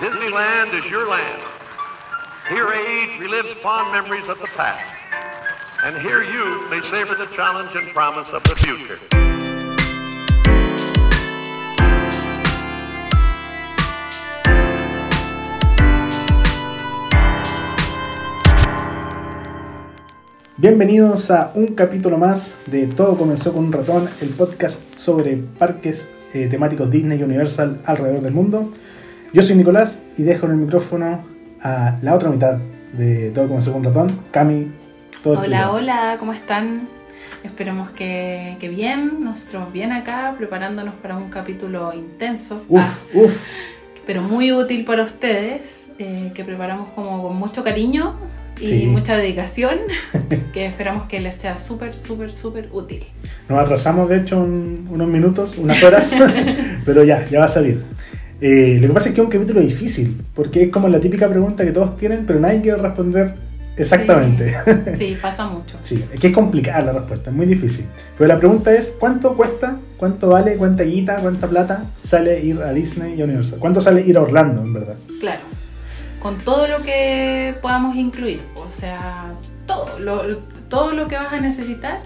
Disneyland is your land. Here age relives fond memories of the past. And here you may savor the challenge and promise of the future. Bienvenidos a un capítulo más de Todo comenzó con un ratón, el podcast sobre parques eh, temáticos Disney y Universal alrededor del mundo. Yo soy Nicolás y dejo el micrófono a la otra mitad de Todo comenzó con ratón, Cami. Todo Hola, tuyo. hola, ¿cómo están? Esperemos que, que bien, nosotros bien acá, preparándonos para un capítulo intenso, Uf, ah, uf. pero muy útil para ustedes, eh, que preparamos como con mucho cariño y Sí. mucha dedicación, que esperamos que les sea súper, súper, súper útil. Nos atrasamos de hecho un- unos minutos, unas horas, pero ya, ya va a salir. Eh, lo que pasa es que es un capítulo difícil, porque es como la típica pregunta que todos tienen, pero nadie quiere responder exactamente. Sí, pasa mucho. Sí, es que es complicada la respuesta, es muy difícil. Pero la pregunta es, ¿cuánto cuesta, cuánto vale, cuánta guita, cuánta plata sale ir a Disney y a Universal? ¿Cuánto sale ir a Orlando, en verdad? Claro, con todo lo que podamos incluir, o sea, todo lo, todo lo que vas a necesitar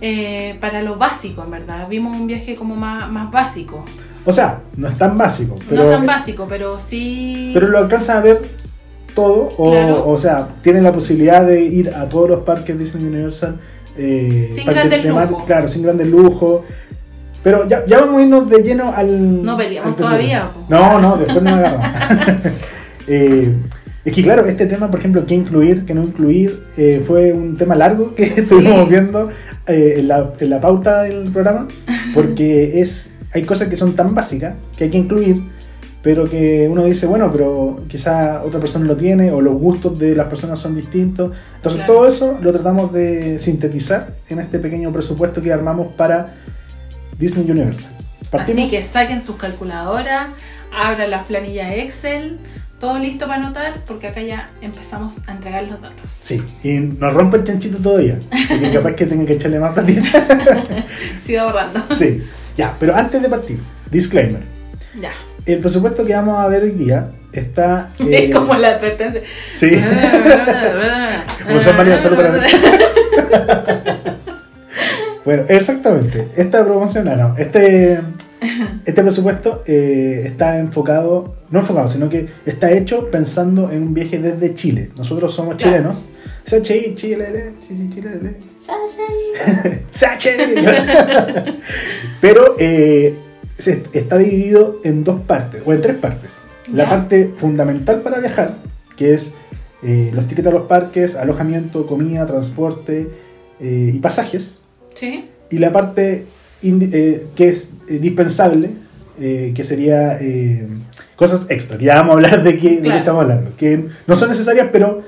eh, para lo básico, en verdad. Vimos un viaje como más, más básico. O sea, no es tan básico, pero, no tan básico, pero sí... pero lo alcanzas a ver todo, o, Claro. o sea, tienes la posibilidad de ir a todos los parques Disney Universal. eh, Sin grandes lujos. Claro, sin grandes lujos. Pero ya, ya vamos a irnos de lleno al. No peleamos al todavía. No, no, después nos agarramos. Eh, es que claro, este tema, por ejemplo, qué incluir, qué no incluir, eh, fue un tema largo que estuvimos viendo eh, en, la, en la pauta del programa, porque es hay cosas que son tan básicas que hay que incluir, pero que uno dice, bueno, pero quizá otra persona lo tiene, o los gustos de las personas son distintos. Entonces Claro. todo eso lo tratamos de sintetizar en este pequeño presupuesto que armamos para Disney Universal. Partimos. Así que saquen sus calculadoras, abran las planillas Excel, todo listo para anotar, porque acá ya empezamos a entregar los datos. Sí, y nos rompe el chanchito todavía, porque capaz que tenga que echarle más platita. Sigo ahorrando. Sí, ya, pero antes de partir, disclaimer. ya. El presupuesto que vamos a ver hoy día está... eh, es como la advertencia. Sí, Como son válidas solo para bueno, exactamente. Esta promoción, ah, no, este, este presupuesto eh, está enfocado, no enfocado, sino que está hecho pensando en un viaje desde Chile. Nosotros somos Claro. chilenos. Sachi, Chile, Chile, Sachi. Pero eh, se- está dividido en dos partes, o en tres partes. La parte fundamental para viajar, que es eh, los tickets a los parques, alojamiento, comida, transporte eh, y pasajes. Sí. Y la parte eh, que es dispensable, que sería cosas extra, que ya vamos a hablar de qué, de qué estamos hablando, que no son necesarias, pero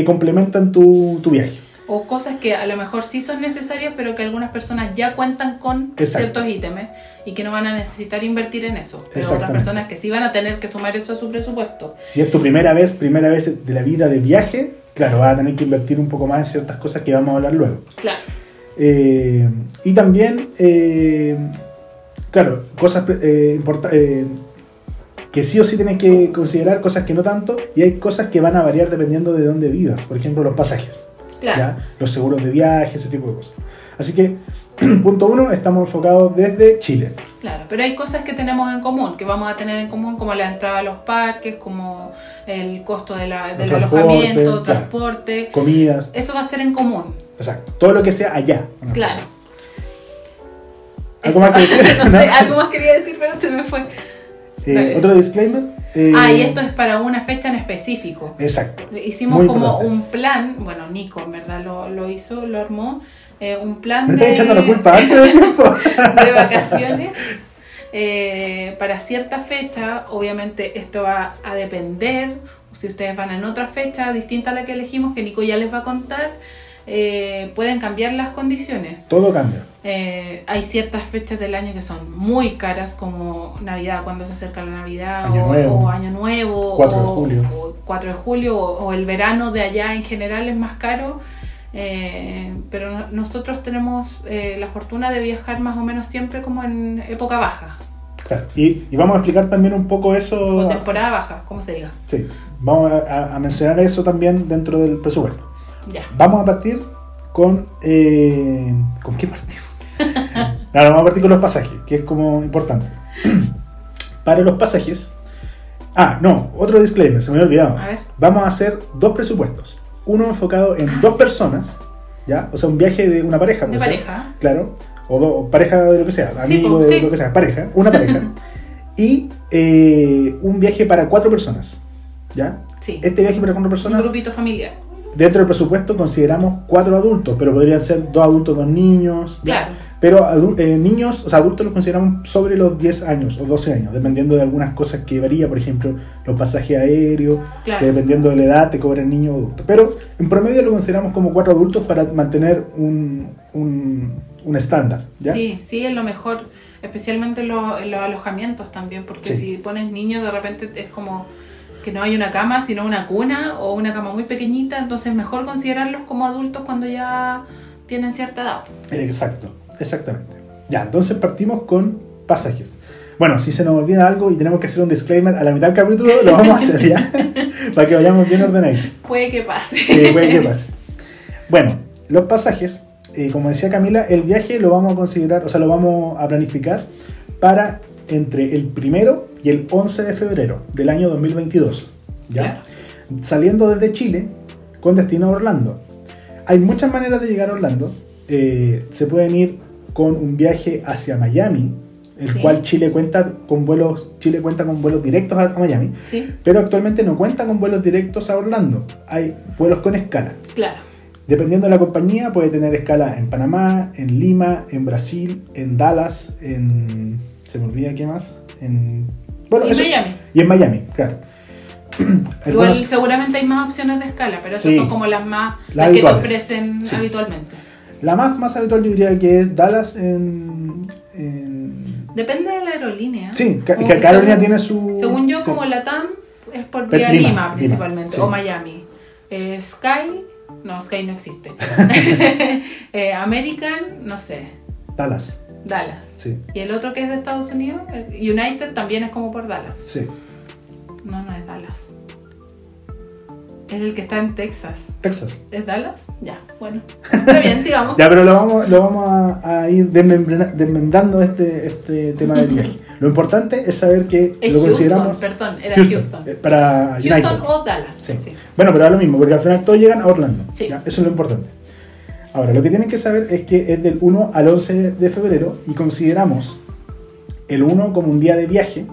eh, complementan tu, tu viaje. O cosas que a lo mejor sí son necesarias, pero que algunas personas ya cuentan con Exacto. ciertos ítems y que no van a necesitar invertir en eso. Pero otras personas que sí van a tener que sumar eso a su presupuesto. Si es tu primera vez, primera vez de la vida de viaje, claro, vas a tener que invertir un poco más en ciertas cosas que vamos a hablar luego. Claro. Eh, y también, eh, claro, cosas eh, eh, que sí o sí tienes que considerar, cosas que no tanto, y hay cosas que van a variar dependiendo de dónde vivas. Por ejemplo, los pasajes, Claro. ¿ya? los seguros de viaje, ese tipo de cosas. Así que, punto uno, estamos enfocados desde Chile. Claro, pero hay cosas que tenemos en común, que vamos a tener en común, como la entrada a los parques, como el costo de la- del transporte, alojamiento, claro. transporte. Comidas, Eso va a ser en común. exacto. Todo lo que sea allá. Claro. ¿Algo más que decir? no sé, algo más quería decir, pero se me fue. Eh, Dale. otro disclaimer. eh, Ah, y esto es para una fecha en específico. Exacto. Hicimos Muy como importante. un plan, bueno, Nico en verdad lo, lo hizo, lo armó, eh, un plan Me de, estás echando la culpa antes tiempo. de vacaciones eh, para cierta fecha. Obviamente esto va a depender, si ustedes van en otra fecha distinta a la que elegimos, que Nico ya les va a contar, eh, pueden cambiar las condiciones. Todo cambia. Eh, hay ciertas fechas del año que son muy caras, como Navidad, cuando se acerca la Navidad, Año o, Nuevo. o Año Nuevo, 4 de o, julio. o 4 de julio, o, o el verano de allá en general es más caro. Eh, pero no- nosotros tenemos eh, la fortuna de viajar más o menos siempre como en época baja, Claro. Y, y vamos a explicar también un poco eso. O temporada baja, como se diga. Sí, vamos a- a mencionar eso también dentro del presupuesto. Ya. Vamos a partir con. eh, ¿Con qué partimos? No, vamos a partir con los pasajes, que es como importante. Para los pasajes. Ah, no, otro disclaimer, se me había olvidado. A ver. Vamos a hacer dos presupuestos. Uno enfocado en Ah, dos sí. personas, ¿ya? O sea, un viaje de una pareja. De ser, pareja. Claro. O, do- o pareja de lo que sea, amigo de sí. lo que sea, pareja, una pareja. y eh, un viaje para cuatro personas, ¿ya? Sí. Este viaje para cuatro Un personas, grupito familiar. Dentro del presupuesto consideramos cuatro adultos, pero podrían ser dos adultos, dos niños. Claro. Pero eh, niños, o sea, adultos los consideramos sobre los 10 años o 12 años, dependiendo de algunas cosas que varía, por ejemplo, los pasajes aéreos, Claro. que dependiendo de la edad te cobran niño o adulto. Pero en promedio lo consideramos como cuatro adultos para mantener un, un, un estándar. ¿ya? Sí, sí, es lo mejor, especialmente en, lo- en los alojamientos también, porque Sí. si pones niños de repente es como que no hay una cama, sino una cuna o una cama muy pequeñita, entonces es mejor considerarlos como adultos cuando ya tienen cierta edad. Exacto, exactamente. Ya, entonces partimos con pasajes. Bueno, si se nos olvida algo y tenemos que hacer un disclaimer a la mitad del capítulo, lo vamos a hacer ya, para que vayamos bien ordenados. Puede que pase. Sí, puede que pase. Bueno, los pasajes, eh, como decía Camila, el viaje lo vamos a considerar, o sea, lo vamos a planificar para entre el primero y el 11 de febrero del año 2022. ¿ya? Claro. Saliendo desde Chile con destino a Orlando. Hay muchas maneras de llegar a Orlando. Eh, se pueden ir con un viaje hacia Miami, el Sí. cual Chile cuenta con vuelos, Chile cuenta con vuelos directos a a Miami. Sí, Pero actualmente no cuenta con vuelos directos a Orlando. Hay vuelos con escala. claro. Dependiendo de la compañía, puede tener escala en Panamá, en Lima, en Brasil, en Dallas, en. ¿Se me olvida qué más? En. Bueno, y eso- Miami. Y en Miami, claro. Igual Algunos- seguramente hay más opciones de escala, pero esas Sí. son como las más Las las que te ofrecen Sí. habitualmente. la más, más habitual yo diría que es Dallas en. en- Depende de la aerolínea. Sí, ca- que que cada aerolínea según- tiene su. Según yo, sí. como la TAM es por Pero vía Lima, principalmente, o Miami. Eh, Sky, no, Sky no existe. Eh, American, no sé, Dallas, Dallas. sí. Y el otro que es de Estados Unidos, el United, también es como por Dallas. Sí. No, no es Dallas. Es el que está en Texas. Texas. ¿Es Dallas? Ya, bueno. Está bien, sigamos. Ya, pero lo vamos, lo vamos a, a ir desmembrana- desmembrando este, este tema del viaje. Lo importante es saber que Es lo Houston, consideramos. perdón, era Houston. eh, Para Houston United. o Dallas. Sí. sí. Bueno, pero da lo mismo, porque al final todos llegan a Orlando. Sí. ¿ya? Eso es lo importante. Ahora, lo que tienen que saber es que es del 1 al 11 de febrero y consideramos el 1 como un día de viaje,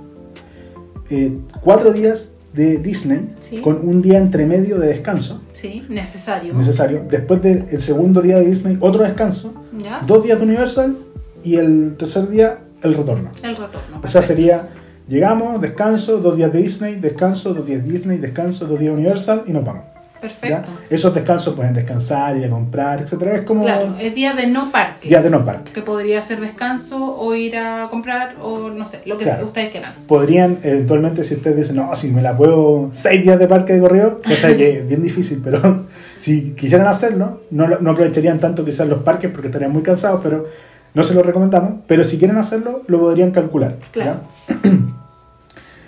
eh, cuatro días de Disney Sí. con un día entre medio de descanso Sí, necesario. necesario. Después del segundo día de Disney, otro descanso, ¿Ya? dos días de Universal y el tercer día el retorno. El retorno. O sea, perfecto. sería, llegamos, descanso, dos días de Disney, descanso, dos días Disney, descanso, dos días Universal y nos vamos. ¿Ya? Perfecto. Esos descansos pueden descansar, ir a comprar, etcétera. Es como Claro, es día de no parque. día de no parque. Que podría ser descanso o ir a comprar o no sé, lo que Claro. ustedes quieran. Podrían, eventualmente, si ustedes dicen, no, si me la puedo seis días de parque de correo, cosa que es bien difícil, pero si quisieran hacerlo, no, no aprovecharían tanto quizás los parques porque estarían muy cansados, pero no se lo recomendamos. Pero si quieren hacerlo, lo podrían calcular. ¿ya? Claro.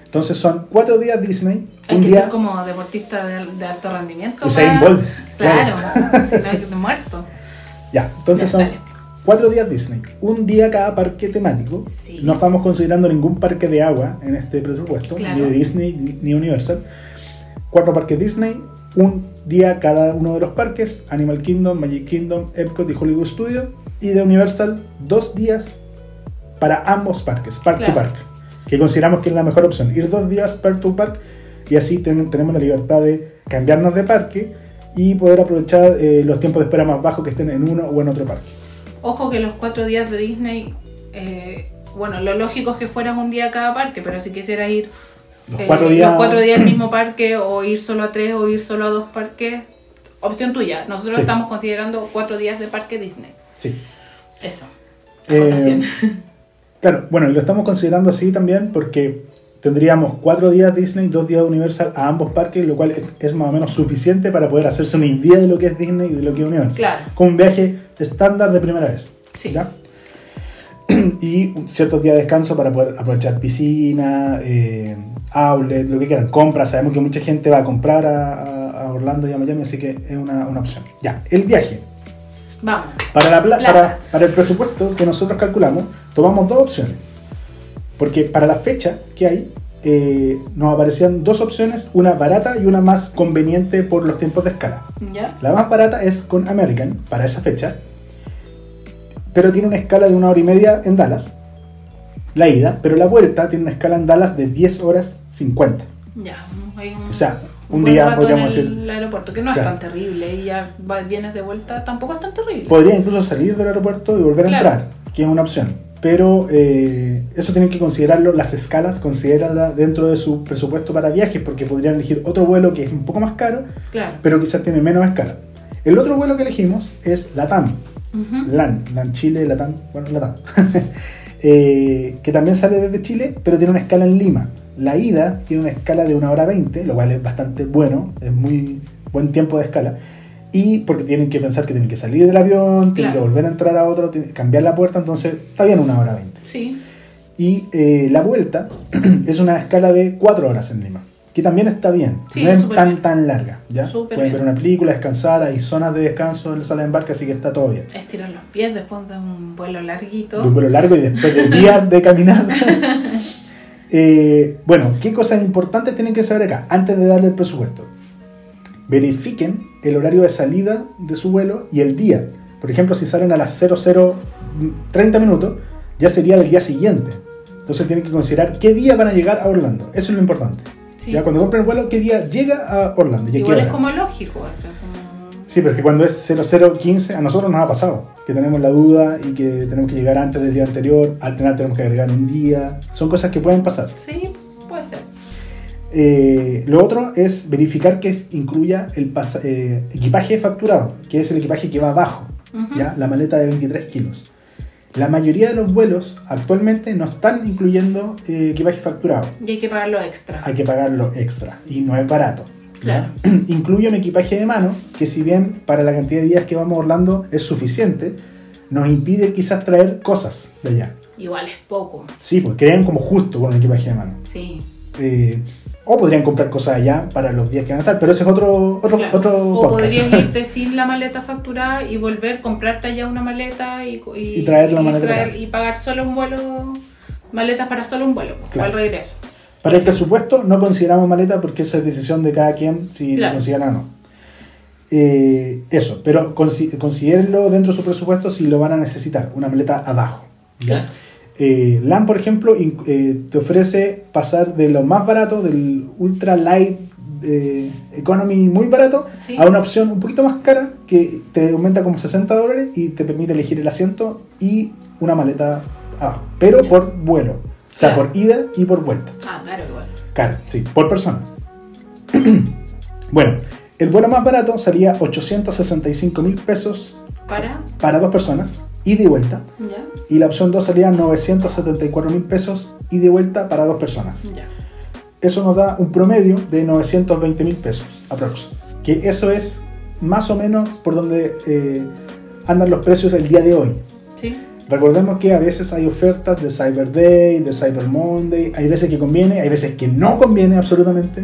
Entonces son cuatro días Disney, Hay un que día ser como deportista de, de alto rendimiento. Usain Bolt, Claro, claro. si no hay que te muerto. Ya, entonces Ya, son dale. cuatro días Disney, un día cada parque temático. Sí. No estamos considerando ningún parque de agua en este presupuesto, Claro. ni de Disney ni- ni Universal. Cuatro parques Disney, un día cada uno de los parques, Animal Kingdom, Magic Kingdom, Epcot y Hollywood Studio. Y de Universal, dos días para ambos parques, park to Claro. park, que consideramos que es la mejor opción. Ir dos días park to park y así ten- tenemos la libertad de cambiarnos de parque y poder aprovechar eh, los tiempos de espera más bajos que estén en uno o en otro parque. Ojo que los cuatro días de Disney, eh, bueno, lo lógico es que fueran un día a cada parque, pero si quisieras ir Los eh, cuatro días, los cuatro días al mismo parque o ir solo a tres o ir solo a dos parques, opción tuya. Nosotros Sí. estamos considerando cuatro días de parque Disney. Sí. Eso. Eh. Claro, bueno, lo estamos considerando así también porque tendríamos cuatro días Disney, dos días Universal a ambos parques, lo cual es, más o menos suficiente para poder hacerse una idea de lo que es Disney y de lo que es Universal. Claro. Como un viaje estándar de primera vez. Sí. ¿ya? y ciertos días de descanso para poder aprovechar piscina, eh, outlet, lo que quieran, compras. Sabemos que mucha gente va a comprar a, a- a Orlando y a Miami, así que es una, una opción. Ya, el viaje. Vamos. Para, la pla- Plata. para, para el presupuesto que nosotros calculamos, tomamos dos opciones. Porque para la fecha que hay, eh, nos aparecían dos opciones, una barata y una más conveniente por los tiempos de escala. ¿Ya? La más barata es con American para esa fecha, pero tiene una escala de una hora y media en Dallas, la ida, pero la vuelta tiene una escala en Dallas de 10 horas 50. Ya. Hay un, O sea, un buen día podríamos en decir, el aeropuerto, que no es tan terrible. Y ya vienes de vuelta, tampoco es tan terrible. podría incluso salir del aeropuerto y volver a Claro. entrar, que es una opción. Pero eh, eso tienen que considerarlo, las escalas, considerarla dentro de su presupuesto para viajes, porque podrían elegir otro vuelo que es un poco más caro, Claro. pero quizás tiene menos escala. El otro vuelo que elegimos es LATAM, Ujú. LAN, LAN Chile, LATAM, bueno, LATAM, Eh, que también sale desde Chile, pero tiene una escala en Lima. La ida tiene una escala de una hora 20, lo cual es bastante bueno, es muy buen tiempo de escala. Y porque tienen que pensar que tienen que salir del avión, tienen Claro. que volver a entrar a otro, cambiar la puerta, entonces está bien una hora 20. Sí. Y eh, la vuelta es una escala de 4 horas en Lima, que también está bien, Sí, no es tan bien. tan larga. ¿ya? Pueden bien. ver una película, descansar, hay zonas de descanso en la sala de embarque, así que está todo bien. Estirar los pies después de un vuelo larguito. de un vuelo largo y después de días de caminar. Eh, bueno, ¿qué cosas importantes tienen que saber acá antes de darle el presupuesto? Verifiquen el horario de salida de su vuelo y el día. Por ejemplo, si salen a las 0030 minutos, ya sería del día siguiente. Entonces tienen que considerar qué día van a llegar a Orlando. Eso es lo importante. Sí. Ya cuando compren el vuelo, qué día llega a Orlando. y a qué Igual es como lógico como- Sí, pero es que cuando es 0015, a nosotros nos ha pasado que tenemos la duda y que tenemos que llegar antes del día anterior, al final tenemos que agregar un día. Son cosas que pueden pasar. Sí, puede ser. Eh, lo otro es verificar que incluya el eh, equipaje facturado, que es el equipaje que va abajo. ¿ya? la maleta de 23 kilos. La mayoría de los vuelos actualmente no están incluyendo eh, equipaje facturado. Y hay que pagarlo extra. Hay que pagarlo extra y no es barato. Claro. Incluye un equipaje de mano que si bien para la cantidad de días que vamos Orlando es suficiente, nos impide quizás traer cosas de allá. Igual es poco. Sí, porque creen como justo con un equipaje de mano. Sí. Eh, o podrían comprar cosas allá para los días que van a estar, pero ese es otro, otro, Claro. otro o podrías irte sin la maleta facturada y volver, comprarte allá una maleta y, Y traer la maleta traer- para acá. y pagar solo un vuelo, maletas para solo un vuelo, pues, Claro. al regreso. Para el presupuesto no consideramos maleta porque eso es decisión de cada quien si Claro. lo consideran o no. Eh, eso, pero consi- considérenlo dentro de su presupuesto si lo van a necesitar, una maleta abajo. ¿ya? Claro. Eh, LAN, por ejemplo, eh, te ofrece pasar de lo más barato, del ultra light eh, economy muy barato, Sí. a una opción un poquito más cara que te aumenta como 60 dólares y te permite elegir el asiento y una maleta abajo, pero por vuelo, o sea, Claro. por ida y por vuelta. Ah, claro, igual. Caro, sí, por persona. bueno, el vuelo más barato salía 865 mil pesos Para, para dos personas, ida y vuelta. Y la opción 2 salía 974 mil pesos, ida y vuelta para dos personas. ya. Eso nos da un promedio de 920 mil pesos, aprox. Que eso es más o menos por donde eh, andan los precios del día de hoy. Sí, Recordemos que a veces hay ofertas de Cyber Day, de Cyber Monday, hay veces que conviene, hay veces que no conviene absolutamente.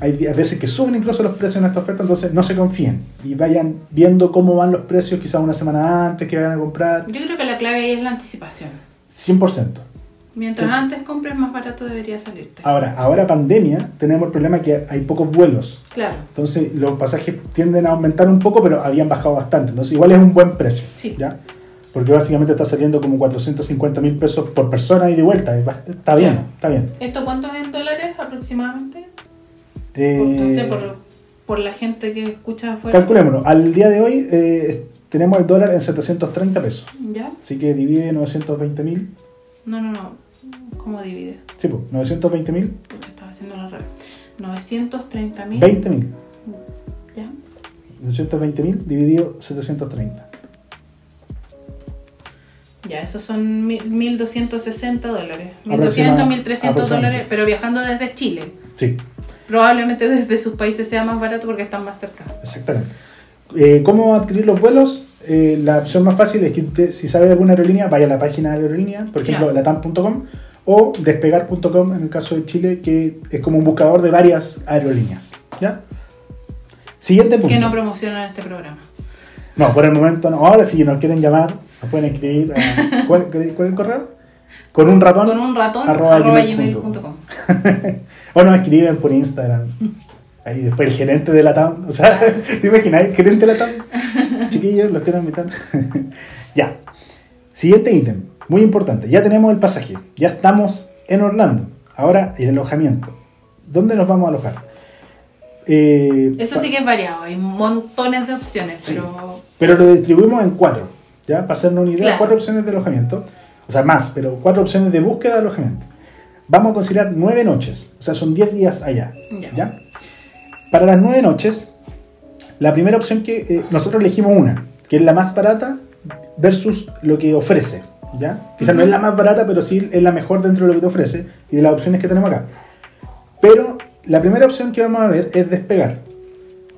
Hay veces que suben incluso los precios en esta oferta, entonces no se confíen y vayan viendo cómo van los precios quizás una semana antes que vayan a comprar, Yo creo que la clave ahí es la anticipación. 100%. Mientras Sí. antes compres, más barato debería salirte. Ahora, ahora pandemia, tenemos el problema que hay pocos vuelos, Claro, entonces los pasajes tienden a aumentar un poco, pero habían bajado bastante, entonces igual es un buen precio, Sí. ¿ya? Porque básicamente está saliendo como 450 mil pesos por persona y de vuelta, está bien, Claro. está bien. ¿esto cuánto es en dólares aproximadamente? Por- no sé, por, por la gente que escucha afuera. Calculémonos, al día de hoy eh, tenemos el dólar en 730 pesos. ¿Ya? Así que divide 920 mil. No, no, no. ¿Cómo divide? Sí, pues, 920 mil, estaba haciendo al revés. 930 mil. 20 mil. ¿Ya? 920 mil dividido 730. Ya, esos son mil- 1.260 dólares. Aproxima- 1.200, 1.300 aproximadamente. dólares, pero viajando desde Chile. Sí, Probablemente desde sus países sea más barato porque están más cerca. exactamente. Eh, ¿Cómo adquirir los vuelos? eh, la opción más fácil es que usted, si sabe de alguna aerolínea, vaya a la página de la aerolínea, por ejemplo, Claro. latam.com o despegar.com en el caso de Chile, que es como un buscador de varias aerolíneas. ¿Ya? Siguiente punto. Que no promocionan este programa. No, por el momento no. Ahora si nos quieren llamar, nos pueden escribir. a- ¿cuál, cuál es el correo? Con un ratón. Con un ratón, arroba arroba gmail gmail.com. o nos escriben por Instagram. Ahí después el gerente de la TAM. O sea, ¿te imaginas? El gerente de la TAM. Chiquillos, los quiero invitar. ya. Siguiente ítem. Muy importante. Ya tenemos el pasaje. Ya estamos en Orlando. Ahora el alojamiento. ¿Dónde nos vamos a alojar? Eh, Eso sí que es variado, hay montones de opciones, Sí. pero Pero lo distribuimos en cuatro, ¿ya? Para hacernos una idea, Claro. cuatro opciones de alojamiento. O sea, más, pero cuatro opciones de búsqueda de alojamiento. Vamos a considerar nueve noches, o sea, son diez días allá, Ya. ¿ya? Para las nueve noches, la primera opción que eh, nosotros elegimos una, que es la más barata versus lo que ofrece, ¿ya? Quizás no es la más barata, pero sí es la mejor dentro de lo que te ofrece y de las opciones que tenemos acá. Pero la primera opción que vamos a ver es despegar.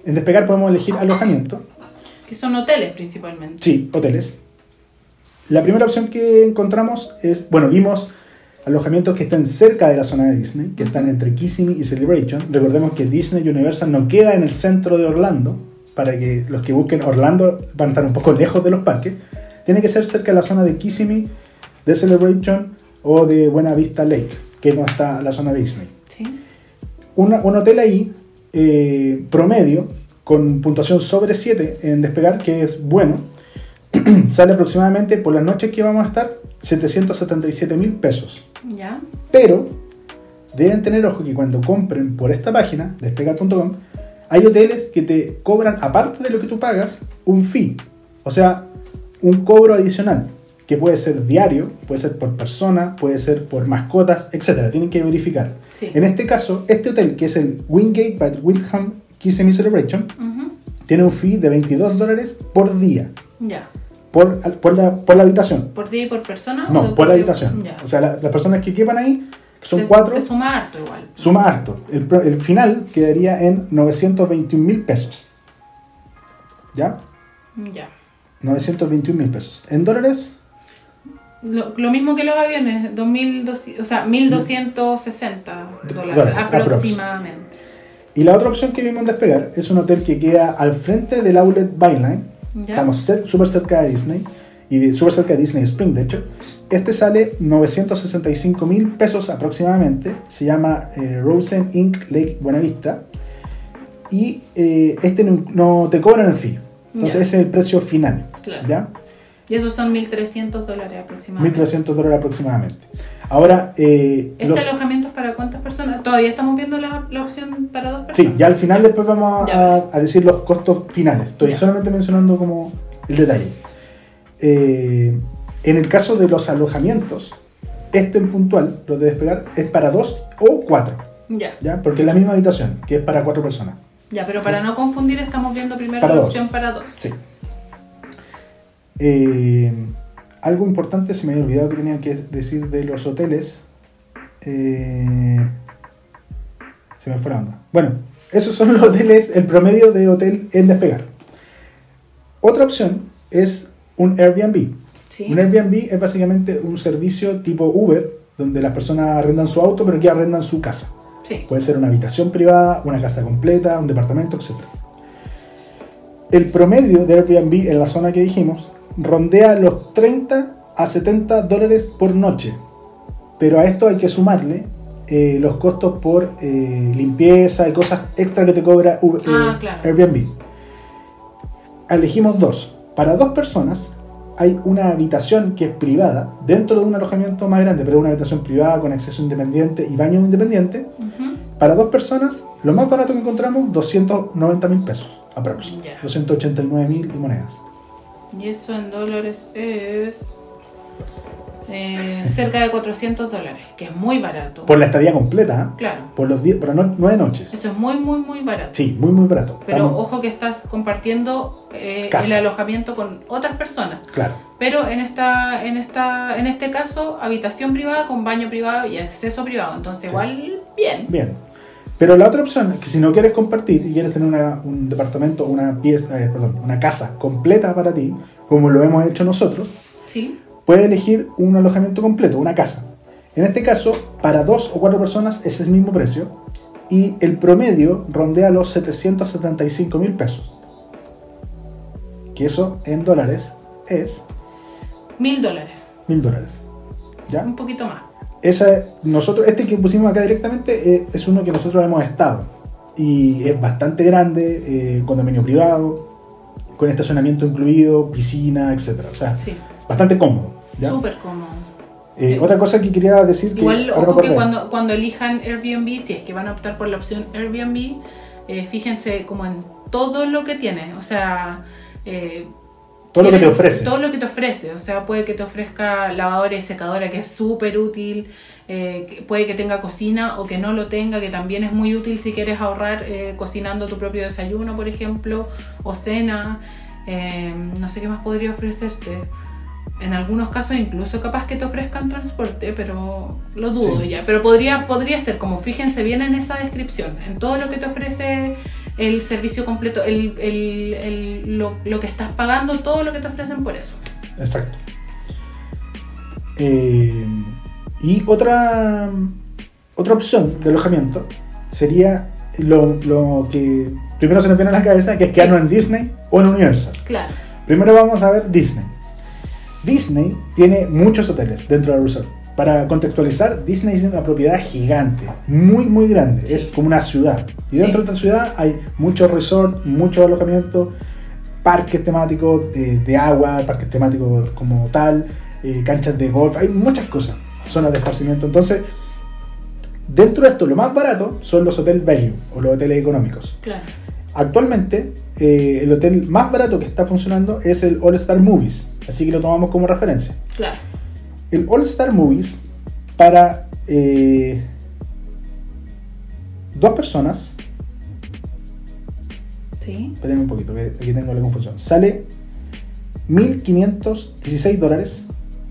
En despegar podemos elegir alojamiento, que son hoteles principalmente. Sí, hoteles. La primera opción que encontramos es, bueno, vimos alojamientos que están cerca de la zona de Disney, que están entre Kissimmee y Celebration. Recordemos que Disney Universal no queda en el centro de Orlando, para que los que busquen Orlando van a estar un poco lejos de los parques. Tiene que ser cerca de la zona de Kissimmee, de Celebration o de Buena Vista Lake, que es donde está la zona de Disney ¿sí? una- un hotel ahí eh, promedio con puntuación sobre 7 en despegar, que es bueno, sale aproximadamente por las noches que vamos a estar 777 mil pesos. ¿Ya? Pero deben tener ojo que cuando compren por esta página, despegar.com, hay hoteles que te cobran, aparte de lo que tú pagas, un fee. O sea, un cobro adicional, que puede ser diario, puede ser por persona, puede ser por mascotas, etc. Tienen que verificar. Sí. En este caso, este hotel, que es el Wingate by Windham Kissimmee Celebration, tiene un fee de 22 dólares por día, Ya. Por, por, la, por la habitación. ¿Por día y por persona? No, por la habitación. Ya. O sea, la- las personas que quepan ahí, que son Te- cuatro, Te suma harto igual. suma harto. El, el final quedaría en 921 mil pesos. ¿Ya? Ya. 921 mil pesos. En dólares, Lo, lo mismo que los aviones, 2200, o sea, 1260 dólares Dólares, aprox. aproximadamente. y la otra opción que vimos en despegar es un hotel que queda al frente del Outlet Byline. ¿Ya? Estamos súper cerca de Disney y súper cerca de Disney Spring, de hecho. Este sale 965 mil pesos aproximadamente. Se llama eh, Rosen Inc. Lake Buenavista. Y eh, este no, no te cobran el fee. Entonces Ya. ese es el precio final. Claro. ¿Ya? Y esos son 1300 dólares aproximadamente. 1.300 dólares aproximadamente. Ahora, eh, ¿Este los- alojamiento es para cuántas personas? Todavía estamos viendo la, la opción para dos personas. sí, ya al final después vamos a, decir los costos finales. Estoy Ya. solamente mencionando como el detalle. Eh, en el caso de los alojamientos, este en puntual, los de despegar, es para dos o cuatro, Ya. ¿ya? Porque es la misma habitación, que es para cuatro personas. Ya, pero para no confundir, estamos viendo primero Para la dos. opción para dos. Sí. Eh, algo importante, se me había olvidado que tenía que decir de los hoteles. Eh, se me fue la onda. Bueno, esos son los hoteles, el promedio de hotel en despegar. Otra opción es un Airbnb. Sí. Un Airbnb es básicamente un servicio tipo Uber, donde las personas arrendan su auto, pero aquí arrendan su casa. Sí. Puede ser una habitación privada, una casa completa, un departamento, etc. El promedio de Airbnb en la zona que dijimos rondea los 30 a 70 dólares por noche. Pero a esto hay que sumarle eh, los costos por eh, limpieza y cosas extra que te cobra U- Ah, eh, claro. Airbnb. Elegimos dos. Para dos personas hay una habitación que es privada dentro de un alojamiento más grande, pero una habitación privada con acceso independiente y baño independiente. Ujú. Para dos personas, lo más barato que encontramos, 290 mil pesos, aprox. Ya. 289 mil monedas. Y eso en dólares es eh, cerca de 400 dólares, que es muy barato. Por la estadía completa, ¿eh? Claro. por los 10, por no- nueve noches. Eso es muy, muy, muy barato. Sí, muy, muy barato. Pero Estamos- ojo que estás compartiendo eh, el alojamiento con otras personas. Claro, Pero en esta, en esta, en este caso, habitación privada con baño privado y acceso privado. Entonces, igual, bien. bien. Pero la otra opción es que si no quieres compartir y quieres tener una- un departamento, una pieza, eh, perdón, una casa completa para ti, como lo hemos hecho nosotros, Sí. puedes elegir un alojamiento completo, una casa. En este caso, para dos o cuatro personas es el mismo precio y el promedio rondea los 775 mil pesos. Que eso en dólares es Mil dólares. mil dólares. ¿Ya? Un poquito más. Esa, nosotros, este que pusimos acá directamente eh, es uno que nosotros hemos estado. Y es bastante grande, eh, condominio privado, con estacionamiento incluido, piscina, etc. O sea, Sí. bastante cómodo. Súper cómodo. Eh, otra cosa que quería decir que Igual, me ojo que cuando, cuando elijan Airbnb, si es que van a optar por la opción Airbnb, eh, fíjense como en todo lo que tiene. O sea, eh, todo lo que te ofrece. Todo lo que te ofrece. O sea, puede que te ofrezca lavadora y secadora, que es súper útil. eh, puede que tenga cocina o que no lo tenga, que también es muy útil si quieres ahorrar eh, cocinando tu propio desayuno, por ejemplo, o cena. Eh, no sé qué más podría ofrecerte. En algunos casos incluso capaz que te ofrezcan transporte, pero lo dudo Sí. ya. Pero podría, podría ser como, fíjense bien en esa descripción, en todo lo que te ofrece el servicio completo, el, el- el- lo, lo que estás pagando, todo lo que te ofrecen por eso. Exacto. Eh, y otra, otra opción de alojamiento sería lo, lo que primero se nos viene a la cabeza, que es quedarnos en Disney o en Universal. Claro, Primero vamos a ver Disney. Disney tiene muchos hoteles dentro del resort. Para contextualizar, Disney es una propiedad gigante, muy muy grande, Sí. es como una ciudad. Y dentro Sí. de esta ciudad hay muchos resorts, muchos alojamientos, parques temáticos de, de agua, parques temáticos como tal, eh, canchas de golf, hay muchas cosas, zonas de esparcimiento. Entonces, dentro de esto, lo más barato son los hoteles value o los hoteles económicos. claro. Actualmente, eh, el hotel más barato que está funcionando es el All Star Movies, así que lo tomamos como referencia. Claro. El All Star Movies, para eh, dos personas, Sí. esperen un poquito, que aquí tengo la confusión, sale 1.516 dólares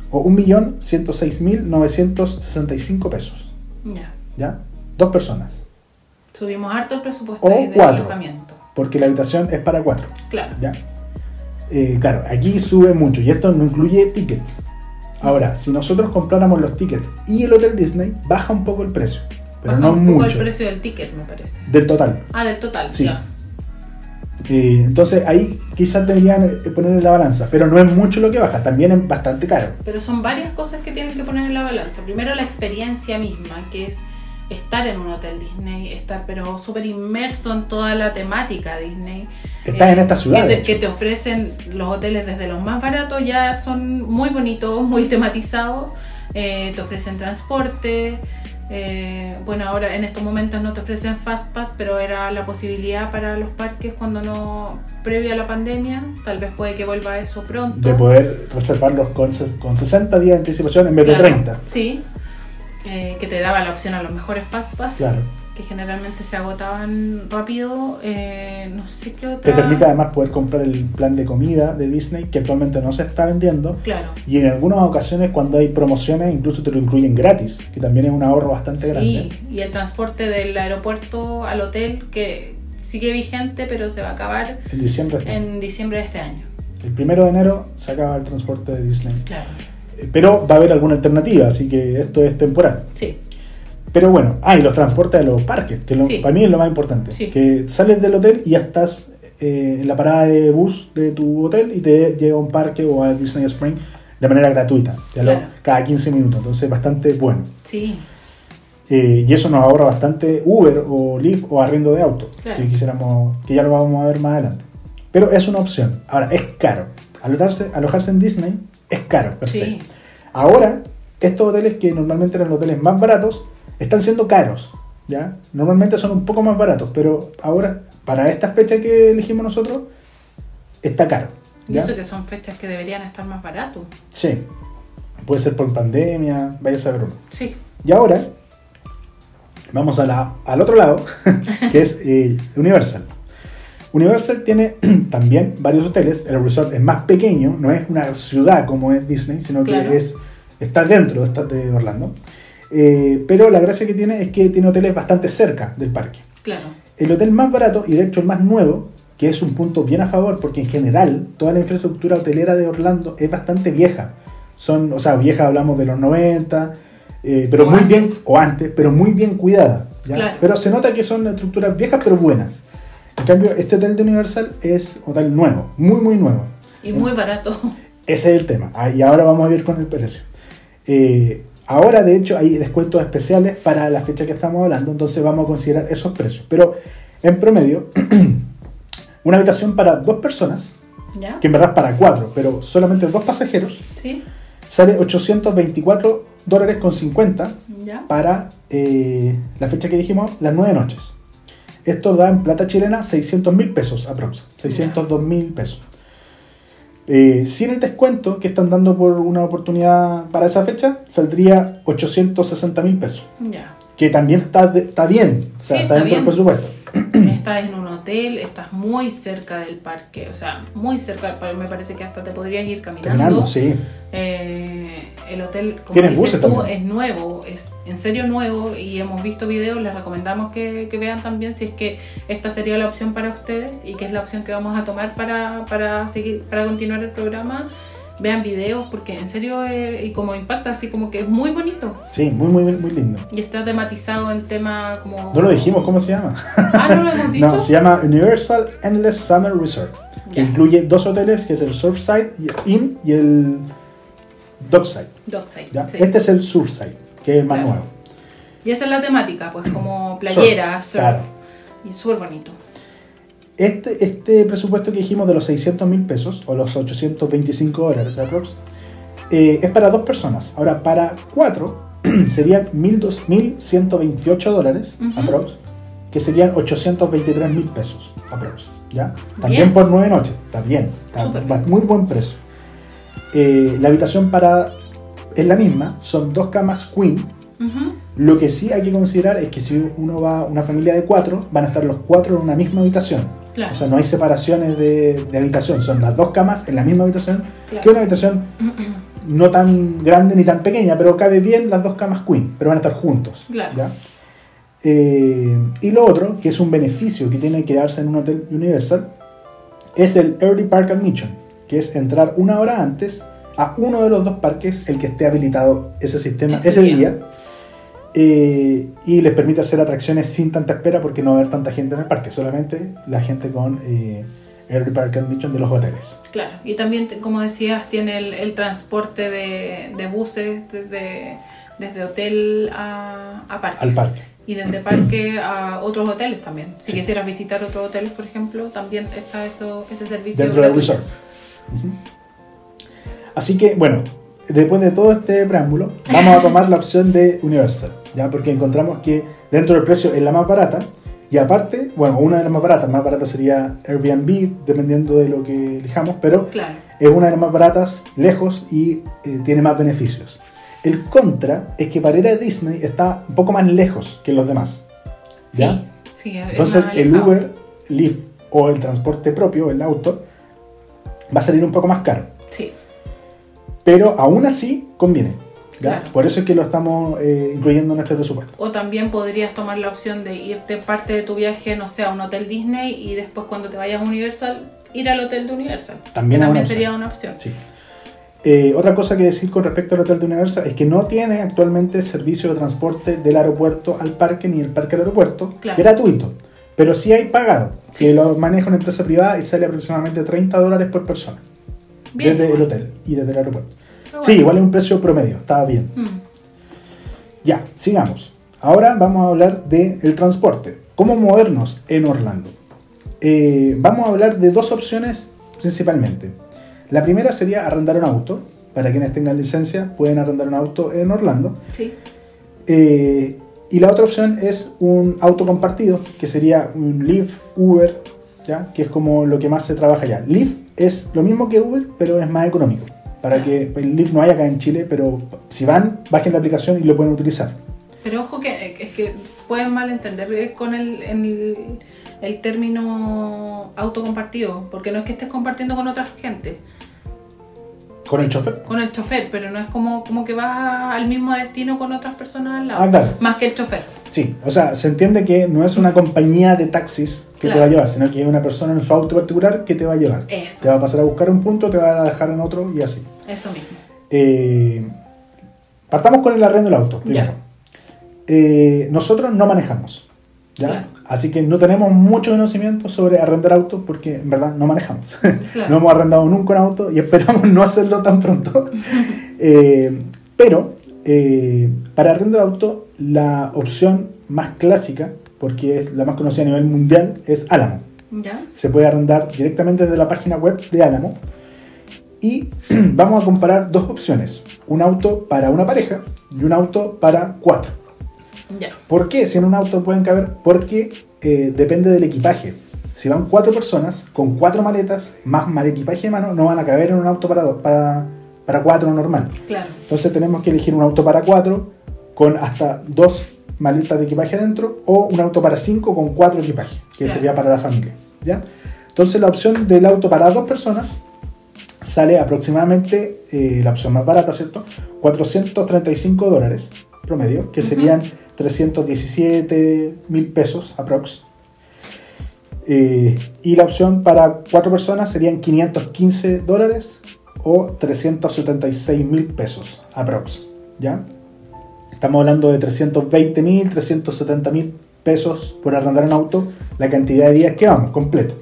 o 1.106.965 pesos, Ya. ¿ya? Dos personas, Subimos harto el presupuesto O del cuatro. Porque la habitación es para cuatro. Claro. ¿Ya? Eh, claro, aquí sube mucho y esto no incluye tickets. Ahora, si nosotros compráramos los tickets y el Hotel Disney, baja un poco el precio, pero Baja no un poco mucho. el precio del ticket, me parece. Del total. Ah, del total, Sí. ya. Eh, entonces ahí quizás deberían eh, poner en la balanza, pero no es mucho lo que baja, también es bastante caro. Pero son varias cosas que tienen que poner en la balanza. Primero la experiencia misma, que es estar en un hotel Disney, estar pero súper inmerso en toda la temática Disney. Estás en esta ciudad, Que te, hecho. que te ofrecen los hoteles desde los más baratos, ya son muy bonitos, muy tematizados. eh, te ofrecen transporte. eh, bueno, ahora en estos momentos no te ofrecen Fast Pass, pero era la posibilidad para los parques cuando no, previo a la pandemia. Tal vez puede que vuelva eso pronto. De poder reservarlos con, con 60 días de anticipación en vez Claro, de 30. Sí, eh, que te daba la opción a los mejores Fast Pass, Claro. que generalmente se agotaban rápido. eh, no sé qué otra. Te permite además poder comprar el plan de comida de Disney, que actualmente no se está vendiendo. Claro. Y en algunas ocasiones cuando hay promociones incluso te lo incluyen gratis, que también es un ahorro bastante Sí, grande. y el transporte del aeropuerto al hotel, que sigue vigente, pero se va a acabar En diciembre está. en diciembre de este año. El primero de enero se acaba el transporte de Disney. Claro. Pero va a haber alguna alternativa, así que esto es temporal. Sí, Pero bueno, ah, y los transportes a los parques, que lo- Sí. para mí es lo más importante. Sí. Que sales del hotel y ya estás eh, en la parada de bus de tu hotel y te lleva a un parque o a Disney Spring de manera gratuita, ya lo- cada 15 minutos. Entonces, bastante bueno. sí, Eh, y eso nos ahorra bastante Uber o Lyft o arriendo de auto, Claro. si quisiéramos, que ya lo vamos a ver más adelante. Pero es una opción. Ahora, es caro. Alojarse, alojarse en Disney es caro, per se. sí. Ahora, estos hoteles que normalmente eran los hoteles más baratos, están siendo caros. ¿ya? Normalmente son un poco más baratos, pero ahora, para esta fecha que elegimos nosotros, está caro. Y eso que son fechas que deberían estar más baratos. Sí. Puede ser por pandemia, vaya a saber uno. Sí, Y ahora, vamos a la- al otro lado, que es eh, Universal. Universal tiene también varios hoteles. El resort es más pequeño, no es una ciudad como es Disney, sino Claro. que es, está dentro de, Orlando. Eh, pero la gracia que tiene es que tiene hoteles bastante cerca del parque. Claro. El hotel más barato y de hecho el más nuevo, que es un punto bien a favor, porque en general toda la infraestructura hotelera de Orlando es bastante vieja. Son, o sea, vieja hablamos de los 90, eh, pero O muy antes. bien, o antes, pero muy bien cuidada. ¿ya? Claro. Pero se nota que son estructuras viejas pero buenas. En cambio, este hotel de Universal es hotel nuevo, muy muy nuevo. Y muy barato. Ese es el tema. Ah, y ahora vamos a ver con el precio. Eh, ahora, de hecho, hay descuentos especiales para la fecha que estamos hablando, entonces vamos a considerar esos precios. Pero en promedio, una habitación para dos personas, ¿Ya? que en verdad es para cuatro, pero solamente dos pasajeros, ¿Sí? sale 824 dólares con 50 ¿Ya? para eh, la fecha que dijimos, las nueve noches. Esto da en plata chilena 600 mil pesos aprox, 602 mil pesos. Eh, sin el descuento que están dando por una oportunidad para esa fecha, saldría 860 mil pesos. Ya. Que también está, de- está bien, o sea, Sí, está dentro del presupuesto. Estás en un hotel, estás muy cerca del parque, o sea, muy cerca del parque. Me parece que hasta te podrías ir caminando. Caminando, sí. Eh, el hotel, como dices tú, es nuevo, es en serio nuevo y hemos visto videos, les recomendamos que, que vean también si es que esta sería la opción para ustedes y que es la opción que vamos a tomar para, para seguir, para continuar el programa. Vean videos porque en serio eh, y como impacta así como que es muy bonito Sí, muy, muy, muy lindo. y está tematizado en tema como... No lo dijimos, ¿cómo se llama? Ah, no lo hemos dicho. No, se llama Universal Endless Summer Resort, que incluye dos hoteles, que es el Surfside Inn y el Dockside. Dockside, ¿ya? sí. Este es el Surfside, que es el más Claro. nuevo. Y esa es la temática, pues como playera, surf. claro. Y súper bonito. Este, este presupuesto que dijimos de los 600 mil pesos, o los 825 dólares aprox, eh, es para dos personas. Ahora, para cuatro serían 1.200 1.128 dólares Ujú. aprox, que serían 823 mil pesos aprox. ¿ya? También Bien. por nueve noches, está bien, está muy buen precio. Eh, la habitación para es la misma, son dos camas queen, lo que sí hay que considerar es que si uno va a una familia de cuatro, van a estar los cuatro en una misma habitación. Claro. O sea, no hay separaciones de, de habitación, son las dos camas en la misma habitación, Claro. que es una habitación no tan grande ni tan pequeña, pero cabe bien las dos camas queen, pero van a estar juntos. Claro. ¿ya? Eh, y lo otro, que es un beneficio que tiene que darse en un hotel Universal, es el Early Park Admission, que es entrar una hora antes a uno de los dos parques, el que esté habilitado ese sistema Ese ese, día. día, eh, y les permite hacer atracciones sin tanta espera porque no va a haber tanta gente en el parque, solamente la gente con eh, Early Park Admission de los hoteles. Claro, y también, como decías, tiene el, el transporte de, de buses desde, desde hotel a, a parques. Al parque. Y desde parque a otros hoteles también. Si Sí. quisieras visitar otros hoteles, por ejemplo, también está eso, ese servicio. dentro del resort. Así que, bueno, después de todo este preámbulo, vamos a tomar la opción de Universal, ¿ya? Porque encontramos que dentro del precio es la más barata y aparte, bueno, una de las más baratas, más barata sería Airbnb, dependiendo de lo que elijamos, pero Claro, es una de las más baratas, lejos y eh, tiene más beneficios. El contra es que para ir a Disney está un poco más lejos que los demás. ¿ya? sí, sí, es Entonces el. Uber, Lyft o el transporte propio, el auto, va a salir un poco más caro. Sí, Pero aún así conviene. ¿Ya? Claro. Por eso es que lo estamos eh, incluyendo en este presupuesto. O también podrías tomar la opción de irte parte de tu viaje, no sé, a un hotel Disney y después cuando te vayas a Universal, ir al hotel de Universal. También también sería una opción. Sí. Eh, otra cosa que decir con respecto al hotel de Universal es que no tiene actualmente servicio de transporte del aeropuerto al parque ni del parque al aeropuerto Claro. gratuito. Pero sí hay pagado, Sí. que lo maneja una empresa privada y sale aproximadamente 30 dólares por persona. Bien, desde el hotel y desde el aeropuerto. Sí, igual es un precio promedio, estaba bien. Mm, Ya, sigamos. Ahora vamos a hablar del transporte. ¿Cómo movernos en Orlando? Eh, vamos a hablar de dos opciones principalmente. La primera sería arrendar un auto. Para quienes tengan licencia, pueden arrendar un auto en Orlando. sí, Eh, y la otra opción es un auto compartido, que sería un Lyft, Uber, ¿ya? que es como lo que más se trabaja allá. Lyft es lo mismo que Uber, pero es más económico. Para que el Lyft no hay acá en Chile, pero si van, bajen la aplicación y lo pueden utilizar. Pero ojo que es que pueden malentender con el, el, el término auto compartido, porque no es que estés compartiendo con otra gente. Con el chofer. Con el chofer, pero no es como, como que vas al mismo destino con otras personas al lado. Ah, claro. Más que el chofer. Sí, o sea, se entiende que no es una compañía de taxis que te va a llevar, sino que es una persona en su auto particular que te va a llevar. Eso. Te va a pasar a buscar un punto, te va a dejar en otro y así. Eso mismo. Eh, partamos con el arrendo del auto. Primero. Eh, nosotros no manejamos. ¿ya? Claro. Así que no tenemos mucho conocimiento sobre arrendar autos porque en verdad no manejamos. Claro. no hemos arrendado nunca un auto y esperamos no hacerlo tan pronto. Eh, pero para arrendo de auto, la opción más clásica, porque es la más conocida a nivel mundial, es Álamo. ¿Ya? Se puede arrendar directamente desde la página web de Álamo. Y vamos a comparar dos opciones. Un auto para una pareja y un auto para cuatro. Ya. ¿Por qué? Si en un auto pueden caber, porque eh, depende del equipaje. Si van cuatro personas con cuatro maletas más mal equipaje de mano, no van a caber en un auto para, dos, para, para cuatro normal. Claro. Entonces tenemos que elegir un auto para cuatro con hasta dos maletas de equipaje adentro o un auto para cinco con cuatro equipajes, que Claro. sería para la familia. ¿ya? Entonces la opción del auto para dos personas sale aproximadamente, eh, la opción más barata, ¿cierto? 435 dólares promedio, que serían 317 mil pesos aprox. Eh, y la opción para cuatro personas serían 515 dólares o 376 mil pesos aprox. ¿Ya? Estamos hablando de 320 mil, 370 mil pesos por arrendar un auto, la cantidad de días que vamos, completo.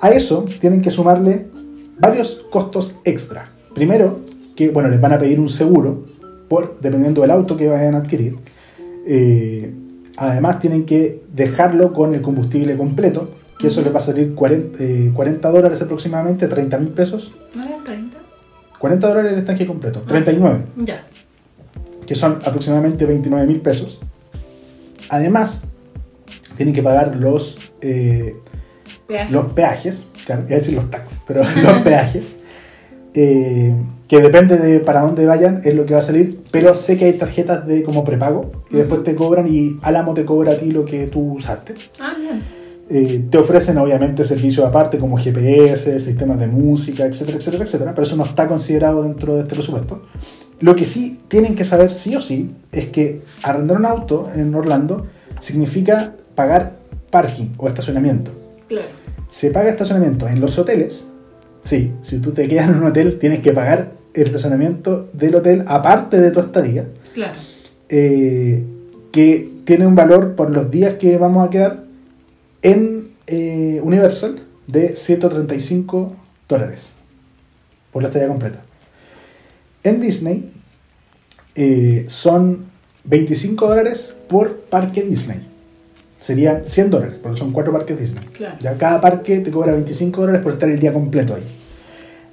A eso tienen que sumarle varios costos extra. Primero, que bueno, les van a pedir un seguro, por, dependiendo del auto que vayan a adquirir. Eh, además, tienen que dejarlo con el combustible completo, que eso les va a salir 40, eh, 40 dólares aproximadamente, 30 mil pesos. ¿No eran 30? 40 dólares el estanque completo, 39, Ya. que son aproximadamente 29 mil pesos. Además, tienen que pagar los eh, Peajes. los peajes, iba a decir los taxes, pero los peajes, eh, que depende de para dónde vayan, es lo que va a salir, pero sé que hay tarjetas de como prepago, que después te cobran y Álamo te cobra a ti lo que tú usaste. Ah, bien. Eh, te ofrecen obviamente servicios aparte como GPS, sistemas de música, etcétera, etcétera, etcétera, pero eso no está considerado dentro de este presupuesto. Lo que sí tienen que saber sí o sí es que arrendar un auto en Orlando significa pagar parking o estacionamiento. Claro. Se paga estacionamiento en los hoteles. Sí, si tú te quedas en un hotel, tienes que pagar el estacionamiento del hotel aparte de tu estadía, Claro. eh, que tiene un valor por los días que vamos a quedar en eh, Universal de 135 dólares por la estadía completa. En Disney eh, son 25 dólares por parque Disney. Serían 100 dólares, porque son cuatro parques Disney. Claro. Ya cada parque te cobra 25 dólares por estar el día completo ahí.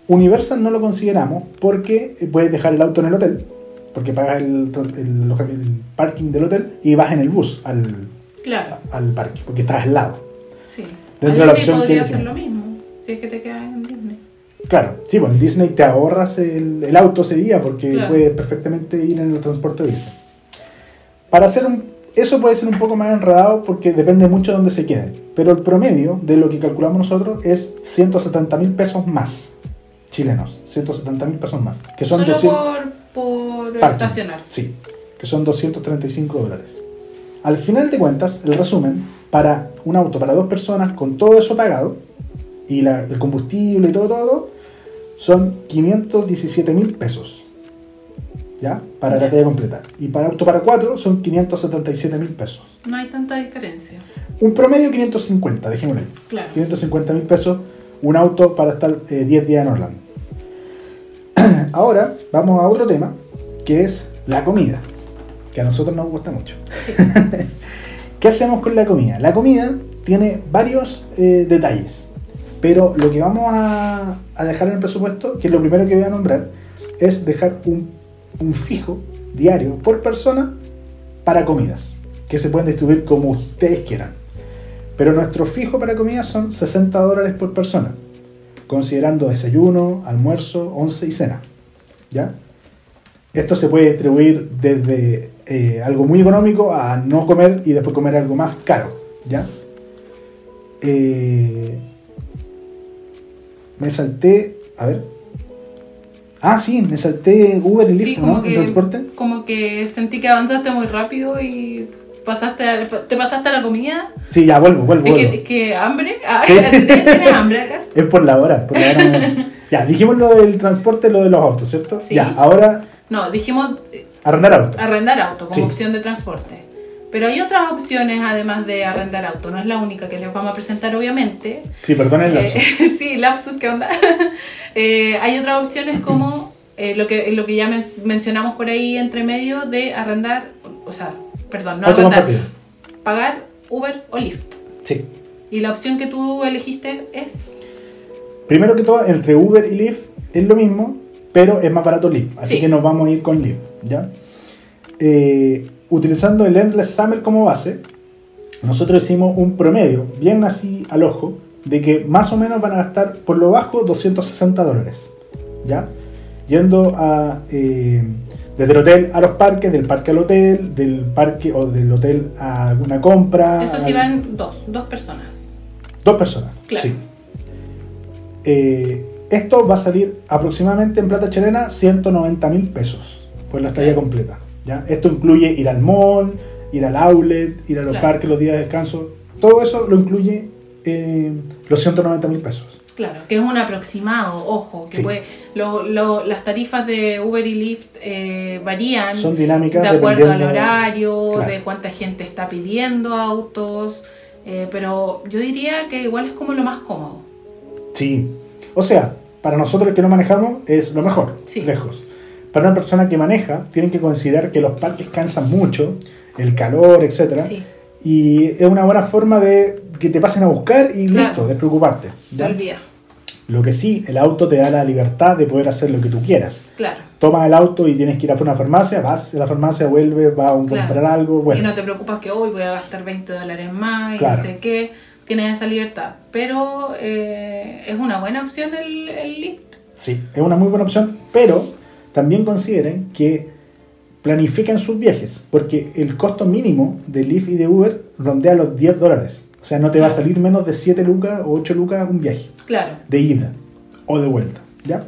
Universal no lo consideramos porque puedes dejar el auto en el hotel, porque pagas el, el- el parking del hotel y vas en el bus al, Claro. al parque, porque estás al lado. Sí. Dentro de la A opción podría hacer lo mismo. Si es que te quedas en Disney. Claro, sí, bueno, en Disney te ahorras el, el auto ese día porque Claro. puedes perfectamente ir en el transporte Disney. Para hacer un, eso puede ser un poco más enredado porque depende mucho de dónde se queden. Pero el promedio de lo que calculamos nosotros es 170 mil pesos más chilenos. 170 mil pesos más. Que son Solo 200 por, por parking. estacionar. Sí, que son 235 dólares. Al final de cuentas, el resumen, para un auto para dos personas con todo eso pagado, y la- el combustible y todo, todo, todo, son 517 mil pesos. ¿Ya? Para la talla completa. Y para auto para cuatro son 577 mil pesos. No hay tanta diferencia. Un promedio 550, dejémoslo ahí. Claro. 550 mil pesos un auto para estar eh, 10 días en Orlando. Ahora vamos a otro tema, que es la comida, que a nosotros nos gusta mucho. Sí. ¿Qué hacemos con la comida? La comida tiene varios eh, detalles, pero lo que vamos a, a dejar en el presupuesto, que es lo primero que voy a nombrar, es dejar un, un fijo diario por persona para comidas, que se pueden distribuir como ustedes quieran. Pero nuestro fijo para comidas son 60 dólares por persona, considerando desayuno, almuerzo, once y cena. ¿Ya? Esto se puede distribuir desde eh, algo muy económico a no comer y después comer algo más caro. ¿Ya? Eh, me salté. A ver. Ah, sí, me salté Uber y Sí, Lyft, como ¿no? que, ¿En transporte? como que sentí que avanzaste muy rápido y pasaste a- te pasaste a la comida. Sí, ya vuelvo, vuelvo. Es vuelvo. que, hambre. Ah, Sí. ¿Tienes hambre acaso? Es por la hora, por la hora. ya, dijimos lo del transporte, lo de los autos, ¿cierto? Sí. Ya, ahora No, dijimos eh, arrendar auto. arrendar auto como Sí. opción de transporte. Pero hay otras opciones además de arrendar auto. No es la única que les vamos a presentar, obviamente. Sí, perdón el lapso. Eh, sí, lapsus, ¿qué onda? Eh, hay otras opciones como eh, lo, que, lo que ya men- mencionamos por ahí entre medio de arrendar, o sea, perdón, no arrendar, pagar Uber o Lyft. Sí. Y la opción que tú elegiste es... Primero que todo, entre Uber y Lyft es lo mismo, pero es más barato Lyft. Así Sí. que nos vamos a ir con Lyft, ¿ya? Eh, utilizando el Endless Summer como base, nosotros hicimos un promedio, bien así al ojo, de que más o menos van a gastar por lo bajo 260 dólares, ¿ya? Yendo a... eh, desde el hotel a los parques, del parque al hotel, del parque o del hotel a alguna compra. Eso sí al- van dos, dos personas. Dos personas. Claro. Sí. Eh, esto va a salir aproximadamente en plata chilena 190 mil pesos por la estadía completa. ¿Ya? Esto incluye ir al mall, ir al outlet, ir a los Claro. parques los días de descanso. Todo eso lo incluye eh, los 190 mil pesos. Claro, que es un aproximado, ojo, que Sí. puede, lo- lo- las tarifas de Uber y Lyft eh, varían Son dinámicas de acuerdo al horario, Claro. de cuánta gente está pidiendo autos, eh, pero yo diría que igual es como lo más cómodo. Sí. O sea, para nosotros que no manejamos es lo mejor, Sí. lejos. Para una persona que maneja, tienen que considerar que los parques cansan mucho, el calor, etcétera. Sí, Y es una buena forma de que te pasen a buscar y Claro. listo, de preocuparte. te ¿ya? olvida. Lo que sí, el auto te da la libertad de poder hacer lo que tú quieras. Claro. Tomas el auto y tienes que ir a una farmacia, vas a la farmacia, vuelves, vas a Claro. comprar algo, bueno. Y no te preocupas que hoy voy a gastar 20 dólares más y Claro. no sé qué. Tienes esa libertad. Pero eh, es una buena opción el, el Lyft. Sí, es una muy buena opción, pero también consideren que planifiquen sus viajes, porque el costo mínimo de Lyft y de Uber rondea los 10 dólares. O sea, no te va a salir menos de 7 lucas o 8 lucas un viaje. Claro. de ida o de vuelta, ¿ya?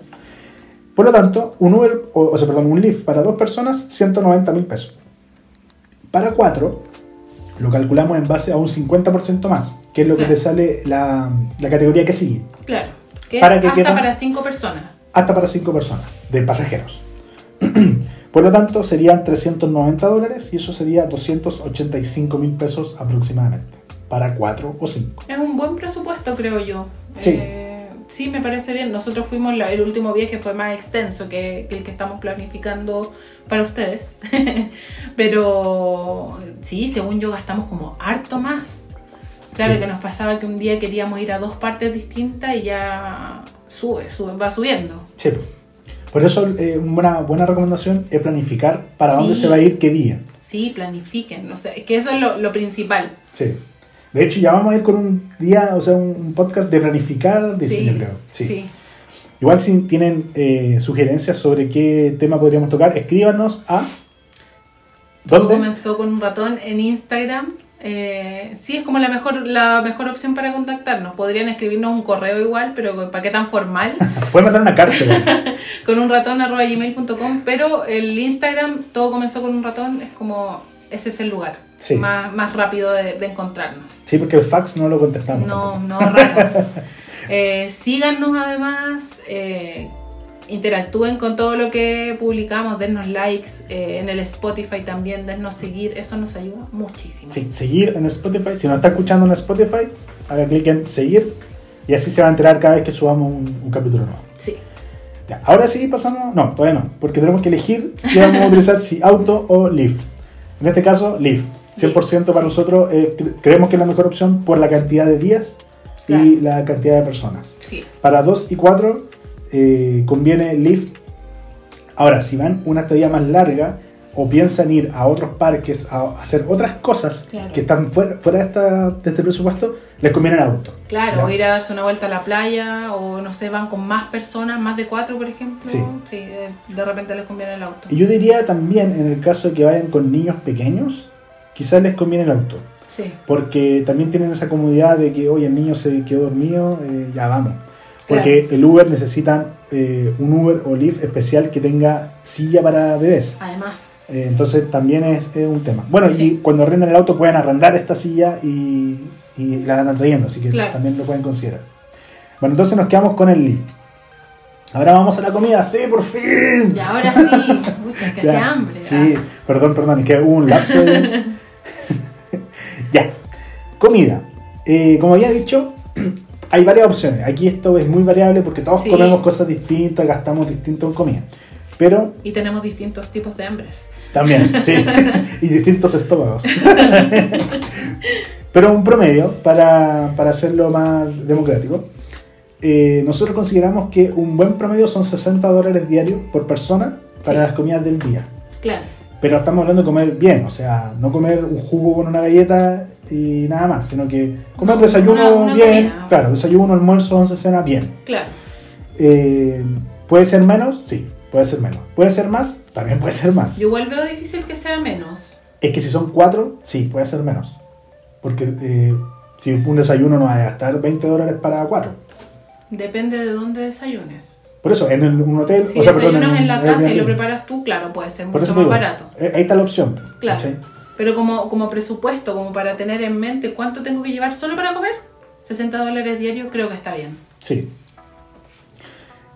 Por lo tanto, un Uber, o, o sea, perdón, un Lyft para dos personas, 190 mil pesos. Para cuatro, lo calculamos en base a un 50% más, que es lo que te sale la, la categoría que sigue, Claro. Que Para es que hasta quepan- para 5 personas. Hasta para cinco personas, de pasajeros. Por lo tanto, serían 390 dólares y eso sería 285 mil pesos aproximadamente, para cuatro o cinco. Es un buen presupuesto, creo yo. Sí. Eh, sí, me parece bien. Nosotros fuimos, el último viaje fue más extenso que, que el que estamos planificando para ustedes. Pero sí, según yo, gastamos como harto más. Claro Sí. que nos pasaba que un día queríamos ir a dos partes distintas y ya sube, sube va subiendo. Sí. Por eso, eh, una buena recomendación es planificar para Sí. dónde se va a ir qué día. Sí, planifiquen. O sea, es que eso es lo, lo principal. Sí. De hecho, ya vamos a ir con un día, o sea, un podcast de planificar diseño, creo. Sí. sí. Igual si tienen eh, sugerencias sobre qué tema podríamos tocar, escríbanos a... Todo ¿Dónde? comenzó con un ratón en Instagram. Eh, sí, es como la mejor, la mejor opción para contactarnos. Podrían escribirnos un correo igual, pero ¿para qué tan formal? Pueden mandar una carta. con un ratón arroba gmail.com. Pero el Instagram, todo comenzó con un ratón, es como ese es el lugar Sí. más, más rápido de, de encontrarnos. Sí, porque el fax no lo contestamos. No, tampoco. no raro. Eh, síganos además, eh, interactúen con todo lo que publicamos, dennos likes eh, en el Spotify también, dennos seguir, eso nos ayuda muchísimo. Sí, seguir en Spotify. Si nos está escuchando en Spotify, haga clic en seguir y así se va a enterar cada vez que subamos un, un capítulo nuevo. Sí. Ya, ahora sí pasamos. No, todavía no, porque tenemos que elegir qué vamos a utilizar, si auto o Lyft. En este caso, Lyft. 100% para Sí. nosotros eh, cre- creemos que es la mejor opción por la cantidad de días Claro. y la cantidad de personas. Sí. Para 2 y 4 conviene Lyft. Ahora, si van una estadía más larga o piensan ir a otros parques a hacer otras cosas Claro. que están fuera, fuera de, esta- de este presupuesto, les conviene el auto. Claro, ¿ya? o ir a darse una vuelta a la playa, o no sé, van con más personas, más de cuatro, por ejemplo. Sí. de, de repente les conviene el auto. Y yo diría también, en el caso de que vayan con niños pequeños, quizás les conviene el auto. Sí. Porque también tienen esa comodidad de que, oye, el niño se quedó dormido, eh, ya vamos. Porque el Uber necesitan eh, un Uber o Lyft especial que tenga silla para bebés. Además, Eh, entonces también es, es un tema. Bueno, Sí. y cuando arrendan el auto pueden arrendar esta silla y, y la andan trayendo, así que Claro. también lo pueden considerar. Bueno, entonces nos quedamos con el Lyft. Ahora vamos a la comida, sí, por fin. y ahora sí, mucha que hace hambre. Sí, perdón, perdón, es que hubo un lapso de... ya, comida. Eh, como había dicho, hay varias opciones. Aquí esto es muy variable porque todos Sí. comemos cosas distintas, gastamos distinto en comida. Pero Y tenemos distintos tipos de hambres. también, sí, y distintos estómagos. Pero un promedio, para, para hacerlo más democrático, eh, nosotros consideramos que un buen promedio son 60 dólares diarios por persona para Sí. las comidas del día. Claro, Pero estamos hablando de comer bien, o sea, no comer un jugo con una galleta y nada más, sino que comer No, desayuno una- una bien, comida. claro, desayuno, almuerzo, once, cena bien. claro. Eh, ¿Puede ser menos? Sí, puede ser menos. ¿Puede ser más? También puede ser más. Yo igual veo difícil que sea menos. Es que si son cuatro, sí, puede ser menos. Porque eh, si un desayuno no va a gastar 20 dólares para cuatro. Depende de dónde desayunes. Por eso, en el- un hotel, Si o sea, perdón, desayunas en la casa y lo preparas tú, claro, puede ser mucho más digo, barato. eh, ahí está la opción. Claro. ¿cachai? Pero como, como presupuesto, como para tener en mente cuánto tengo que llevar solo para comer, 60 dólares diarios creo que está bien. Sí.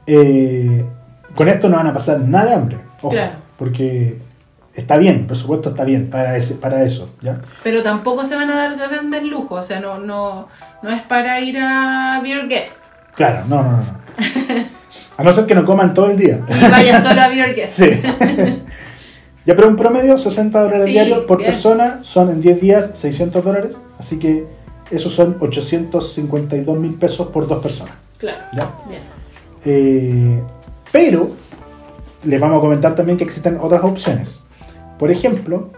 Eh, con esto no van a pasar nada de hambre. Ojo, Claro. Porque está bien, el presupuesto está bien para, ese, para eso. ¿ya? Pero tampoco se van a dar grandes lujos, o sea, no, no, no es para ir a Beer Guest. Claro, no, no, no. no. A no ser que no coman todo el día. Y vaya solo a Beer Guest. Sí. ya, pero un promedio, 60 dólares Sí, diarios por bien. persona, son en 10 días 600 dólares. Así que esos son 852 mil pesos por dos personas. Claro. ¿ya? Bien. Eh, pero les vamos a comentar también que existen otras opciones. Por ejemplo,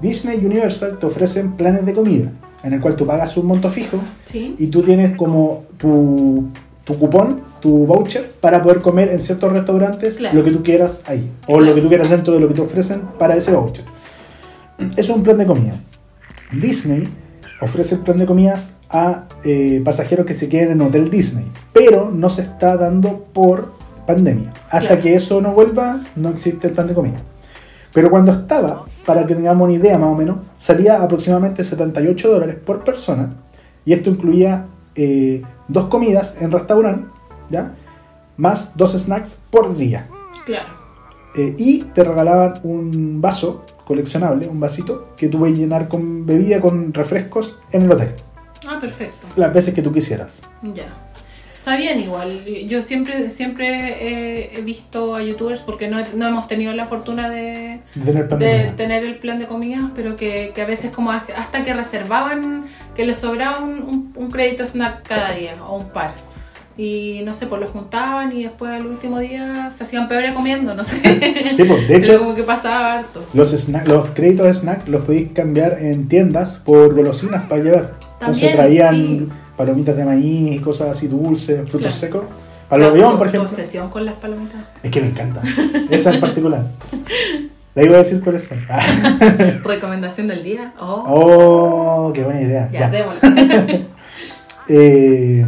Disney Universal te ofrecen planes de comida, en el cual tú pagas un monto fijo Sí. y tú tienes como tu, tu cupón, tu voucher, para poder comer en ciertos restaurantes Claro. lo que tú quieras ahí, o lo que tú quieras dentro de lo que te ofrecen para ese voucher. Es un plan de comida. Disney ofrece el plan de comidas a eh, pasajeros que se queden en Hotel Disney, pero no se está dando por pandemia. Hasta Claro. que eso no vuelva, no existe el plan de comida. Pero cuando estaba, para que tengamos una idea más o menos, salía aproximadamente 78 dólares por persona. Y esto incluía eh, dos comidas en restaurante, ¿ya? Más dos snacks por día. Claro. Eh, y te regalaban un vaso coleccionable, un vasito, que tú puedes llenar con bebida, con refrescos en el hotel. Ah, perfecto. Las veces que tú quisieras. Ya. Está bien igual. Yo siempre siempre he, he visto a youtubers porque no, no hemos tenido la fortuna de, Tener de el plan de comida, pero que, que a veces como hasta que reservaban, que les sobraba un, un- un crédito snack cada día o un par. Y no sé, pues lo juntaban y después el último día se hacían peores comiendo, no sé. Sí, pues, de Pero hecho, como que pasaba harto. los, snack- los créditos de snack los podéis cambiar en tiendas por golosinas para llevar. Entonces También, traían sí. Palomitas de maíz cosas así dulces, frutos Claro. secos. Claro, tu- por ejemplo. obsesión con las palomitas. Es que me encanta. Esa en particular. La iba a decir cuáles son. Recomendación del día. Oh, Oh, qué buena idea. ya, Ya. démosle. Eh,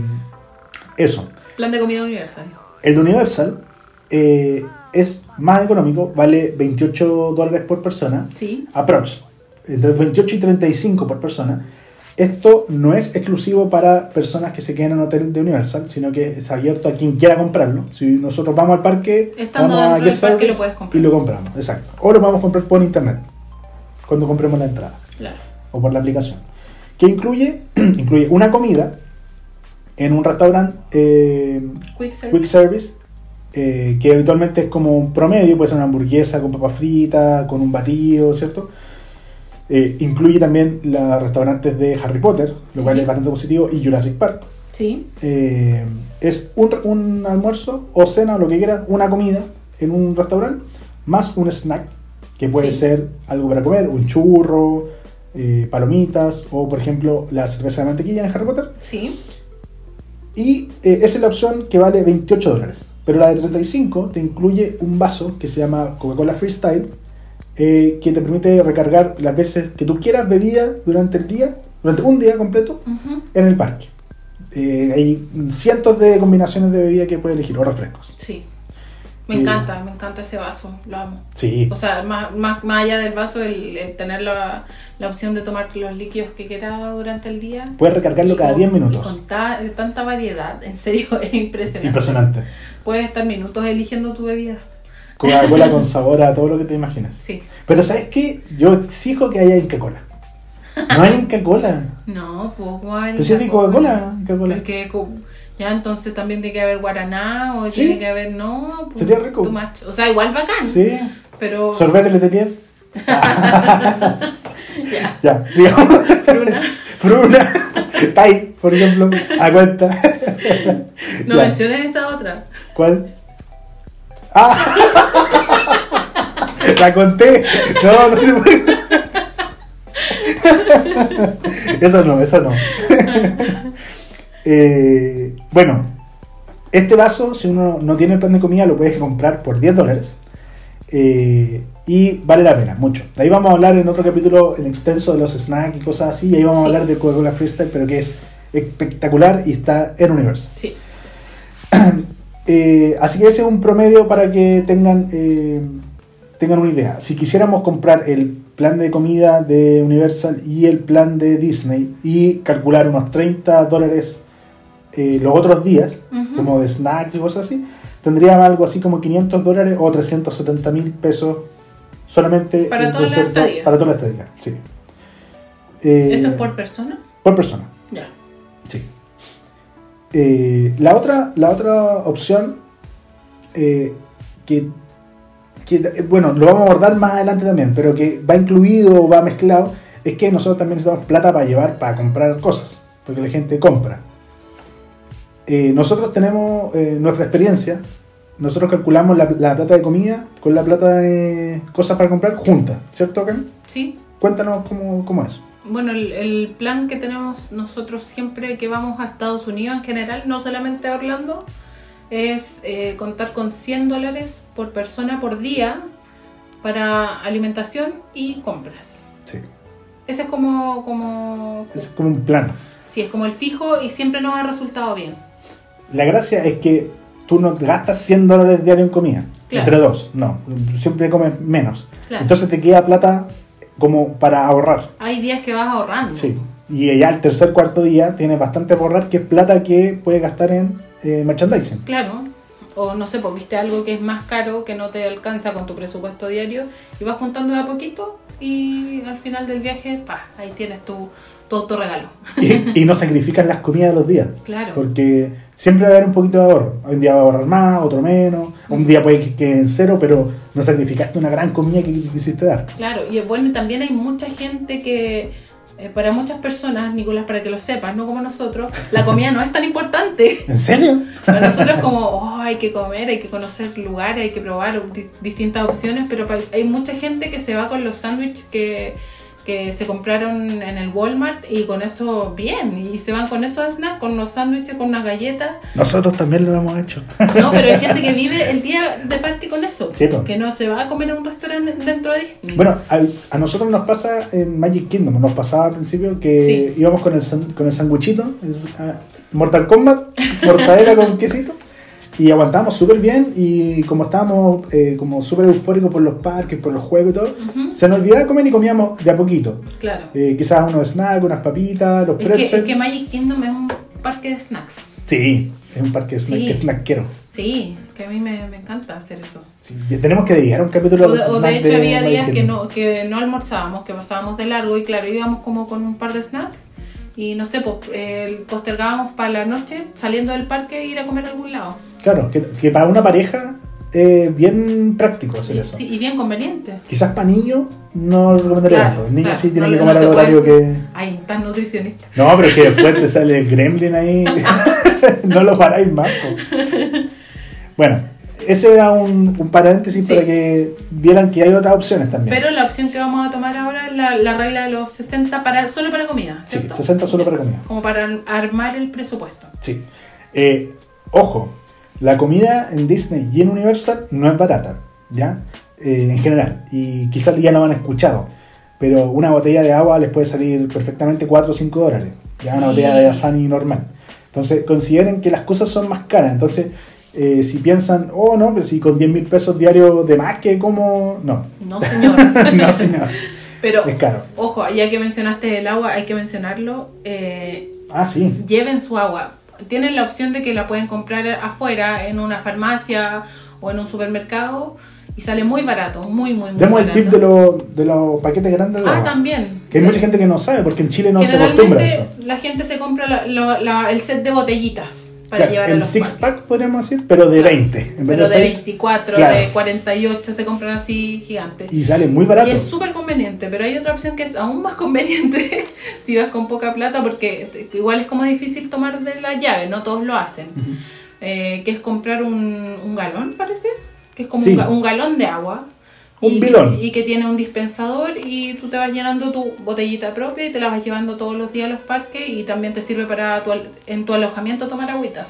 eso. plan de comida universal. El de Universal eh, es más económico, vale 28 dólares por persona. Sí. Aprox. Entre 28 y 35 por persona. Esto no es exclusivo para personas que se queden en hotel de Universal, sino que es abierto a quien quiera comprarlo. Si nosotros vamos al parque, Estando vamos a Guest Service lo y lo compramos. Exacto. O lo vamos a comprar por internet, cuando compremos la entrada, Claro. o por la aplicación. Que incluye, incluye una comida en un restaurante eh, Quick service. quick service, eh, que habitualmente es como un promedio, puede ser una hamburguesa con papa frita, con un batido, ¿cierto? Eh, incluye también los restaurantes de Harry Potter, lo cual Sí. es bastante positivo, y Jurassic Park. Sí. Eh, es un, un almuerzo o cena, o lo que quiera, una comida en un restaurante, más un snack, que puede Sí. ser algo para comer, un churro, eh, palomitas, o por ejemplo la cerveza de mantequilla en Harry Potter. Sí. Y eh, esa es la opción que vale 28 dólares. Pero la de 35 te incluye un vaso que se llama Coca-Cola Freestyle, eh, que te permite recargar las veces que tú quieras bebida durante el día, durante un día completo, Ujú. en el parque. Eh, hay cientos de combinaciones de bebida que puedes elegir, o refrescos. Sí. Me Sí. encanta, me encanta ese vaso, lo amo. Sí, O sea, más, más, más allá del vaso, el, el tener la, la opción de tomar los líquidos que quiera durante el día. puedes recargarlo cada con- 10 Y minutos. con ta- tanta variedad, en serio, es impresionante. Impresionante. Puedes estar minutos eligiendo tu bebida. Coca-Cola con sabor a todo lo que te imagines. Sí. Pero ¿sabes qué? Yo exijo que haya Inca-Cola. No hay Inca-Cola. No, pues ¿cómo va a haber Pero si es de Coca-Cola. Porque ya entonces también tiene que haber guaraná o Sí. tiene que haber no. pues, Sería rico. O sea, igual bacán. Sí. Pero Sorbete Letelier. ya. Ya, sigamos. Fruna. Fruna. Tai, por ejemplo. A cuenta. No Ya. menciones esa otra. ¿Cuál? ¡Ah! La conté. No, no se puede. Eso no, eso no. Eh, bueno, este vaso, si uno no tiene el plan de comida, lo puedes comprar por 10 dólares. Eh, y vale la pena, mucho. De ahí vamos a hablar en otro capítulo en extenso de los snacks y cosas así. Y ahí vamos a hablar de Coca-Cola Freestyle, pero que es espectacular y está en Universe. Sí. Eh, así que ese es un promedio para que tengan, eh, tengan una idea. Si quisiéramos comprar el plan de comida de Universal y el plan de Disney y calcular unos 30 dólares eh, los otros días, como de snacks y cosas así, tendría algo así como 500 dólares o 370 mil pesos solamente Para en toda la. Para toda la estadía, sí. Eh, ¿Eso es por persona? por persona. Eh, la, otra, la otra opción eh, que, que, eh, bueno, lo vamos a abordar más adelante también, pero que va incluido o va mezclado, es que nosotros también necesitamos plata para llevar, para comprar cosas, porque la gente compra. Eh, nosotros tenemos nuestra experiencia, nosotros calculamos la, la plata de comida con la plata de cosas para comprar juntas, ¿cierto, Cam? Sí. Cuéntanos cómo, cómo es. Bueno, el, el plan que tenemos nosotros siempre que vamos a Estados Unidos en general, no solamente a Orlando, es eh, contar con 100 dólares por persona por día para alimentación y compras. Sí. Ese es como, como, Es como un plan. sí, es como el fijo y siempre nos ha resultado bien. La gracia es que tú no gastas 100 dólares diario en comida. Claro. Entre dos, no. Siempre comes menos. Claro. Entonces te queda plata como para ahorrar. Hay días que vas ahorrando. Sí. Y ya el tercer, cuarto día tienes bastante para ahorrar, que es plata que puedes gastar en eh, merchandising. Claro. O no sé, pues viste algo que es más caro, que no te alcanza con tu presupuesto diario y vas juntando de a poquito y al final del viaje, pa, ahí tienes tu, tu autorregalo. Y, y no sacrifican las comidas de los días. Claro. Porque siempre va a haber un poquito de ahorro. Un día va a ahorrar más, otro menos. Un día puede que quede en cero, pero no sacrificaste una gran comida que quisiste dar. Claro, y bueno, también hay mucha gente que, eh, para muchas personas, Nicolás, para que lo sepas, no como nosotros, la comida no es tan importante. ¿En serio? Para nosotros es como, oh, hay que comer, hay que conocer lugares, hay que probar di- distintas opciones, pero hay mucha gente que se va con los sándwiches que, que se compraron en el Walmart y con eso bien, y se van con esos snacks, con los sándwiches, con unas galletas. Nosotros también lo hemos hecho. No, pero hay gente que vive el día de parque con eso, Sí, que no se va a comer en un restaurante dentro de Disney. Bueno, a, a nosotros nos pasa en Magic Kingdom, nos pasaba al principio que Sí. íbamos con el, con el sanguchito, el ah, Mortal Kombat, mortadela con quesito, y aguantamos súper bien y como estábamos eh, como súper eufóricos por los parques, por los juegos y todo, se nos olvidaba comer y comíamos de a poquito. Claro. Eh, quizás unos snacks, unas papitas, los Es que, pretzels. es que Magic Kingdom es un parque de snacks. Sí, es un parque snack, Sí. snackero. Sí, que a mí me, me encanta hacer eso. Sí. Tenemos que dedicar un capítulo O a de, los o de hecho había días que no, que no almorzábamos, que pasábamos de largo y claro, íbamos como con un par de snacks y no sé, pues, eh, postergábamos para la noche saliendo del parque e ir a comer a algún lado. Claro, que, que para una pareja es bien práctico hacer eso. Sí, y bien conveniente. Quizás para niños no lo recomendaría Claro, tanto. El niño claro. sí tiene No que comer no al horario que. Ay, tan nutricionista. No, pero es que después te sale el gremlin ahí. no lo paráis más. Bueno, ese era un, un paréntesis Sí. para que vieran que hay otras opciones también. Pero la opción que vamos a tomar ahora es la, la regla de los 60 para, solo para comida, sí, ¿cierto? 60 solo para comida. Como para armar el presupuesto. Sí. Eh, ojo, la comida en Disney y en Universal no es barata, ¿ya? Eh, en general. Y quizás ya lo han escuchado. Pero una botella de agua les puede salir perfectamente 4 o 5 dólares. Ya una Sí. botella de Asani normal. Entonces, consideren que las cosas son más caras. Entonces, eh, si piensan, oh, no, pues si con 10 mil pesos diarios de más que como... No, No, señor. no, señor. Pero, Es caro. ojo, ya que mencionaste el agua, hay que mencionarlo. eh, Ah, sí. lleven su agua. Tienen la opción de que la pueden comprar afuera, en una farmacia o en un supermercado, y sale muy barato, muy, muy, muy Demos el barato. tip de, los de los paquetes grandes de Ah, agua. también. Que hay mucha gente que no sabe, porque en Chile no se acostumbra eso. La gente se compra la- lo- la- el set de botellitas para Claro, llevar el six pack podríamos decir, pero de Claro. 20. En vez Pero de de 6. 24, Claro. de 48 se compran así gigantes. Y sale muy barato. Y es súper conveniente, pero hay otra opción que es aún más conveniente si vas con poca plata, porque igual es como difícil tomar de la llave, no todos lo hacen. Eh, que es comprar un, un galón, parece, que es como Sí. un, ga- un galón de agua. Un y, bidón. Y que tiene un dispensador y tú te vas llenando tu botellita propia y te la vas llevando todos los días a los parques y también te sirve para tu, en tu alojamiento tomar agüita.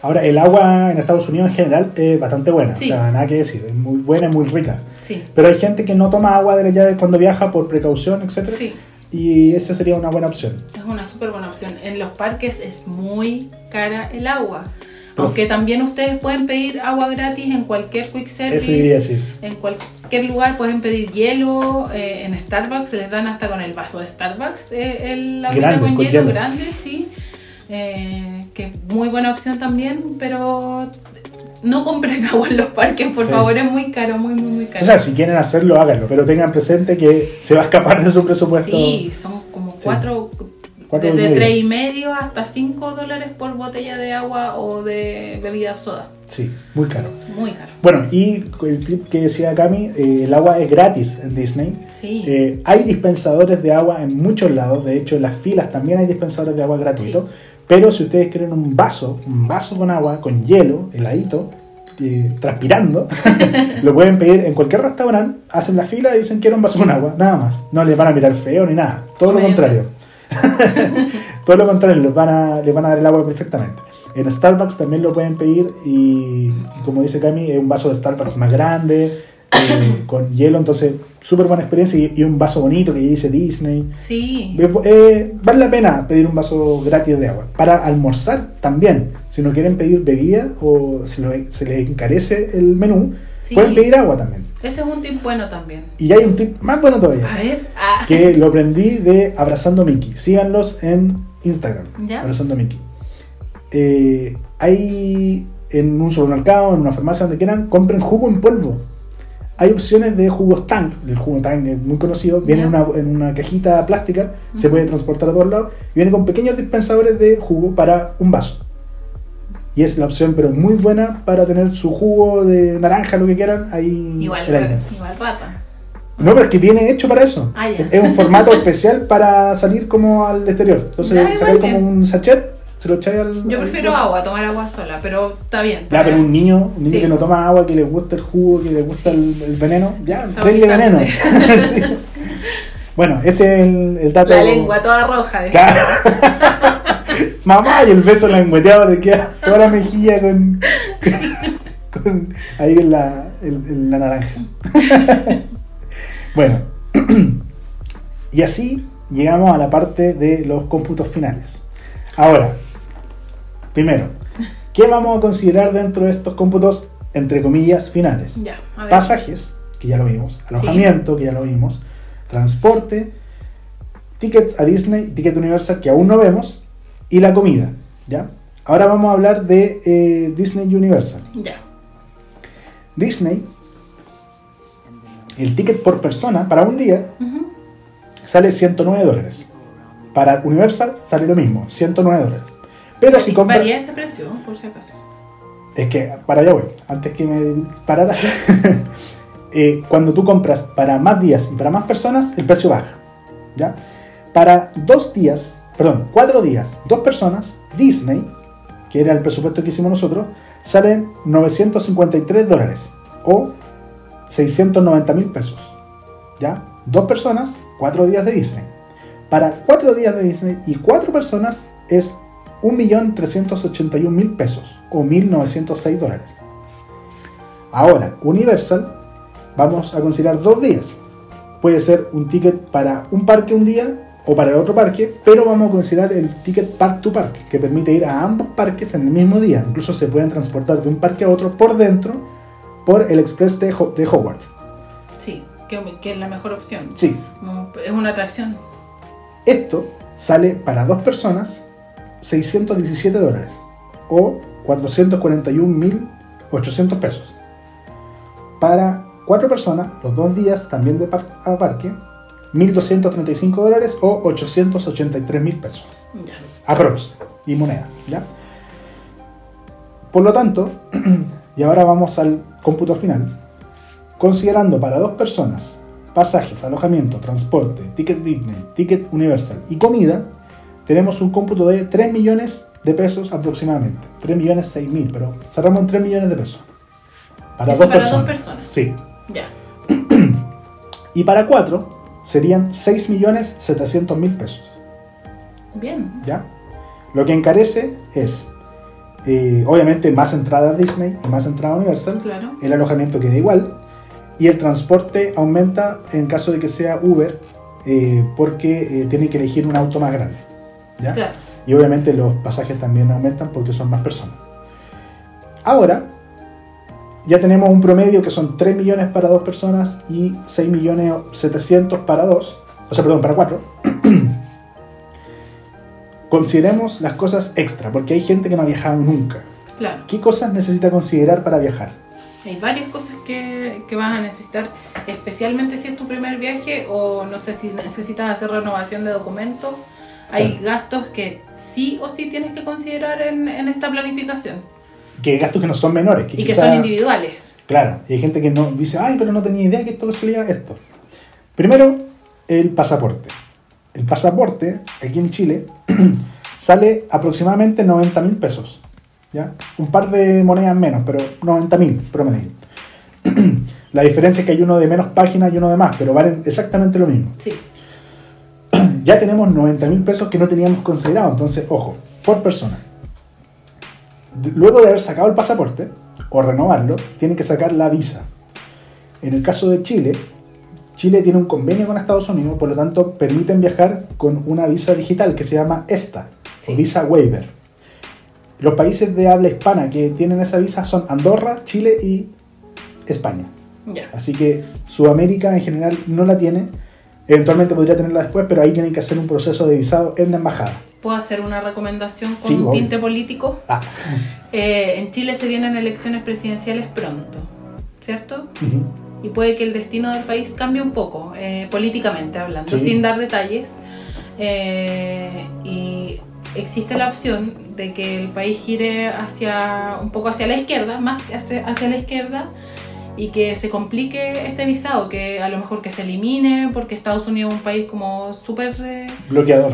Ahora, el agua en Estados Unidos en general es bastante buena. Sí. O sea, nada que decir. Es muy buena, es muy rica. Sí, Pero hay gente que no toma agua de la llave cuando viaja por precaución, etc. sí. Y esa sería una buena opción. Es una súper buena opción. En los parques es muy cara el agua. Aunque también ustedes pueden pedir agua gratis en cualquier quick Eso service. decir. En cualquier lugar pueden pedir hielo. eh, en Starbucks les dan hasta con el vaso de Starbucks eh, el agüita con, con hielo, hielo. grande, sí. Eh, que muy buena opción también, pero no compren agua en los parques, por Sí. favor, es muy caro, muy, muy, muy caro. O sea, si quieren hacerlo, háganlo. Pero tengan presente que se va a escapar de su presupuesto. Sí, son como Sí. Cuatro, desde medio. tres y medio hasta 5 dólares por botella de agua o de bebida soda. Sí, muy caro. Muy caro. Bueno, y el tip que decía Cami, eh, el agua es gratis en Disney. Sí. Eh, hay dispensadores de agua en muchos lados, de hecho en las filas también hay dispensadores de agua gratuitos, pero si ustedes quieren un vaso, un vaso con agua, con hielo, heladito, eh, transpirando, lo pueden pedir en cualquier restaurante, hacen la fila y dicen quiero un vaso con agua, nada más. No les van a mirar feo ni nada, todo lo contrario. todo lo contrario, les van, a, les van a dar el agua perfectamente. En Starbucks también lo pueden pedir y, y como dice Cami, es un vaso de Starbucks más grande, eh, con hielo, entonces súper buena experiencia y, y un vaso bonito que dice Disney. Sí. Eh, vale la pena pedir un vaso gratis de agua. Para almorzar también, si no quieren pedir bebida o si lo- se les encarece el menú, Sí. pueden pedir agua también. Ese es un tip bueno también. Y hay un tip más bueno todavía, A ver. Ah. que lo aprendí de Abrazando Mickey. Síganlos en Instagram, ¿Ya? Abrazando Mickey. Eh, hay en un supermercado, en una farmacia, donde quieran, compren jugo en polvo. Hay opciones de jugos tank. El jugo tank es muy conocido. Viene en una, en una cajita plástica, se Ujú. puede transportar a todos lados. Y viene con pequeños dispensadores de jugo para un vaso. Y es la opción, pero muy buena para tener su jugo de naranja, lo que quieran, ahí Igual, igual rata. No, pero es que viene hecho para eso. Ah. Es un formato especial para salir como al exterior. Entonces sacáis como un sachet, se lo echáis al. Yo prefiero agua, tomar agua sola, pero está bien. Ya, pero un niño, un niño Sí. que no toma agua, que le gusta el jugo, que le gusta el, el veneno, ya, denle veneno. Sí. Bueno, ese es el, el dato. La lengua toda roja. de- Claro. Mamá, y el beso lengüeteado te queda toda la mejilla con, con- ahí en la, en- en la naranja. bueno, y así llegamos a la parte de los cómputos finales. Ahora, primero, ¿qué vamos a considerar dentro de estos cómputos, entre comillas, finales? Ya, a ver. Pasajes, que ya lo vimos, alojamiento, que ya lo vimos, transporte, tickets a Disney, ticket Universal, que aún no vemos, y la comida, ¿ya? Ahora vamos a hablar de eh, Disney Universal. Ya. Disney, el ticket por persona para un día sale 109 dólares. Para Universal sale lo mismo, 109 dólares. Pero si compras... Varía ese precio, por si acaso. Es que para allá voy. Antes que me pararas. eh, cuando tú compras para más días y para más personas, el precio baja. ¿Ya? Para dos días, perdón, cuatro días, dos personas, Disney, que era el presupuesto que hicimos nosotros, salen 953 dólares o 690 mil pesos. ¿Ya? Dos personas, cuatro días de Disney. Para cuatro días de Disney y cuatro personas es 1.381.000 pesos o 1.906 dólares. Ahora, Universal, vamos a considerar dos días. Puede ser un ticket para un parque un día o para el otro parque, pero vamos a considerar el ticket park to park, que permite ir a ambos parques en el mismo día. Incluso se pueden transportar de un parque a otro por dentro por el express de, Ho- de Hogwarts. Sí, que, que es la mejor opción. Sí, Es una atracción. esto sale para dos personas 617 dólares o 441.800 pesos. Para cuatro personas, los dos días también de par a parque, 1.235 dólares o 883.000 pesos. Ya. aprox y monedas, ¿ya? Por lo tanto, y ahora vamos al cómputo final, considerando para dos personas pasajes, alojamiento, transporte, ticket Disney, ticket Universal y comida, tenemos un cómputo de 3 millones de pesos aproximadamente. 3 millones 6 mil, pero cerramos en 3 millones de pesos. Para, Eso dos, para personas. dos personas. Sí. Ya. Y para cuatro serían 6 millones 700 mil pesos. Bien. ¿ya? Lo que encarece es, eh, obviamente, más entrada a Disney y más entrada a Universal. Claro. El alojamiento queda igual. Y el transporte aumenta en caso de que sea Uber, eh, porque eh, tiene que elegir un auto más grande. ¿ya? Claro. Y obviamente los pasajes también aumentan porque son más personas. Ahora, ya tenemos un promedio que son 3 millones para dos personas y 6 millones 700 para dos, o sea, perdón, para cuatro. Consideremos las cosas extra, porque hay gente que no ha viajado nunca. Claro. ¿Qué cosas necesita considerar para viajar? Hay varias cosas que, que vas a necesitar, especialmente si es tu primer viaje o no sé si necesitas hacer renovación de documentos. Hay Claro. gastos que sí o sí tienes que considerar en, en esta planificación Que gastos que no son menores. Que y que son individuales. Claro, y hay gente que no dice, ay, pero no tenía idea que esto salía esto. Primero, el pasaporte. El pasaporte, aquí en Chile, sale aproximadamente 90 mil pesos. ¿ya? Un par de monedas menos, pero 90 mil promedio. La diferencia es que hay uno de menos páginas y uno de más, pero valen exactamente lo mismo. Sí. Ya tenemos 90 mil pesos que no teníamos considerado, entonces, ojo, por persona. Luego de haber sacado el pasaporte o renovarlo, tienen que sacar la visa. En el caso de Chile, Chile tiene un convenio con Estados Unidos, por lo tanto permiten viajar con una visa digital que se llama ESTA, Sí. o visa waiver. Los países de habla hispana que tienen esa visa son Andorra, Chile y España. Ya. Así que Sudamérica en general no la tiene. Eventualmente podría tenerla después, pero ahí tienen que hacer un proceso de visado en la embajada. ¿Puedo hacer una recomendación con Sí, un tinte político? Ah, Eh, en Chile se vienen elecciones presidenciales pronto, ¿cierto? y puede que el destino del país cambie un poco, eh, políticamente hablando, Sí. sin dar detalles. Eh, y existe la opción de que el país gire hacia un poco hacia la izquierda, más hacia, hacia la izquierda, y que se complique este visado, que a lo mejor que se elimine, porque Estados Unidos es un país como súper eh, bloqueador.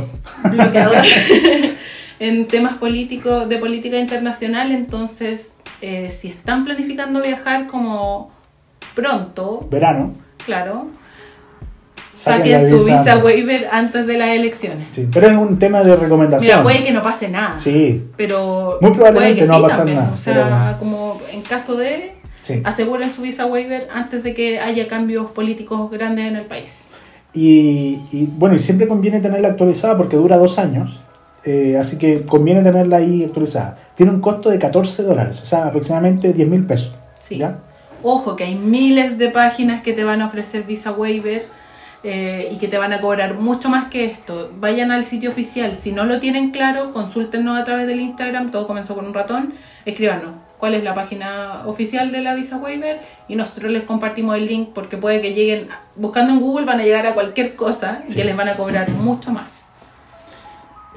bloqueador en temas políticos de política internacional entonces eh, si están planificando viajar como pronto Verano. claro Saquen su visa waiver antes de las elecciones Sí, pero es un tema de recomendación. mira puede que no pase nada Sí, pero Muy probablemente puede que no va a sí pasar también. nada, o sea pero- como en caso de sí. aseguren su visa waiver antes de que haya cambios políticos grandes en el país Y, y, bueno, y siempre conviene tenerla actualizada porque dura dos años. eh, así que conviene tenerla ahí actualizada. Tiene un costo de 14 dólares, o sea, aproximadamente 10 mil pesos. Sí. ¿ya? Ojo, que hay miles de páginas que te van a ofrecer visa waiver eh, y que te van a cobrar mucho más que esto. Vayan al sitio oficial. Si no lo tienen claro, consúltenos a través del Instagram. Todo comenzó con un ratón. Escríbanos cuál es la página oficial de la visa waiver y nosotros les compartimos el link porque puede que lleguen, buscando en Google, van a llegar a cualquier cosa y Sí. que les van a cobrar mucho más.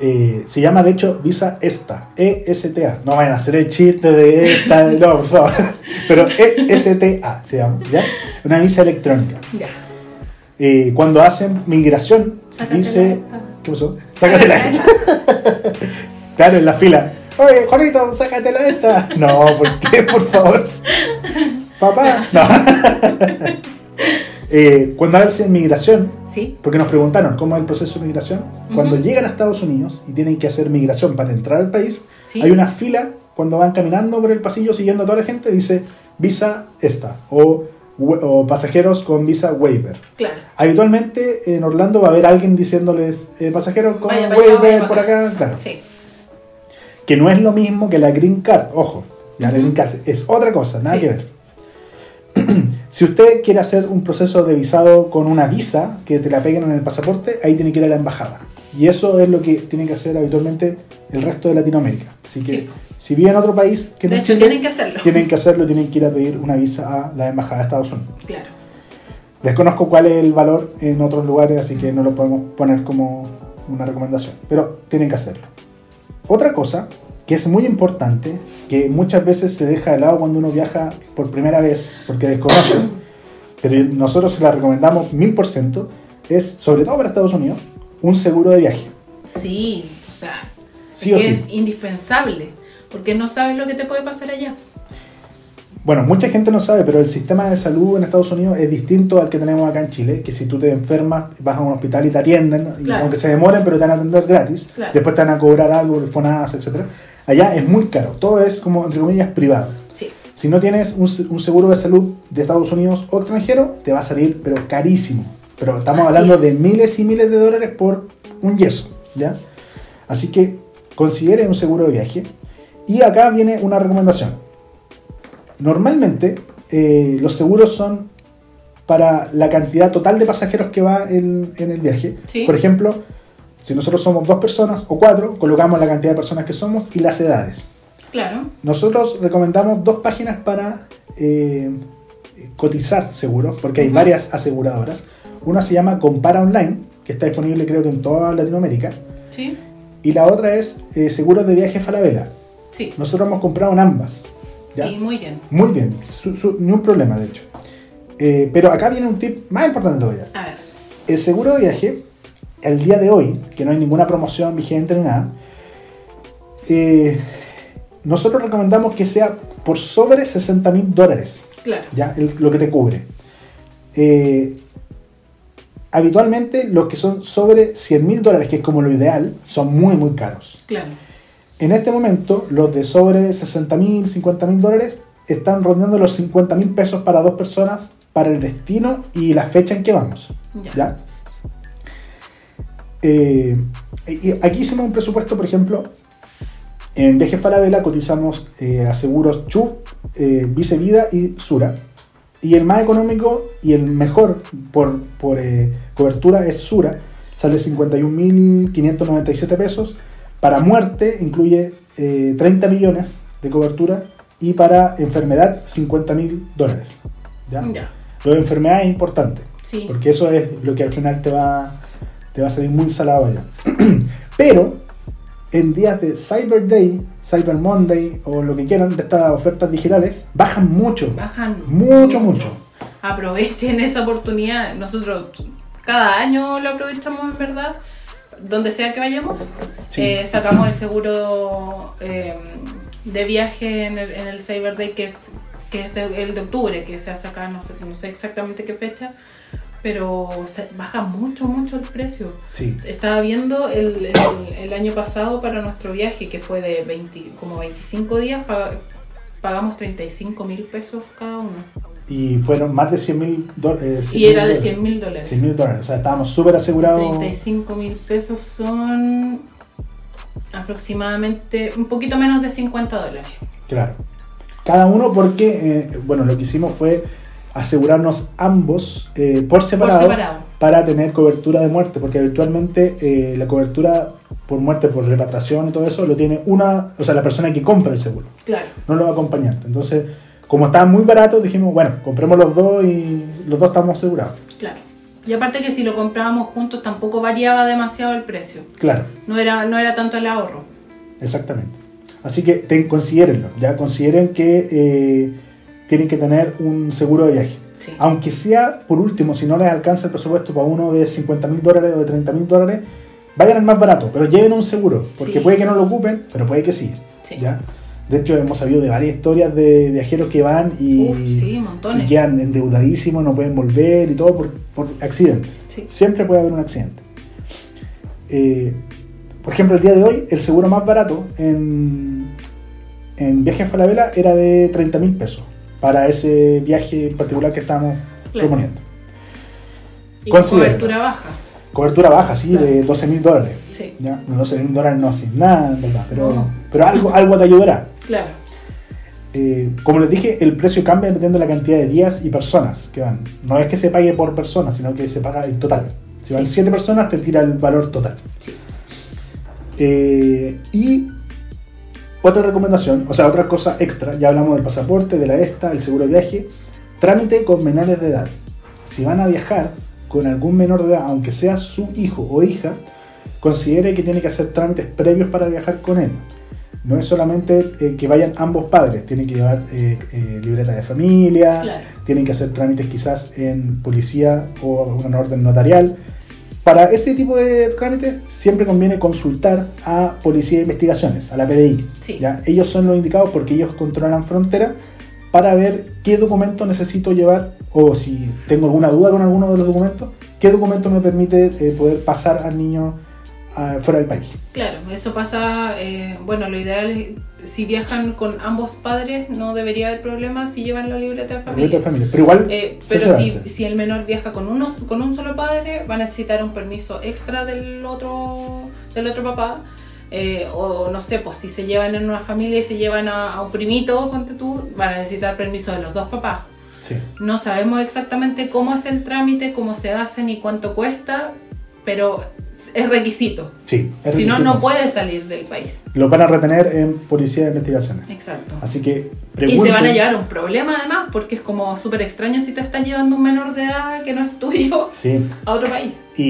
Eh, se llama de hecho Visa ESTA, E-S-T-A. No vayan a hacer el chiste de esta, no, por favor. Pero E-S-T-A se llama, ¿ya? Una visa electrónica. Ya. Eh, cuando hacen migración, Sácatela dice. ¿Qué pasó? Sácatela. claro, en la fila. Oye, Juanito, sácatela esta. No, ¿por qué? Por favor. Papá. No. Eh, cuando hacen migración, ¿Sí? porque nos preguntaron cómo es el proceso de migración, cuando llegan a Estados Unidos y tienen que hacer migración para entrar al país, Sí. hay una fila cuando van caminando por el pasillo siguiendo a toda la gente, dice visa esta o pasajeros con visa waiver. Claro. Habitualmente en Orlando va a haber alguien diciéndoles eh, pasajeros con Vaya waiver vaya por acá, claro. Sí. Que no es lo mismo que la green card, ojo, la green card es otra cosa, nada Sí. que ver. si usted quiere hacer un proceso de visado con una visa que te la peguen en el pasaporte, ahí tiene que ir a la embajada. Y eso es lo que tiene que hacer habitualmente el resto de Latinoamérica. Así que Sí. si vive en otro país que De hecho, Chile, tienen que hacerlo. tienen que hacerlo, tienen que ir a pedir una visa a la embajada de Estados Unidos. Claro. Desconozco cuál es el valor en otros lugares, así que no lo podemos poner como una recomendación, pero tienen que hacerlo. Otra cosa que es muy importante, que muchas veces se deja de lado cuando uno viaja por primera vez, porque desconoce, pero nosotros se la recomendamos mil por ciento, es, sobre todo para Estados Unidos, un seguro de viaje. Sí, o sea, Sí o que sí. es indispensable, porque no sabes lo que te puede pasar allá. Bueno, mucha gente no sabe, pero el sistema de salud en Estados Unidos es distinto al que tenemos acá en Chile, que si tú te enfermas, vas a un hospital y te atienden, y Claro. aunque se demoren, pero te van a atender gratis, Claro. después te van a cobrar algo, FONASA, etc. Allá es muy caro, todo es como, entre comillas, privado. Sí, Si no tienes un, un seguro de salud de Estados Unidos o extranjero, te va a salir, pero carísimo. Pero estamos Así hablando es. de miles y miles de dólares por un yeso, ¿ya? Así que considere un seguro de viaje. Y acá viene una recomendación. Normalmente eh, los seguros son para la cantidad total de pasajeros que va en, en el viaje. Sí. Por ejemplo, si nosotros somos dos personas o cuatro, colocamos la cantidad de personas que somos y las edades. claro. Nosotros recomendamos dos páginas para eh, cotizar seguros, porque hay varias aseguradoras. Una se llama Compara Online, que está disponible creo que en toda Latinoamérica. Sí, Y la otra es eh, Seguros de Viaje Falabella. sí. Nosotros hemos comprado en ambas. ¿Ya? Y muy bien. Muy bien, su- su- ni un problema de hecho. Eh, pero acá viene un tip más importante todavía. A ver, El seguro de viaje, el día de hoy, que no hay ninguna promoción vigente ni nada, eh, nosotros recomendamos que sea por sobre 60 mil dólares, claro. ¿ya? El- lo que te cubre. Eh, habitualmente los que son sobre 100 mil dólares, que es como lo ideal, son muy, muy caros. Claro. En este momento, los de sobre 60 mil, 50 mil dólares están rondando los 50 mil pesos para dos personas para el destino y la fecha en que vamos. Ya. ¿Ya? Eh, y aquí hicimos un presupuesto, por ejemplo, en Viaje Falabella cotizamos eh, a seguros CHUF, eh, Vice Vida y Sura. Y el más económico y el mejor por, por eh, cobertura es Sura, sale 51.597 pesos. Para muerte incluye eh, 30 millones de cobertura y para enfermedad 50.000 dólares. ¿ya? Ya. Lo de enfermedad es importante. Sí. Porque eso es lo que al final te va, te va a salir muy salado allá. Pero en días de Cyber Day, Cyber Monday o lo que quieran de estas ofertas digitales, bajan mucho. Bajan Mucho, mucho. Aprovechen esa oportunidad. Nosotros cada año lo aprovechamos en verdad. Donde sea que vayamos, Sí. eh, sacamos el seguro eh, de viaje en el, en el Cyber Day, que es, que es de- el de octubre, que se hace acá, no sé, no sé exactamente qué fecha, pero se- baja mucho, mucho el precio. Sí. Estaba viendo el, el- el año pasado para nuestro viaje, que fue de 20, como 25 días, pa- pagamos 35 mil pesos cada uno. Y fueron más de 100 mil dólares. Y era de 100 mil dólares. 100 mil dólares. O sea, estábamos súper asegurados. 35 mil pesos son aproximadamente un poquito menos de 50 dólares. Claro. Cada uno porque, eh, bueno, lo que hicimos fue asegurarnos ambos eh, por, separado Por separado. para tener cobertura de muerte, porque habitualmente eh, la cobertura por muerte, por repatriación y todo eso, lo tiene una, o sea, la persona que compra el seguro, Claro. no lo va acompañante. Entonces, como estaban muy baratos, dijimos, bueno, compremos los dos y los dos estamos asegurados. Claro. Y aparte que si lo comprábamos juntos tampoco variaba demasiado el precio. Claro, No era, no era tanto el ahorro. exactamente. Así que ten, considérenlo, ya consideren que eh, tienen que tener un seguro de viaje. Sí. Aunque sea, por último, si no les alcanza el presupuesto para uno de 50 mil dólares o de 30 mil dólares, vayan al más barato, pero lleven un seguro, porque Sí. puede que no lo ocupen, pero puede que sí. Sí. ¿ya? De hecho, hemos sabido de varias historias de viajeros que van y, Uf, sí, y montones. quedan endeudadísimos, no pueden volver y todo por, por accidentes. Sí. Siempre puede haber un accidente. Eh, por ejemplo, el día de hoy, el seguro más barato en, en Viaje a Falabella era de 30 mil pesos. para ese viaje en particular que estamos Claro. proponiendo. Y cobertura baja. Cobertura baja, sí, Claro. de 12 mil dólares. Sí, ¿ya? De 12 mil dólares no hacen nada, en verdad, pero, No. pero algo, algo te ayudará. Claro. Eh, como les dije, el precio cambia dependiendo de la cantidad de días y personas que van. No es que se pague por persona, sino que se paga el total. Si van Sí. 7 personas, te tira el valor total. Sí. Eh, y otra recomendación, o sea, otra cosa extra, ya hablamos del pasaporte, de la ESTA, el seguro de viaje, trámite con menores de edad. Si van a viajar con algún menor de edad, aunque sea su hijo o hija, considere que tiene que hacer trámites previos para viajar con él. No es solamente eh, que vayan ambos padres, tienen que llevar eh, eh, libreta de familia, Claro. tienen que hacer trámites quizás en policía o una orden notarial. Para ese tipo de trámites siempre conviene consultar a Policía de Investigaciones, a la PDI. Sí. ¿ya? Ellos son los indicados porque ellos controlan frontera para ver qué documento necesito llevar o si tengo alguna duda con alguno de los documentos, qué documento me permite poder pasar al niño ah, fuera del país. Claro, eso pasa, eh, bueno, lo ideal es, si viajan con ambos padres, no debería haber problema si llevan la libreta de familia. libreta de familia. Pero igual, Eh, pero si, si el menor viaja con, uno, con un solo padre, va a necesitar un permiso extra del otro, del otro papá. eh, o no sé, pues si se llevan en una familia y se llevan a, a un primito, ponte tú, van a necesitar permiso de los dos papás. Sí. No sabemos exactamente cómo es el trámite, cómo se hace ni cuánto cuesta, pero es requisito. Sí, es Si no, no puede salir del país. Lo van a retener en Policía de Investigaciones. Exacto. Así que Y se van a pregunten- llevar un problema además, porque es como súper extraño si te estás llevando un menor de edad que no es tuyo Sí, a otro país. y,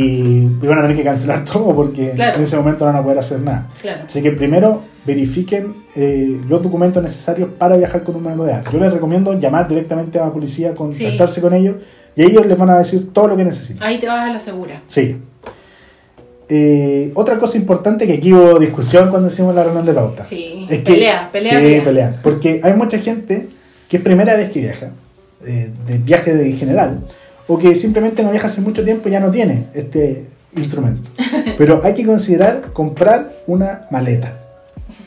y van a tener que cancelar todo porque Claro. en ese momento no van a poder hacer nada. Claro. Así que primero verifiquen eh, los documentos necesarios para viajar con un menor de edad. Yo les recomiendo llamar directamente a la policía, contactarse con ellos y ellos les van a decir todo lo que necesitan. Ahí te vas a la segura. Sí. Eh, otra cosa importante que aquí hubo discusión cuando hicimos la reunión de pauta. Sí. Es que- pelea, pelea, sí, pelea. pelea. Porque hay mucha gente que es primera vez que viaja, eh, de viaje de general, o que simplemente no viaja hace mucho tiempo y ya no tiene este instrumento. Pero hay que considerar comprar una maleta.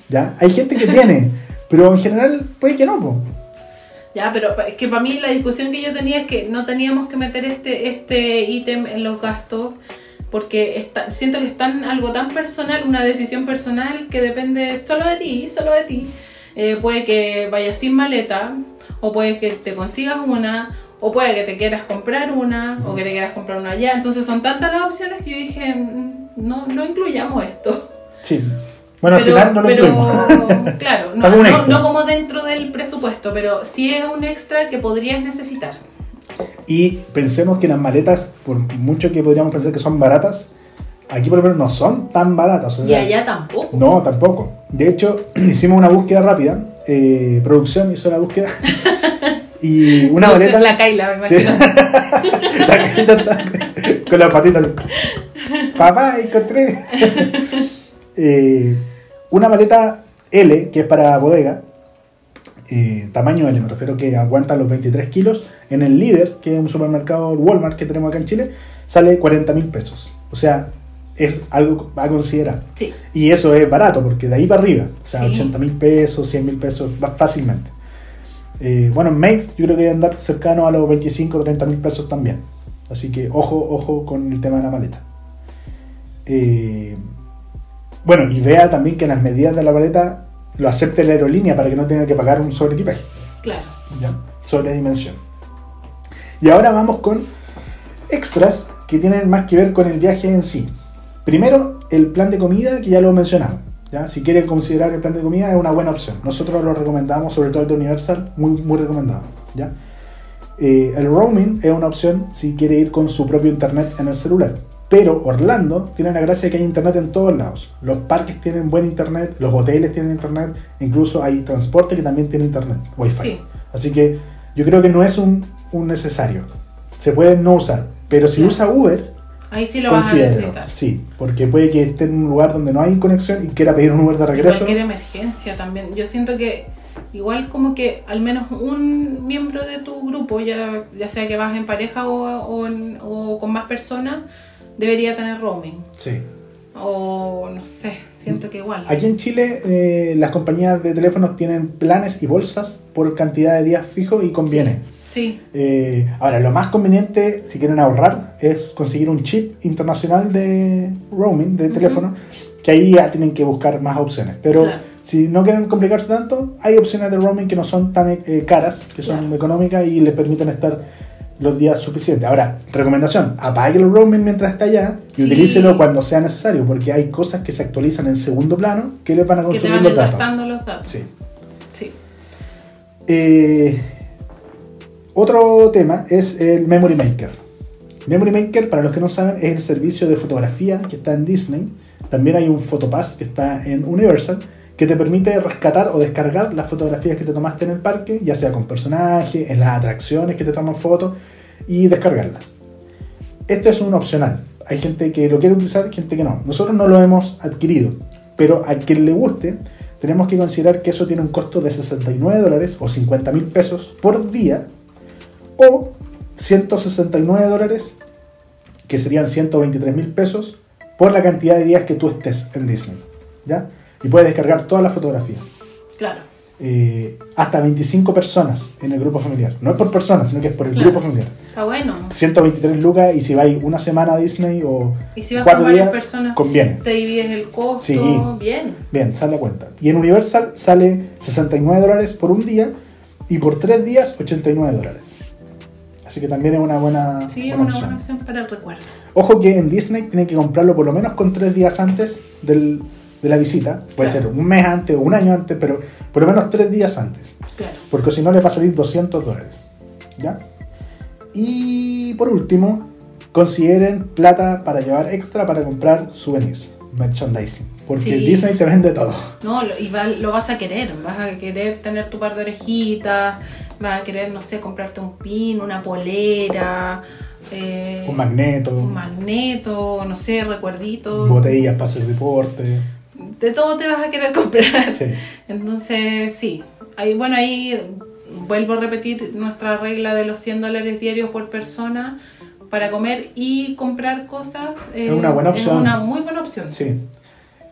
¿Ya? Hay gente que tiene, pero en general puede que no. po. Ya, pero es que para mí la discusión que yo tenía es que no teníamos que meter este este ítem en los gastos porque está- siento que es tan, algo tan personal, una decisión personal que depende solo de ti, solo de ti. Eh, puede que vayas sin maleta, o puede que te consigas una, o puede que te quieras comprar una, o que te quieras comprar una ya. Entonces son tantas las opciones que yo dije, mm, no, no incluyamos esto. Sí. Bueno, pero, al final no lo pero, incluimos. claro, no, no como dentro del presupuesto, pero sí es un extra que podrías necesitar. Y pensemos que las maletas, por mucho que podríamos pensar que son baratas, aquí por lo menos no son tan baratas. o y allá tampoco. No, tampoco. De hecho, hicimos una búsqueda rápida. eh, producción hizo la búsqueda. y una maleta. La Kaila, me Sí. imagino. La cajita está con las patitas. Papá, encontré. Eh, una maleta L, que es para bodega. Eh, tamaño L, me refiero que aguanta los 23 kilos. En el líder, que es un supermercado Walmart que tenemos acá en Chile, sale 40 mil pesos. O sea, es algo a considerar. Sí, Y eso es barato, porque de ahí para arriba, o sea, Sí. 80 mil pesos, 100 mil pesos, fácilmente. Eh, bueno, en Mates yo creo que debe andar cercano a los 25 o 30 mil pesos también. Así que ojo, ojo con el tema de la maleta. Eh, bueno, y vea también que las medidas de la maleta lo acepte la aerolínea para que no tenga que pagar un sobre equipaje. claro. ¿ya? Sobre dimensión. Y ahora vamos con extras que tienen más que ver con el viaje en sí. Primero, el plan de comida, que ya lo mencionamos. ¿ya? Si quieren considerar el plan de comida, es una buena opción. Nosotros lo recomendamos, sobre todo el de Universal, muy, muy recomendado. ¿ya? Eh, el roaming es una opción si quiere ir con su propio internet en el celular. Pero Orlando tiene la gracia de que hay internet en todos lados. Los parques tienen buen internet, los hoteles tienen internet, incluso hay transporte que también tiene internet, wifi. Sí. Así que yo creo que no es un, un necesario. Se puede no usar. Pero si usa Uber, Ahí sí lo vas a considero. necesitar. Sí, porque puede que esté en un lugar donde no hay conexión y quiera pedir un Uber de Y regreso. cualquier emergencia también. Yo siento que igual como que al menos un miembro de tu grupo, ya, ya sea que vas en pareja o, o en- o con más personas, debería tener roaming. Sí. O no sé, siento que igual. Aquí en Chile eh, las compañías de teléfonos tienen planes y bolsas por cantidad de días fijos y conviene. Sí, Eh, ahora, lo más conveniente, si quieren ahorrar, es conseguir un chip internacional de roaming, de teléfono, que ahí ya tienen que buscar más opciones. Pero Claro. si no quieren complicarse tanto, hay opciones de roaming que no son tan eh, caras, que son Claro. económicas y les permiten estar los días suficientes. Ahora, recomendación, apague el roaming mientras está allá y Sí. utilícelo cuando sea necesario, porque hay cosas que se actualizan en segundo plano que les van a que te consumir van los datos. gastando los datos. Sí. Sí. Eh, otro tema es el Memory Maker. Memory Maker, para los que no saben, es el servicio de fotografía que está en Disney. También hay un Photopass que está en Universal que te permite rescatar o descargar las fotografías que te tomaste en el parque, ya sea con personajes, en las atracciones que te toman fotos y descargarlas. Esto es un opcional. Hay gente que lo quiere utilizar, gente que no. Nosotros no lo hemos adquirido, pero al que le guste, tenemos que considerar que eso tiene un costo de 69 dólares o 50 mil pesos por día o 169 dólares, que serían 123 mil pesos, por la cantidad de días que tú estés en Disney. ¿ya? Y puedes descargar todas las fotografías. Claro. Eh, hasta 25 personas en el grupo familiar. No es por persona, sino que es por el Claro. grupo familiar. Está bueno. 123 lucas y si vais una semana a Disney o Y si vas cuatro con días, personas, conviene. te divides el costo. Sí. Bien. Bien, sale a cuenta. Y en Universal sale 69 dólares por un día y por tres días 89 dólares. Así que también es una buena, Sí, es una opción. buena opción para el recuerdo. Ojo que en Disney tienen que comprarlo por lo menos con tres días antes del- de la visita. Puede Claro. ser un mes antes o un año antes, pero por lo menos tres días antes. Claro. Porque si no le va a salir 200 dólares. ¿Ya? Y por último, consideren plata para llevar extra para comprar souvenirs, merchandising. Porque Sí. Disney te vende todo. No, lo, y va- lo vas a querer. Vas a querer tener tu par de orejitas. Vas a querer, no sé, comprarte un pin, una polera. eh, Un magneto, un magneto, no sé, recuerditos. botellas para hacer deporte. De todo te vas a querer comprar. Sí. Entonces, sí. Ahí, bueno, ahí vuelvo a repetir nuestra regla de los 100 dólares diarios por persona para comer y comprar cosas. eh, Es una buena opción. Es una muy buena opción. Sí.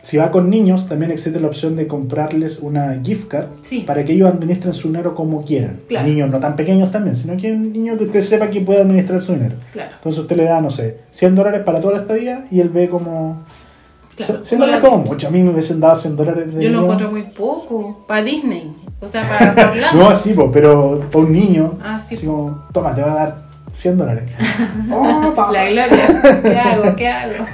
Si va con niños, también existe la opción de comprarles una gift card Sí. para que ellos administren su dinero como quieran. Claro. Niños no tan pequeños también, sino que un niño que usted sepa que puede administrar su dinero. Claro. Entonces usted le da, no sé, 100 dólares para toda la estadía y él ve como... Claro. 100 dólares como mucho. A mí me hubiesen dado 100 dólares de Yo lo encuentro muy poco. Para Disney. O sea, para, para Orlando. No, sí, po, pero para un niño, Ah, sí. así como, toma, te va a dar 100 dólares. oh. La gloria. ¿Qué hago? ¿Qué hago?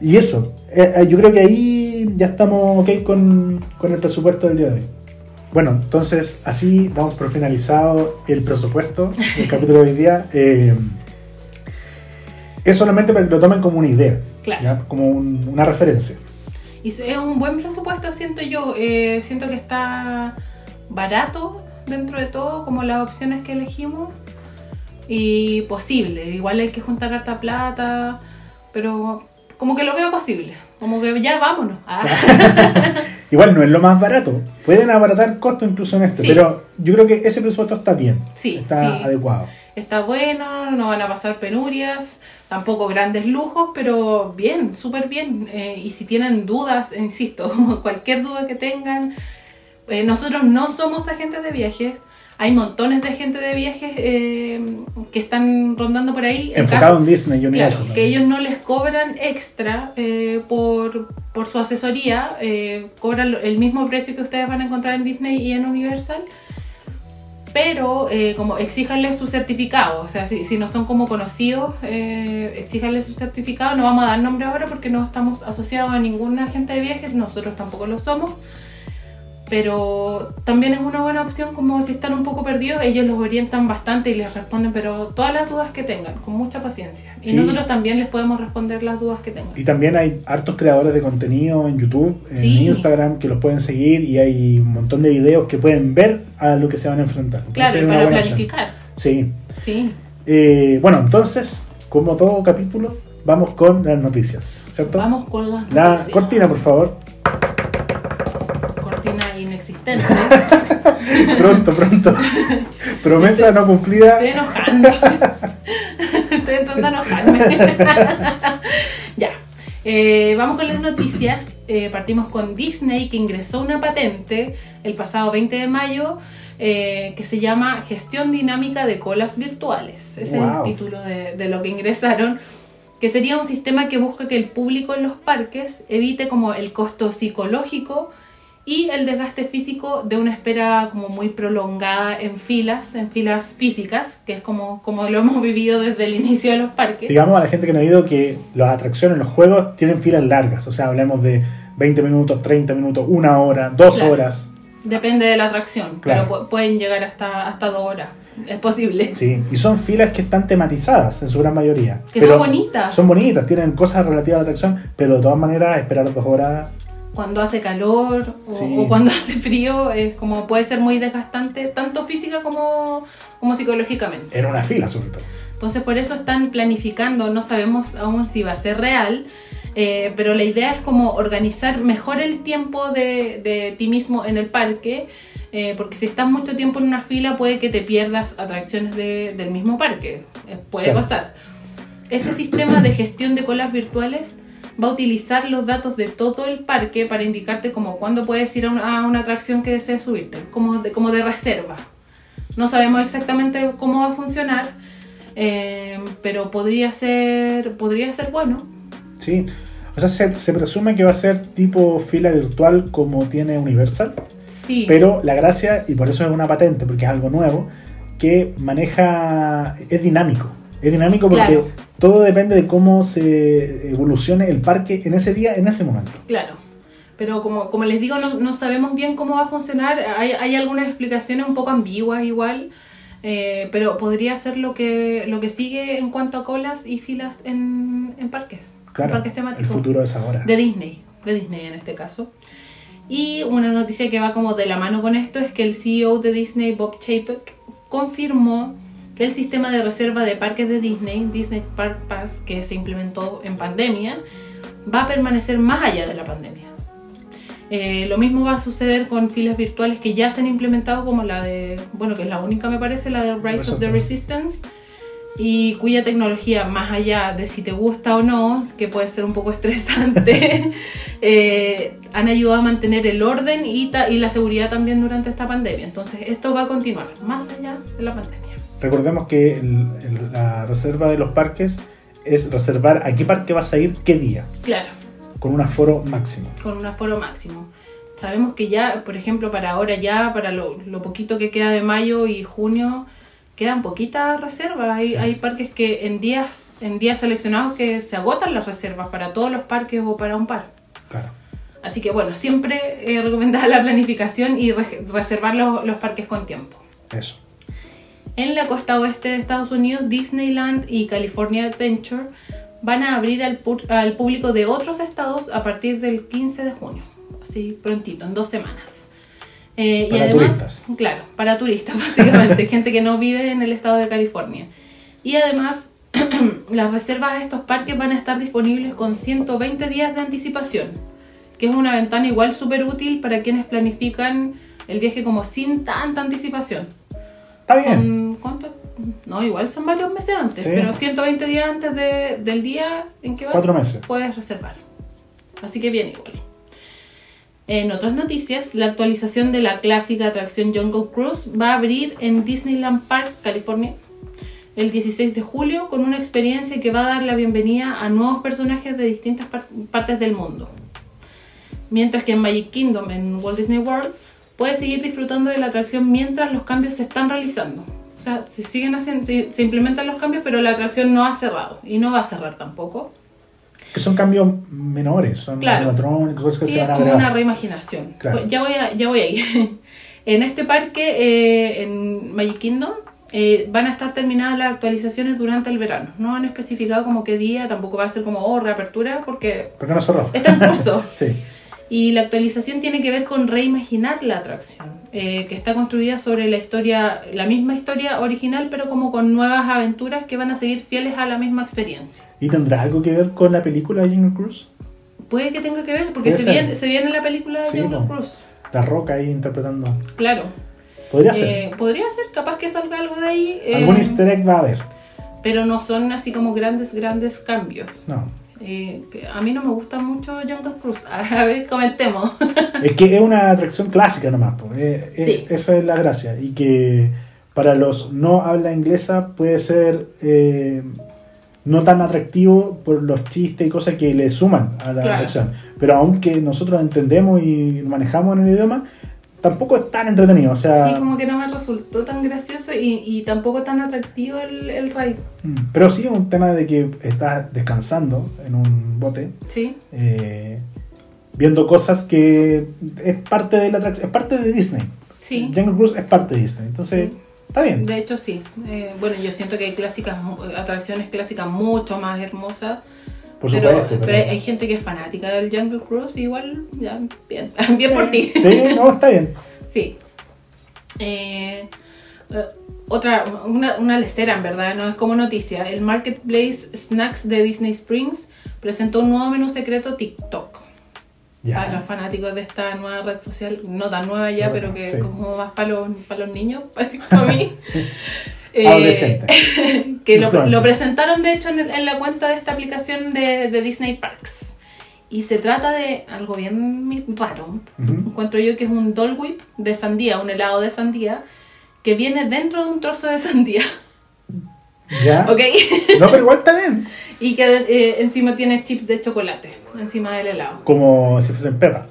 Y eso, eh, eh, yo creo que ahí ya estamos ok con, con el presupuesto del día de hoy. Bueno, entonces así damos por finalizado el presupuesto del capítulo de hoy día. Eh, es solamente para que lo tomen como una idea, Claro. ¿ya? como un- una referencia. Y es un buen presupuesto, siento yo. Eh, siento que está barato dentro de todo, como las opciones que elegimos. Y posible. Igual hay que juntar harta plata, pero como que lo veo posible. Como que ya vámonos. Ah. Igual no es lo más barato, pueden abaratar costos incluso en este, Sí. pero yo creo que ese presupuesto está bien, Sí, está sí. adecuado. Está bueno, no van a pasar penurias, tampoco grandes lujos, pero bien, súper bien. Eh, y si tienen dudas, insisto, cualquier duda que tengan, eh, nosotros no somos agentes de viajes. Hay montones de gente de viajes eh, que están rondando por ahí. En Enfocado caso- en Disney Claro, Universal. que ellos no les cobran extra por, por su asesoría, cobran el mismo precio que ustedes van a encontrar en Disney y en Universal, pero eh, como exíjanle su certificado, o sea, si, si no son como conocidos, eh, su certificado, no vamos a dar nombre ahora porque no estamos asociados a ningún agente de viajes, nosotros tampoco lo somos. Pero también es una buena opción como si están un poco perdidos, ellos los orientan bastante y les responden, pero todas las dudas que tengan, con mucha paciencia. Y Sí. nosotros también les podemos responder las dudas que tengan. Y también hay hartos creadores de contenido en YouTube, en Sí. Instagram, que los pueden seguir y hay un montón de videos que pueden ver a lo que se van a enfrentar. Entonces, Claro, para opción. planificar. Sí. Sí. Eh, bueno, entonces, como todo capítulo, vamos con las noticias, ¿cierto? Vamos con las La noticias. cortina, por favor. Pronto, pronto. Promesa no cumplida. Estoy enojando. Estoy intentando enojarme. ya. Eh, vamos con las noticias. Eh, partimos con Disney, que ingresó una patente el pasado 20 de mayo eh, que se llama Gestión Dinámica de Colas Virtuales. Ese es el título de, de lo que ingresaron, que sería un sistema que busca que el público en los parques evite como el costo psicológico y el desgaste físico de una espera como muy prolongada en filas, en filas físicas, que es como, como lo hemos vivido desde el inicio de los parques. Digamos a la gente que no ha ido que las atracciones, los juegos tienen filas largas. O sea, hablemos de 20 minutos, 30 minutos, una hora, dos Claro. horas. Depende de la atracción, Claro. pero pu- pueden llegar hasta, hasta dos horas. Es posible. Sí, y son filas que están tematizadas en su gran mayoría. Que son bonitas. Son bonitas, tienen cosas relativas a la atracción, pero de todas maneras esperar dos horas Cuando hace calor o, Sí. o cuando hace frío, es como puede ser muy desgastante, tanto física como, como psicológicamente. en una fila sobre todo. Entonces por eso están planificando, no sabemos aún si va a ser real, eh, pero la idea es como organizar mejor el tiempo de, de ti mismo en el parque, eh, porque si estás mucho tiempo en una fila puede que te pierdas atracciones de- del mismo parque, eh, puede Claro. pasar. Este sistema de gestión de colas virtuales va a utilizar los datos de todo el parque para indicarte como cuándo puedes ir a una, a una atracción que desees subirte, como de, como de reserva. No sabemos exactamente cómo va a funcionar, eh, pero podría ser, podría ser bueno. Sí. O sea, se, se presume que va a ser tipo fila virtual como tiene Universal, Sí, pero la gracia, y por eso es una patente, porque es algo nuevo, que maneja, es dinámico. Es dinámico porque Claro. Todo depende de cómo se evolucione el parque en ese día, en ese momento. claro. Pero como, como les digo, no, no sabemos bien cómo va a funcionar. Hay, hay algunas explicaciones un poco ambiguas igual, eh, pero podría ser lo que, lo que sigue en cuanto a colas y filas en, en parques. en Claro, parques el temáticos. futuro es ahora. De Disney, de Disney en este caso. Y una noticia que va como de la mano con esto es que el CEO de Disney, Bob Chapek, confirmó que el sistema de reserva de parques de Disney, Disney Park Pass, que se implementó en pandemia, va a permanecer más allá de la pandemia. Eh, lo mismo va a suceder con filas virtuales que ya se han implementado, como la de, bueno, que es la única me parece, la de Rise of the Resistance, y cuya tecnología, más allá de si te gusta o no, que puede ser un poco estresante, eh, han ayudado a mantener el orden y, la seguridad también durante esta pandemia. Entonces, esto va a continuar más allá de la pandemia. Recordemos que el- el- la reserva de los parques es reservar a qué parque vas a ir, qué día, Claro. con un aforo máximo. con un aforo máximo. Sabemos que ya, por ejemplo, para ahora ya, para lo, lo poquito que queda de mayo y junio, quedan poquitas reservas. Hay, Sí. hay parques que en días, en días seleccionados que se agotan las reservas para todos los parques o para un par. Claro. Así que bueno, siempre eh, recomendada la planificación y re- reservar los, los parques con tiempo. Eso. En la costa oeste de Estados Unidos, Disneyland y California Adventure van a abrir al, público de otros estados a partir del 15 de junio, así prontito, en dos semanas. Eh, y Para además, turistas. claro, para turistas básicamente, gente que no vive en el estado de California. Y además, las reservas a estos parques van a estar disponibles con 120 días de anticipación, que es una ventana igual súper útil para quienes planifican el viaje como sin tanta anticipación. Está bien. ¿Cuánto? No, igual son varios meses antes, Sí. pero 120 días antes de- del día en que vas, Cuatro meses. puedes reservar. Así que bien, igual. En otras noticias, la actualización de la clásica atracción Jungle Cruise va a abrir en Disneyland Park, California, el 16 de julio, con una experiencia que va a dar la bienvenida a nuevos personajes de distintas par- partes del mundo. Mientras que en Magic Kingdom, en Walt Disney World, puedes seguir disfrutando de la atracción mientras los cambios se están realizando. O sea, se siguen haciendo, se, se implementan los cambios, pero la atracción no ha cerrado y no va a cerrar tampoco. Que son cambios menores, son Claro. cosas que Sí, se es van a como agregar. una reimaginación. Claro. Pues ya voy a, ya voy ahí. en este parque, eh, en Magic Kingdom, eh, van a estar terminadas las actualizaciones durante el verano. No han especificado como qué día, tampoco va a ser como oh, reapertura, porque ¿Por qué no cerró? está en curso. sí. Y la actualización tiene que ver con reimaginar la atracción, eh, que está construida sobre la historia, la misma historia original, pero como con nuevas aventuras que van a seguir fieles a la misma experiencia. ¿Y tendrá algo que ver con la película de Jungle Cruise? Puede que tenga que ver, porque se ser. viene, se viene la película de Sí, Jungle no. Cruise. La Roca ahí interpretando. Claro. Podría ser. Eh, podría ser, capaz que salga algo de ahí, eh, Algún easter egg va a haber. pero no son así como grandes, grandes cambios. No. Eh, que a mí no me gusta mucho Jungle Cruise. A ver, comentemos. Es que es una atracción clásica nomás, pues. eh, eh, Sí. esa es la gracia. Y que para los no habla inglesa puede ser eh, no tan atractivo por los chistes y cosas que le suman a la Claro. atracción. Pero aunque nosotros entendemos y manejamos en el idioma, tampoco es tan entretenido. O sea, Sí, como que no me resultó tan gracioso y, y tampoco tan atractivo el, el ride. mm, pero sí es un tema de que estás descansando en un bote. Sí, eh, viendo cosas que es parte de la atracción, es parte de Disney. sí. Jungle Cruise es parte de Disney, entonces Sí. está bien. De hecho, sí. Eh, bueno, yo siento que hay clásicas, mu- atracciones clásicas mucho más hermosas. Por pero, supuesto. pero hay gente que es fanática del Jungle Cruise, igual, ya, bien, bien por ti. Sí, no, está bien. Sí. Eh, eh, otra, una, una lecera en verdad, no es como noticia. El Marketplace Snacks de Disney Springs presentó un nuevo menú secreto TikTok. Ya. Para los fanáticos de esta nueva red social, no tan nueva ya, No, pero que sí. como más para los, para los niños, para mí. Eh, Adolescente. que lo, presentaron de hecho en, el- en la cuenta de esta aplicación de, de Disney Parks. Y se trata de algo bien raro. Encuentro yo que es un Dole Whip de sandía, un helado de sandía, que viene dentro de un trozo de sandía. Ya. ¿Ok? No, pero igual está bien. y que eh, encima tiene chips de chocolate, encima del helado. Como si fuesen Pepa.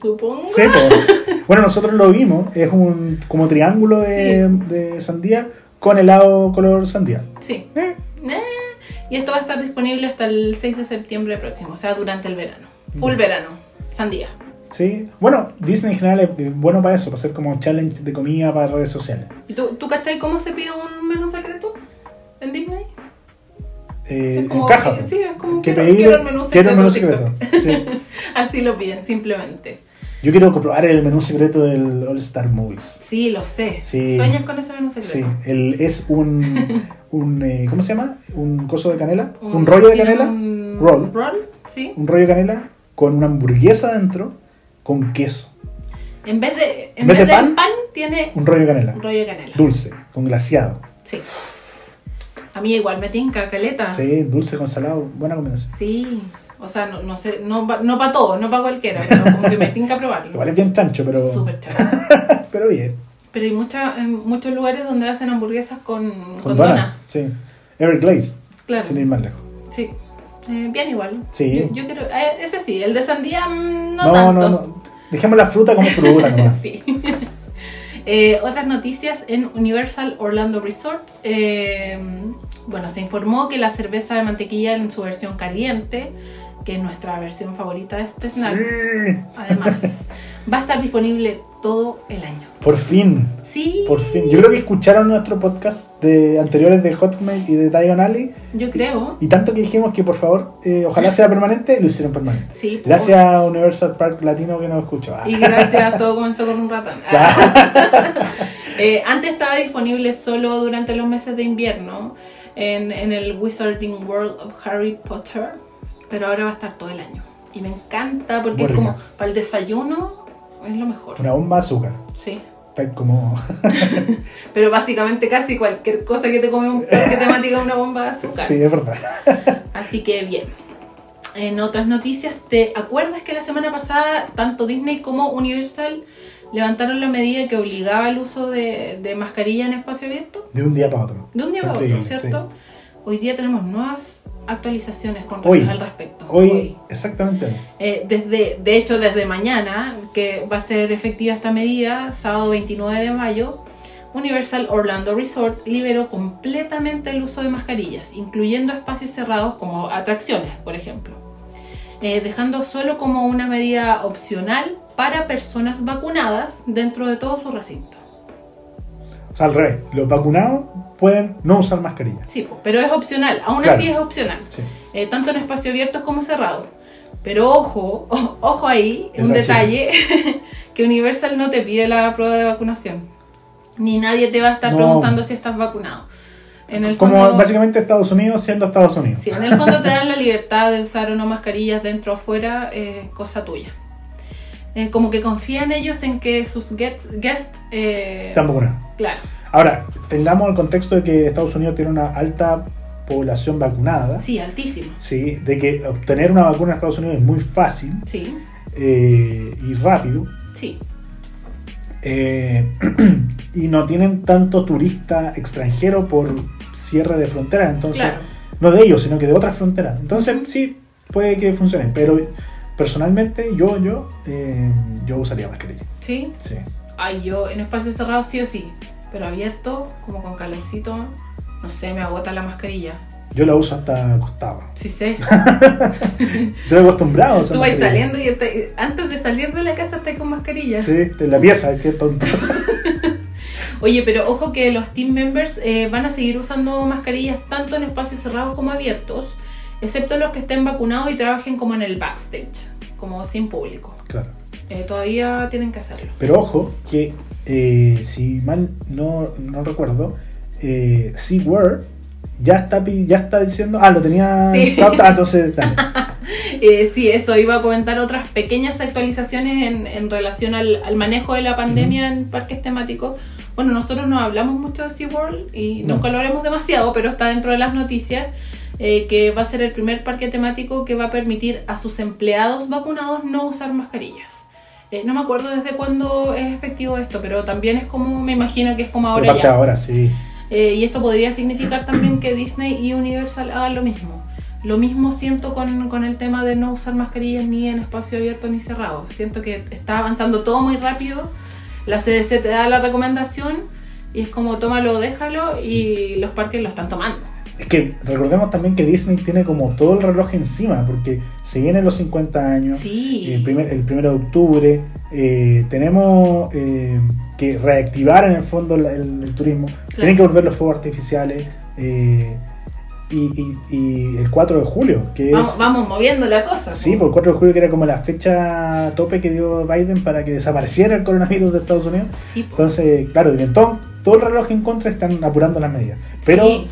Supongo. Sí, po. Bueno, nosotros lo vimos. Es un como triángulo de, de sandía con helado color sandía. Sí. Eh, Eh, Y esto va a estar disponible hasta el 6 de septiembre próximo, o sea, durante el verano. Full verano. Sandía. sí. Bueno, Disney en general es bueno para eso, para hacer como challenge de comida para redes sociales. ¿Y tú, tú cachai cómo se pide un menú secreto en Disney? Eh, Es como encaja. que- sí, es como que quiero- pedir- quiero el menú quiero el menú secreto secreto. Sí. Así lo piden, simplemente. Yo quiero probar el menú secreto del All Star Movies. Sí, lo sé. Sí. ¿Sueñas con ese menú Sí, secreto? el, es un, un eh, ¿cómo se llama? Un coso de canela, un, rollo de canela, roll, roll, sí. un rollo de canela con una hamburguesa dentro con queso, En vez de, en vez de pan, pan, tiene un rollo de canela, un rollo de canela. dulce, con glaseado. Sí. A mí igual me tinca caleta. Sí, dulce con salado, buena combinación. Sí. O sea, no, no sé, no, no para todo, no para cualquiera, pero como que me tinca probarlo. Igual es bien chancho, pero, Súper chévere. pero bien. Pero hay mucha, en muchos lugares donde hacen hamburguesas con, Con, con donuts, donas. sí. Everglaze, Claro. sin ir más lejos. Sí. Eh, bien igual. Sí. Yo, yo creo, eh, ese sí, el de sandía mm, no, No, tanto. no, no. Dejemos la fruta como fruta nomás. Sí. Eh, otras noticias en Universal Orlando Resort. eh, bueno, se informó que la cerveza de mantequilla en su versión caliente, que es nuestra versión favorita de este snack, Sí. además, va a estar disponible todo el año. Por fin, Sí, por fin. Yo creo que escucharon nuestro podcast de anteriores de Hotmail y de Diagon Alley yo creo. Y tanto que dijimos que por favor, eh, ojalá sea permanente, lo hicieron permanente. Sí. Gracias a Universal Park Latino que nos escuchó. Ah, Y gracias, todo comenzó con un ratón. Eh, antes estaba disponible solo durante los meses de invierno en, en el Wizarding World of Harry Potter, pero ahora va a estar todo el año. Y me encanta porque es como para el desayuno es lo mejor. Una bomba de azúcar. Sí. Está como. Pero básicamente casi cualquier cosa que te come un parque temática es una bomba de azúcar. Sí, es verdad. Así que bien. En otras noticias, ¿te acuerdas que la semana pasada tanto Disney como Universal levantaron la medida que obligaba el uso de, de mascarilla en espacio abierto? De un día para otro. De un día para otro, ¿cierto? Hoy día tenemos nuevas actualizaciones con Hoy. al respecto. Hoy, exactamente. Eh, desde, de hecho, desde mañana, que va a ser efectiva esta medida, sábado 29 de mayo, Universal Orlando Resort liberó completamente el uso de mascarillas, incluyendo espacios cerrados como atracciones, por ejemplo, Eh, dejando solo como una medida opcional para personas vacunadas dentro de todo su recinto. O sea, al revés. Los vacunados pueden no usar mascarilla. Sí, pero es opcional, aún Claro. así es opcional. Sí. eh, tanto en espacio abiertos como cerrado. Pero ojo, o- ojo ahí, Es un detalle, que Universal no te pide la prueba de vacunación. Ni nadie te va a estar No. preguntando si estás vacunado. En el Como fondo, básicamente Estados Unidos siendo Estados Unidos. sí, en el fondo te dan la libertad de usar o no mascarillas dentro o afuera, eh, cosa tuya. Eh, como que confían ellos en que sus guests, guests eh, Están vacunados. claro, Ahora, tengamos el contexto de que Estados Unidos tiene una alta población vacunada. Sí, altísimo. Sí, de que obtener una vacuna en Estados Unidos es muy fácil Sí, eh, y rápido. sí. eh, y no tienen tanto turista extranjero por cierre de fronteras. Entonces, Claro. no de ellos, sino que de otras fronteras. Entonces, sí, puede que funcione. Pero personalmente, yo, yo, eh, yo usaría mascarilla. Sí. Sí. Ay, yo en espacio cerrado sí o sí. Pero abierto, como con calorcito, no sé, me agota la mascarilla. Yo la uso hasta acostado. Sí sé. Estoy acostumbrado Tú vas saliendo y antes de salir de la casa estás con mascarilla. Sí, de la pieza, qué tonto. Oye, pero ojo que los team members eh, van a seguir usando mascarillas tanto en espacios cerrados como abiertos, excepto los que estén vacunados y trabajen como en el backstage, como sin público. claro. Eh, todavía tienen que hacerlo. Pero ojo, que eh, si mal no, no recuerdo, eh, SeaWorld ya está, ya está diciendo. Ah, lo tenía. Sí. Ah, entonces, dale. Eh, sí, eso iba a comentar otras pequeñas actualizaciones en, en relación al, al manejo de la pandemia en parques temáticos. Bueno, nosotros no hablamos mucho de SeaWorld y No. nunca lo haremos demasiado, pero está dentro de las noticias eh, que va a ser el primer parque temático que va a permitir a sus empleados vacunados no usar mascarillas. Eh, no me acuerdo desde cuándo es efectivo esto, pero también es como, me imagino que es como ahora ya. ahora, sí. Eh, y esto podría significar también que Disney y Universal hagan lo mismo. Lo mismo siento con, con el tema de no usar mascarillas ni en espacio abierto ni cerrado. Siento que está avanzando todo muy rápido. La CDC te da la recomendación y es como tómalo, déjalo y los parques lo están tomando. Es que recordemos también que Disney tiene como todo el reloj encima, porque se vienen los 50 años. Sí. El, primer, el primero de octubre eh, tenemos eh, que reactivar en el fondo el, el- el turismo, tienen que volver los fuegos artificiales eh, y, y- y el 4 de julio, que Vamos, es... vamos moviendo la cosa. Sí, po. por el 4 de julio que era como la fecha tope que dio Biden para que desapareciera el coronavirus de Estados Unidos. Sí, po. Entonces, claro, tienen todo, todo el reloj en contra están apurando las medidas. Pero Sí.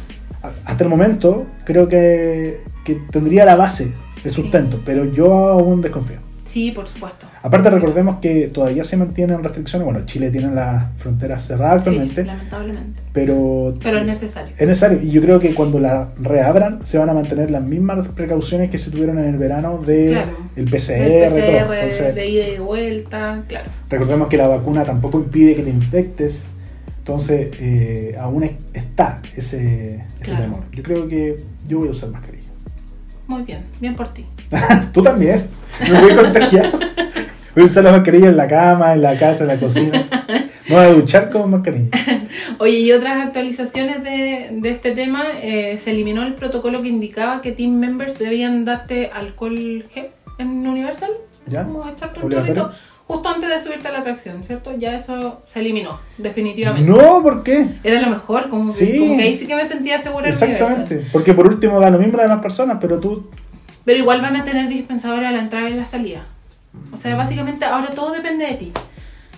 Hasta el momento creo que, que tendría la base, el Sí. sustento, pero yo aún desconfío. Sí, por supuesto. Aparte recordemos que todavía se mantienen restricciones, bueno, Chile tiene las fronteras cerradas Sí, actualmente, lamentablemente. pero, Pero es necesario. es necesario y yo creo que cuando la reabran se van a mantener las mismas precauciones que se tuvieron en el verano de Claro. el PCR, El. PCR Entonces, de ida y vuelta, claro. recordemos que la vacuna tampoco impide que te infectes, entonces eh, aún es- está ese, ese Claro. temor. Yo creo que yo voy a usar mascarilla. Muy bien, bien por ti. Tú también, me voy a contagiar. Voy a usar la mascarilla en la cama, en la casa, en la cocina. Me voy a duchar con mascarilla. Oye, y otras actualizaciones de, de este tema, eh, se eliminó el protocolo que indicaba que team members debían darte alcohol gel en Universal. Es ¿Ya? como ¿Obligatorio? Justo antes de subirte a la atracción, ¿cierto? Ya eso se eliminó, definitivamente. No, ¿por qué? Era lo mejor, como, Sí. que, como que ahí sí que me sentía segura. Exactamente. Porque por último da lo mismo a las demás personas, pero tú. Pero igual van a tener dispensadores a la entrada y la salida. O sea, básicamente ahora todo depende de ti.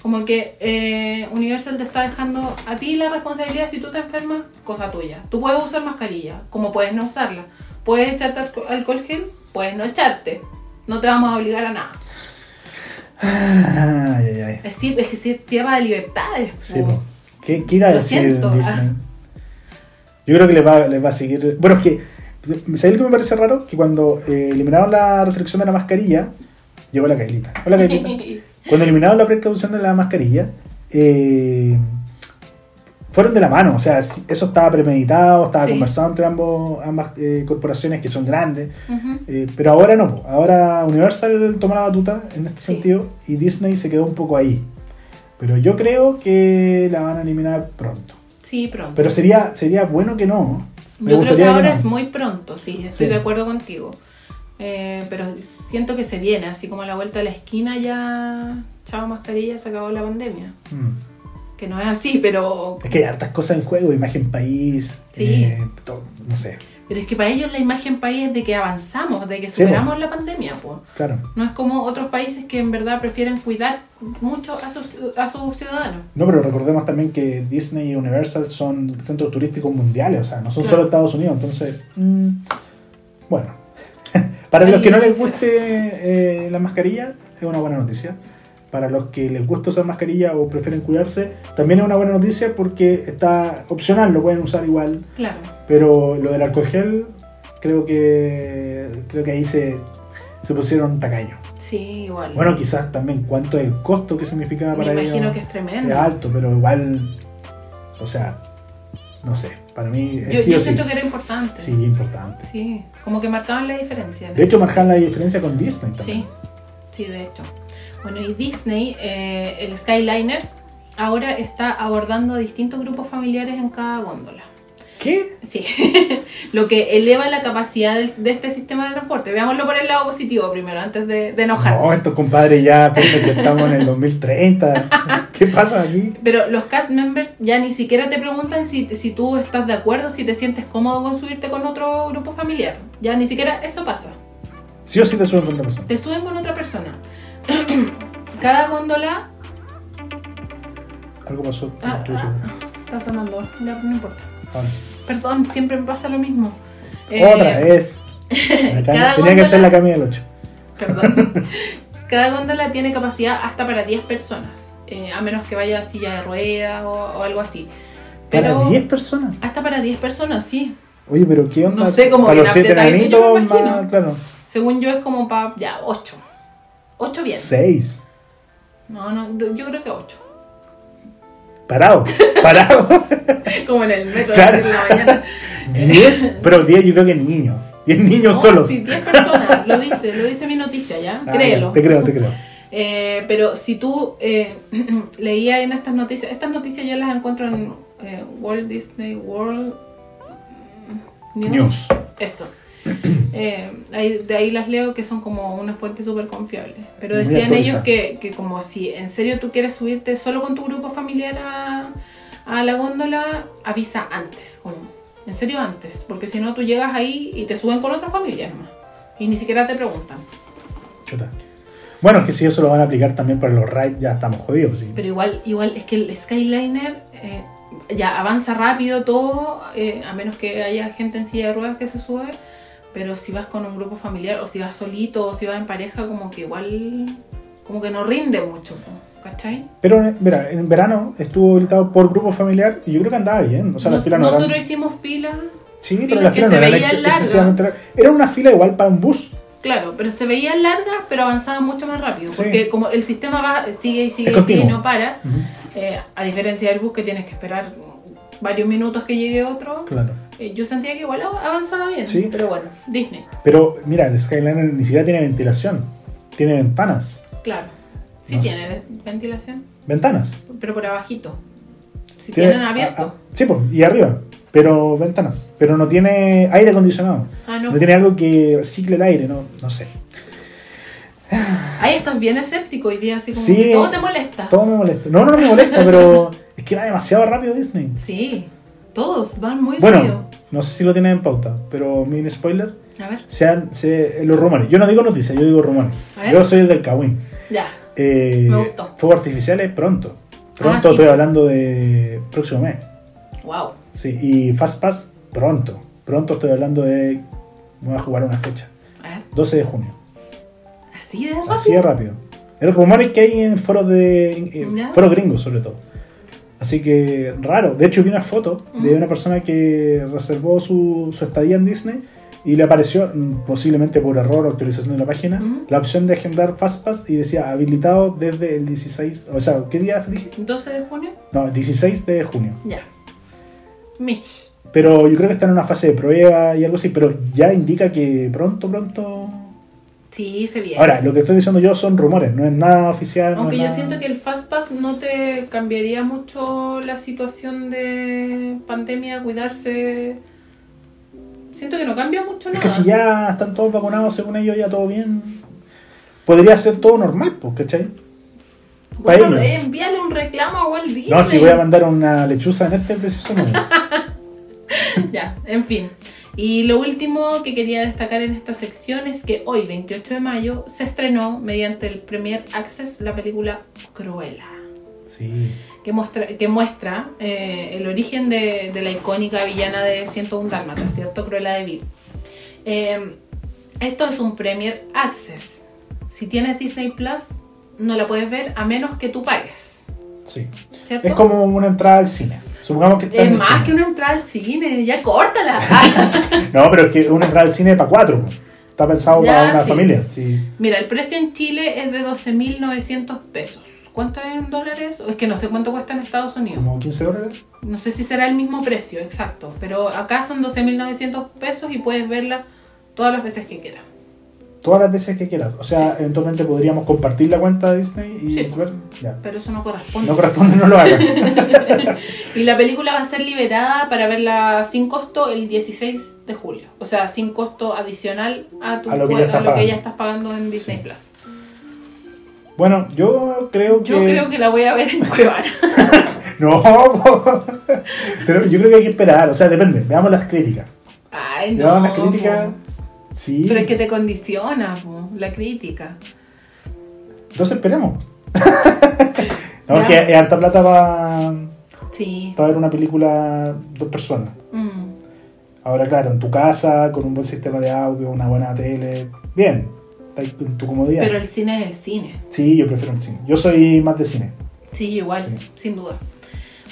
Como que eh, Universal te está dejando a ti la responsabilidad si tú te enfermas, cosa tuya. Tú puedes usar mascarilla, como puedes no usarla. Puedes echarte alco- alcohol gel, puedes no echarte. No te vamos a obligar a nada. Ay, ay, ay. Es, que sí es tierra de libertades. Sí, po. ¿Qué, qué irá a decir siento, Disney? ah. Yo creo que les va, les va a seguir. Bueno, es que. ¿Sabes lo que me parece raro? Que cuando eh, eliminaron la restricción de la mascarilla, llegó la Kailita. Hola, Kailita. Cuando eliminaron la precaución de la mascarilla, eh, fueron de la mano. O sea, eso estaba premeditado, estaba Sí. conversado entre ambos, ambas eh, corporaciones que son grandes. Eh, pero ahora no. Ahora Universal tomó la batuta en este Sí. sentido y Disney se quedó un poco ahí. Pero yo creo que la van a eliminar pronto. Sí, pronto. Pero sería, sería bueno que no. Me Yo creo que ahora no. es muy pronto, sí, estoy Sí. de acuerdo contigo. Eh, pero siento que se viene, así como a la vuelta de la esquina ya, chao mascarilla, se acabó la pandemia. Mm. Que no es así, pero, Es que hay hartas cosas en juego, imagen país, Sí. eh, todo, no sé, pero es que para ellos la imagen país es de que avanzamos, de que Sí, superamos la pandemia. po. claro. No es como otros países que en verdad prefieren cuidar mucho a sus, a sus ciudadanos. No, pero recordemos también que Disney y Universal son centros turísticos mundiales, o sea, no son Claro. solo Estados Unidos, entonces, mm, bueno. Para Ahí los que no les guste eh, la mascarilla, es una buena noticia. Para los que les gusta usar mascarilla o prefieren cuidarse, también es una buena noticia porque está opcional, lo pueden usar igual. Claro. Pero lo del alcohol gel, creo que creo que ahí se, se pusieron tacaños. Sí, igual. Bueno, quizás también cuánto es el costo que significa Me para imagino ellos. que es tremendo. Es alto, pero igual, o sea, no sé, para mí es Yo, sí yo sí. siento que era importante. Sí, importante. Sí, como que marcaban la diferencia. en De hecho, marcan la diferencia con Disney también. Sí, sí, de hecho. Bueno, y Disney, eh, el Skyliner, ahora está abordando a distintos grupos familiares en cada góndola. ¿Qué? Sí, lo que eleva la capacidad de, este sistema de transporte. Veámoslo por el lado positivo primero, antes de, de enojarnos. No, estos compadres ya piensan que estamos en el 2030. ¿Qué pasa aquí? Pero los cast members ya ni siquiera te preguntan si, si tú estás de acuerdo, si te sientes cómodo con subirte con otro grupo familiar. Ya ni siquiera eso pasa. Sí o sí te suben con otra persona. Te suben con otra persona. Cada góndola Algo pasó. Ah, ah, ah, está sonando, ya no importa. Ahora sí. Perdón, siempre me pasa lo mismo. Eh, Otra vez. Cami- cada Tenía que góndola- ser la camilla del 8. Perdón. Cada góndola tiene capacidad hasta para 10 personas, eh, a menos que vaya silla de ruedas o, o algo así. Pero Para 10 personas. hasta para 10 personas, sí. Oye, pero ¿qué onda? No sé, como Para los 7 apretadito, yo me enanitos, más, claro. Según yo es como para, ya, 8. 8 bien. 6. No, no, yo creo que 8. Parado. Parado. Como en el metro Claro. en la mañana. 10. Pero 10 yo creo que niños. 10 niños No, solos. Sí, 10 personas, lo dice, lo dice mi noticia, ¿ya? Ah, Créelo. Te creo, te creo. Eh, pero si tú eh, leías en estas noticias, estas noticias yo las encuentro en eh, Walt Disney World News. News. Eso. Eh, ahí- de ahí las leo que son como una fuente súper confiable. Pero decían ellos que, que como si en serio tú quieres subirte solo con tu grupo familiar a, a la góndola, avisa antes. Como, en serio antes. Porque si no tú llegas ahí y te suben con otra familia nomás. Y ni siquiera te preguntan. Chuta. Bueno, es que si eso lo van a aplicar también para los rides, ya estamos jodidos. Sí. Pero igual, igual es que el Skyliner eh, ya avanza rápido todo, eh, a menos que haya gente en silla de ruedas que se sube. Pero si vas con un grupo familiar, o si vas solito, o si vas en pareja, como que igual, como que no rinde mucho, ¿cachai? Pero, mira, en verano estuvo habilitado por grupo familiar y yo creo que andaba bien. O sea, Nos- filas no nosotros eran... hicimos fila, Sí, pero filas se no veían ex- excesivamente largas. Era una fila igual para un bus. claro, pero se veían largas, pero avanzaban mucho más rápido. Sí. Porque como el sistema va, sigue y sigue y sigue y no para, eh, a diferencia del bus que tienes que esperar varios minutos que llegue otro. Claro. Yo sentía que igual av- avanzaba bien, Sí. pero bueno, Disney, Pero, mira, el Skyliner ni siquiera tiene ventilación. Tiene ventanas. claro. Sí No sé. tiene ventilación, Ventanas. pero por abajito. Si Tiene- tienen abierto. ah, sí, pues, y arriba. Pero ventanas. Pero no tiene aire acondicionado. Ah, no. No tiene algo que recicle el aire, no, no sé. Ahí estás bien escéptico hoy día, así como Sí. que todo te molesta. Todo me molesta. No, no, no me molesta, pero es que va demasiado rápido Disney. Sí, todos van muy Bueno, rápido. no sé si lo tienen en pauta, pero mini spoiler. A ver, Sean, se- los rumores. Yo no digo noticias, yo digo rumores. Yo soy el del Kawin. ya. Eh, Me gustó. Fuegos artificiales pronto. Pronto Ah, sí. estoy hablando de próximo mes. Wow. Sí, y Fast Pass pronto. Pronto estoy hablando de. Voy a jugar una fecha. A ver, 12 de junio. así de rápido. Así de rápido. El rumores que hay en foros de. en Ya. foros gringos, sobre todo. Así que raro. De hecho, vi una foto de una persona que reservó su, su estadía en Disney y le apareció, mm, posiblemente por error o actualización de la página, la opción de agendar Fastpass y decía habilitado desde el 16. O sea, ¿qué día dije? 12 de junio, No, 16 de junio. ya. Mitch. Pero yo creo que está en una fase de prueba y algo así, pero ya indica que pronto, pronto. Sí, se viene. Ahora, lo que estoy diciendo yo son rumores, no es nada oficial. Aunque es yo nada- siento que el Fastpass no te cambiaría mucho la situación de pandemia, cuidarse. Siento que no cambia mucho Es nada. que si ya están todos vacunados, según ellos, ya todo bien. Podría ser todo normal, pues, ¿cachai? Bueno, eh, envíale un reclamo a Walt Disney. No, si voy a mandar una lechuza en este preciso momento. Ya, en fin. Y lo último que quería destacar en esta sección es que hoy, 28 de mayo, se estrenó mediante el Premier Access la película Cruella. Sí. que muestra, que muestra eh, el origen de, de la icónica villana de 101 Dálmatas, ¿cierto? Cruella de Vil. Eh, esto es un Premier Access. Si tienes Disney Plus, no la puedes ver a menos que tú pagues. Sí. ¿Cierto? Es como una entrada al cine. Supongamos que está Es en más cine. que una entrada al cine, ya córtala. No, pero es que una entrada al cine para cuatro. Está pensado Ya, para una sí. familia. Sí. Mira, el precio en Chile es de 12.900 pesos. ¿Cuánto es en dólares? O es que no sé cuánto cuesta en Estados Unidos. Como 15 dólares. No sé si será el mismo precio, exacto. Pero acá son 12.900 pesos y puedes verla todas las veces que quieras. Todas las veces que quieras. O sea, eventualmente podríamos compartir la cuenta de Disney y Sí. ver. Ya. Pero eso no corresponde. No corresponde, no lo hagan. Y la película va a ser liberada para verla sin costo el 16 de julio. O sea, sin costo adicional a, tu A lo que ya estás a lo que pagando. ya estás pagando en Disney Sí. Plus. Bueno, yo creo que. Yo creo que la voy a ver en Cuevana. No, pero yo creo que hay que esperar. O sea, depende. Veamos las críticas. Ay, no. Veamos las críticas. Sí. Pero es que te condiciona po, la crítica. Entonces esperemos. no, es que es harta plata para Sí. ver una película dos personas. Mm. Ahora, claro, en tu casa, con un buen sistema de audio, una buena tele. Bien. En tu comodidad. Pero el cine es el cine. Sí, yo prefiero el cine. Yo soy más de cine. Sí, igual, sin duda.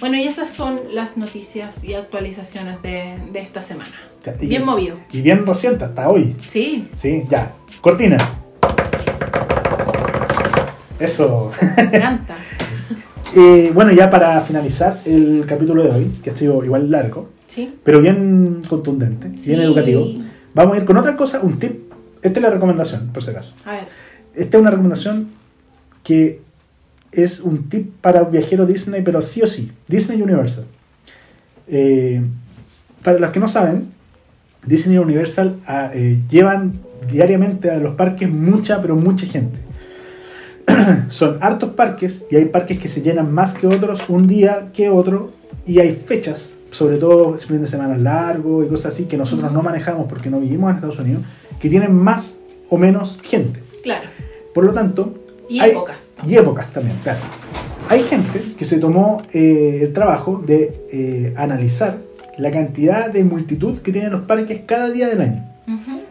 Bueno, y esas son las noticias y actualizaciones de, de esta semana. Y- Bien movido. Y bien reciente, hasta hoy. Sí, Sí, ya. Cortina. Eso. me encanta. Eh, bueno, ya para finalizar el capítulo de hoy, que ha sido igual largo, Sí. pero bien contundente, bien educativo, vamos a ir con otra cosa, un tip. Esta es la recomendación, por si acaso. A ver. Esta es una recomendación que es un tip para viajero Disney, pero sí o sí, Disney Universal. Eh, para los que no saben, Disney Universal ah, eh, llevan diariamente a los parques mucha, pero mucha gente. Son hartos parques y hay parques que se llenan más que otros un día que otro y hay fechas, sobre todo fin de semana largo y cosas así que nosotros no manejamos porque no vivimos en Estados Unidos, que tienen más o menos gente. Claro. Por lo tanto, Y hay- épocas. y épocas también, claro. Hay gente que se tomó eh, el trabajo de eh, analizar la cantidad de multitud que tienen los parques cada día del año.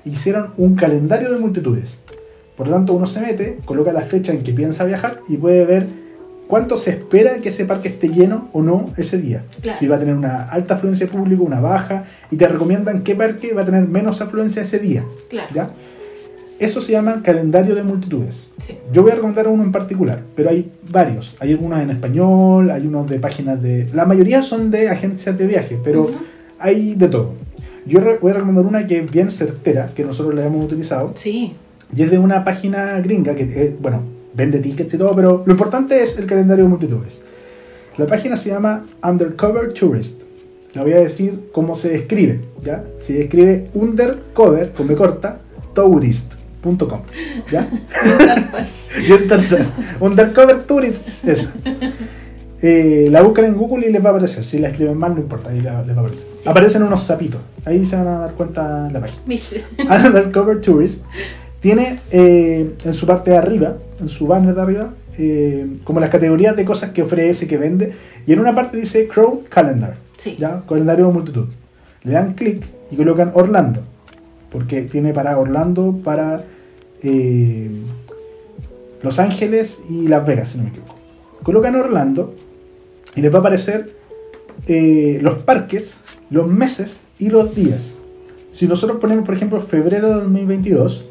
Hicieron un calendario de multitudes. Por lo tanto, uno se mete, coloca la fecha en que piensa viajar y puede ver cuánto se espera que ese parque esté lleno o no ese día. Claro. Si va a tener una alta afluencia de público, una baja, y te recomiendan qué parque va a tener menos afluencia ese día. Claro. ¿ya? Eso se llama calendario de multitudes. Sí. Yo voy a recomendar uno en particular, pero hay varios. Hay algunos en español, hay unos de páginas de... La mayoría son de agencias de viaje, pero hay de todo. Yo voy a recomendar una que es bien certera, que nosotros la hemos utilizado, Sí. y es de una página gringa que, eh, bueno, vende tickets y todo, pero lo importante es el calendario de multitudes. La página se llama Undercover Tourist. La voy a decir cómo se escribe, ¿ya? Se escribe undercover, con B corta, tourist.com, ¿ya? Y en tercero, Undercover Tourist, esa. Eh, la buscan en Google y les va a aparecer. Si la escriben mal, no importa, ahí les va a aparecer. Sí. Aparecen unos sapitos. Ahí se van a dar cuenta en la página. Undercover Tourist tiene eh, en su parte de arriba, en su banner de arriba, eh, como las categorías de cosas que ofrece, que vende. Y en una parte dice Crowd Calendar, Sí. ¿ya? calendario de multitud. Le dan clic y colocan Orlando, porque tiene para Orlando, para eh, Los Ángeles y Las Vegas, si no me equivoco. Colocan Orlando y les va a aparecer eh, los parques, los meses y los días. Si nosotros ponemos, por ejemplo, febrero de 2022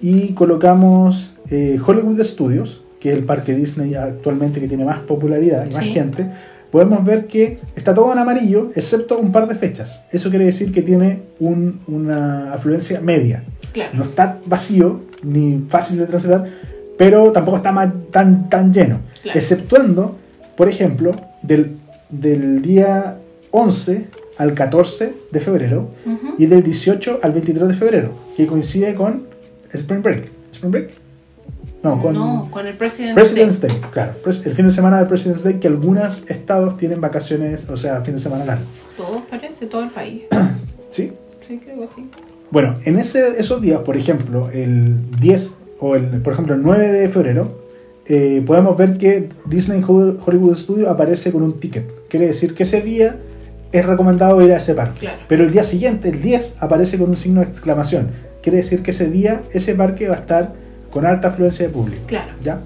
y colocamos eh, Hollywood Studios, que es el parque Disney actualmente que tiene más popularidad y más gente, podemos ver que está todo en amarillo, excepto un par de fechas. Eso quiere decir que tiene un- una afluencia media. Claro. No está vacío ni fácil de transitar, pero tampoco está tan, tan lleno. Claro. Exceptuando, por ejemplo, del, del día 11 al 14 de febrero y del 18 al 23 de febrero, que coincide con Spring Break. ¿Spring Break? No, con No, con el President's, President's Day. Day. Claro, el fin de semana del President's Day, que algunos estados tienen vacaciones, o sea, fin de semana largo. Todo parece, todo el país. ¿Sí? Sí, creo que sí. Bueno, en ese, esos días, por ejemplo, el 10 o el, por ejemplo, el 9 de febrero, eh, podemos ver que Disney Ho- Hollywood Studio aparece con un ticket. Quiere decir que ese día es recomendado ir a ese parque. Claro. Pero el día siguiente, el 10, aparece con un signo de exclamación. Quiere decir que ese día, ese parque va a estar con alta afluencia de público. Claro. ¿ya?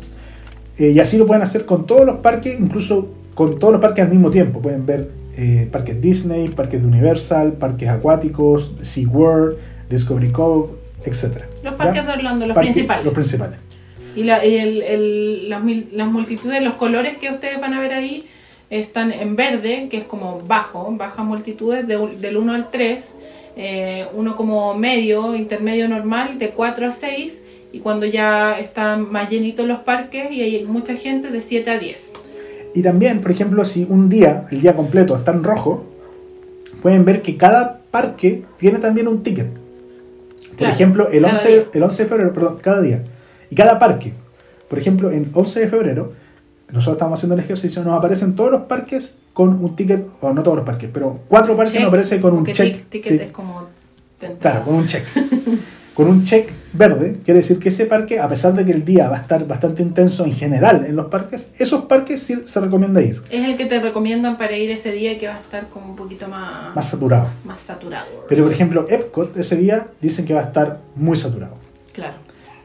Eh, y así lo pueden hacer con todos los parques, incluso con todos los parques al mismo tiempo. Pueden ver eh, parques Disney, parques de Universal, parques acuáticos, SeaWorld, Discovery Cove, etc. Los parques de Orlando, los principales. Los principales. Y, la, y el, el, las, multitudes, los colores que ustedes van a ver ahí están en verde, que es como bajo, bajas multitudes, de del 1 al 3, eh, uno como medio, intermedio normal, de 4 a 6, y cuando ya están más llenitos los parques y hay mucha gente, de 7 a 10. Y también, por ejemplo, si un día, el día completo, está en rojo, pueden ver que cada parque tiene también un ticket. Por Claro, ejemplo, el cada 11, día. el 11 de febrero, perdón, cada día. Y cada parque. Por ejemplo, en 11 de febrero, nosotros estamos haciendo el ejercicio, nos aparecen todos los parques con un ticket, o no todos los parques, pero cuatro parques Check, nos aparece con un check. tic- ticket sí. es como... Claro, con un check. con un check verde, quiere decir que ese parque, a pesar de que el día va a estar bastante intenso en general en los parques, esos parques sí se recomienda ir, Es el que te recomiendan para ir ese día que va a estar como un poquito más, más saturado. más saturado. Pero por ejemplo, Epcot ese día dicen que va a estar muy saturado. Claro.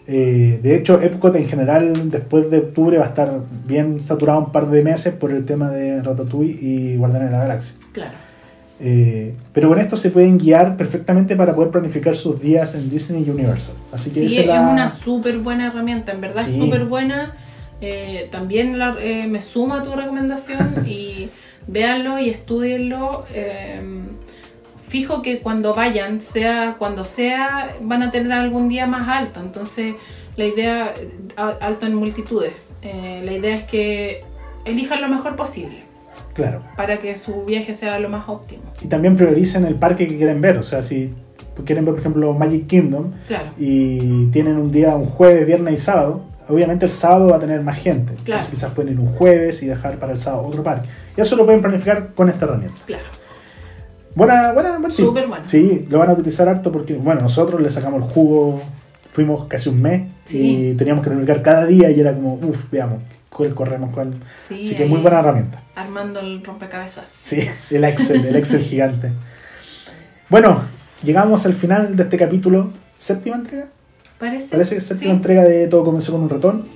Eh, de hecho, Epcot en general después de octubre va a estar bien saturado un par de meses por el tema de Ratatouille y Guardianes de la Galaxia. Claro. Eh, pero con esto se pueden guiar perfectamente para poder planificar sus días en Disney Universal. Así que Sí, es la- una súper buena herramienta, en verdad Sí. es súper buena. Eh, también la- eh, me suma a tu recomendación y véanlo y estudienlo. Eh, fijo que cuando vayan, sea cuando sea, van a tener algún día más alto. Entonces, la idea, a- alto en multitudes, eh, la idea es que elijan lo mejor posible Claro. para que su viaje sea lo más óptimo. Y también prioricen el parque que quieren ver. O sea, si quieren ver, por ejemplo, Magic Kingdom Claro. y tienen un día, un jueves, viernes y sábado, obviamente el sábado va a tener más gente. Claro. Entonces quizás pueden ir un jueves y dejar para el sábado otro parque. Y eso lo pueden planificar con esta herramienta. Claro. Buena, buena, buen. Súper buena. Sí, lo van a utilizar harto porque, bueno, nosotros le sacamos el jugo, fuimos casi un mes Sí. y teníamos que planificar cada día y era como, uff, veamos, cuál corremos, cuál. Sí, Así que muy buena herramienta. Armando el rompecabezas. Sí, el Excel, el Excel gigante. Bueno, llegamos al final de este capítulo. ¿Séptima entrega? Parece, Parece que séptima sí. entrega de Todo comenzó con un ratón.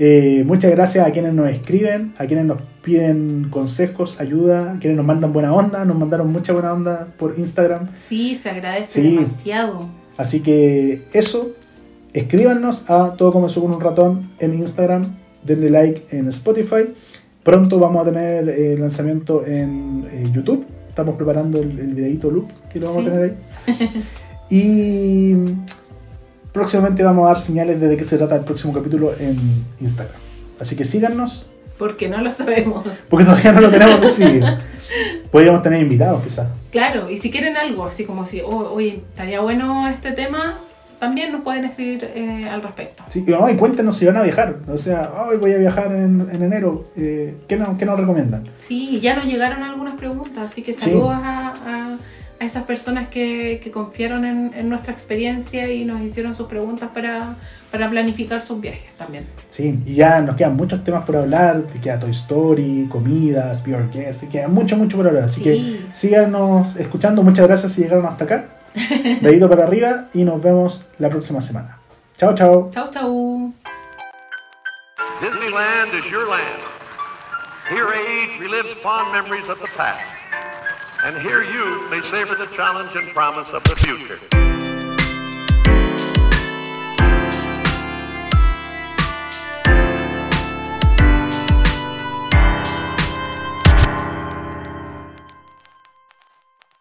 Eh, muchas gracias a quienes nos escriben, a quienes nos piden consejos, ayuda, a quienes nos mandan buena onda. Nos mandaron mucha buena onda por Instagram. Sí, se agradece Sí. demasiado. Así que eso, escríbanos a Todo comenzó con un ratón en Instagram, denle like en Spotify. Pronto vamos a tener eh, lanzamiento en eh, YouTube. Estamos preparando el, el videito loop que lo vamos Sí. a tener ahí. y próximamente vamos a dar señales de de qué se trata el próximo capítulo en Instagram. Así que síganos, Porque no lo sabemos. porque todavía no lo tenemos decidido. Podríamos tener invitados quizás. Claro, y si quieren algo, así como si, oh, oye, estaría bueno este tema, también nos pueden escribir eh, al respecto. Sí, y, no, y cuéntenos si van a viajar. O sea, hoy voy a viajar en, en enero. Eh, ¿qué, no- ¿Qué nos recomiendan? Sí, ya nos llegaron algunas preguntas, así que Sí. saludos a, a- a esas personas que, que confiaron en, en nuestra experiencia y nos hicieron sus preguntas para, para planificar sus viajes también. Sí, y ya nos quedan muchos temas por hablar. que Queda Toy Story, comidas, Be Our Guest. Queda mucho, mucho por hablar. Así Sí. que síganos escuchando. Muchas gracias si llegaron hasta acá. Dedito para arriba y nos vemos la próxima semana. Chao, chao. Chau, chau. Disneyland is your land. Here age relives fond memories of the past. And here youth may savor the challenge and promise of the future.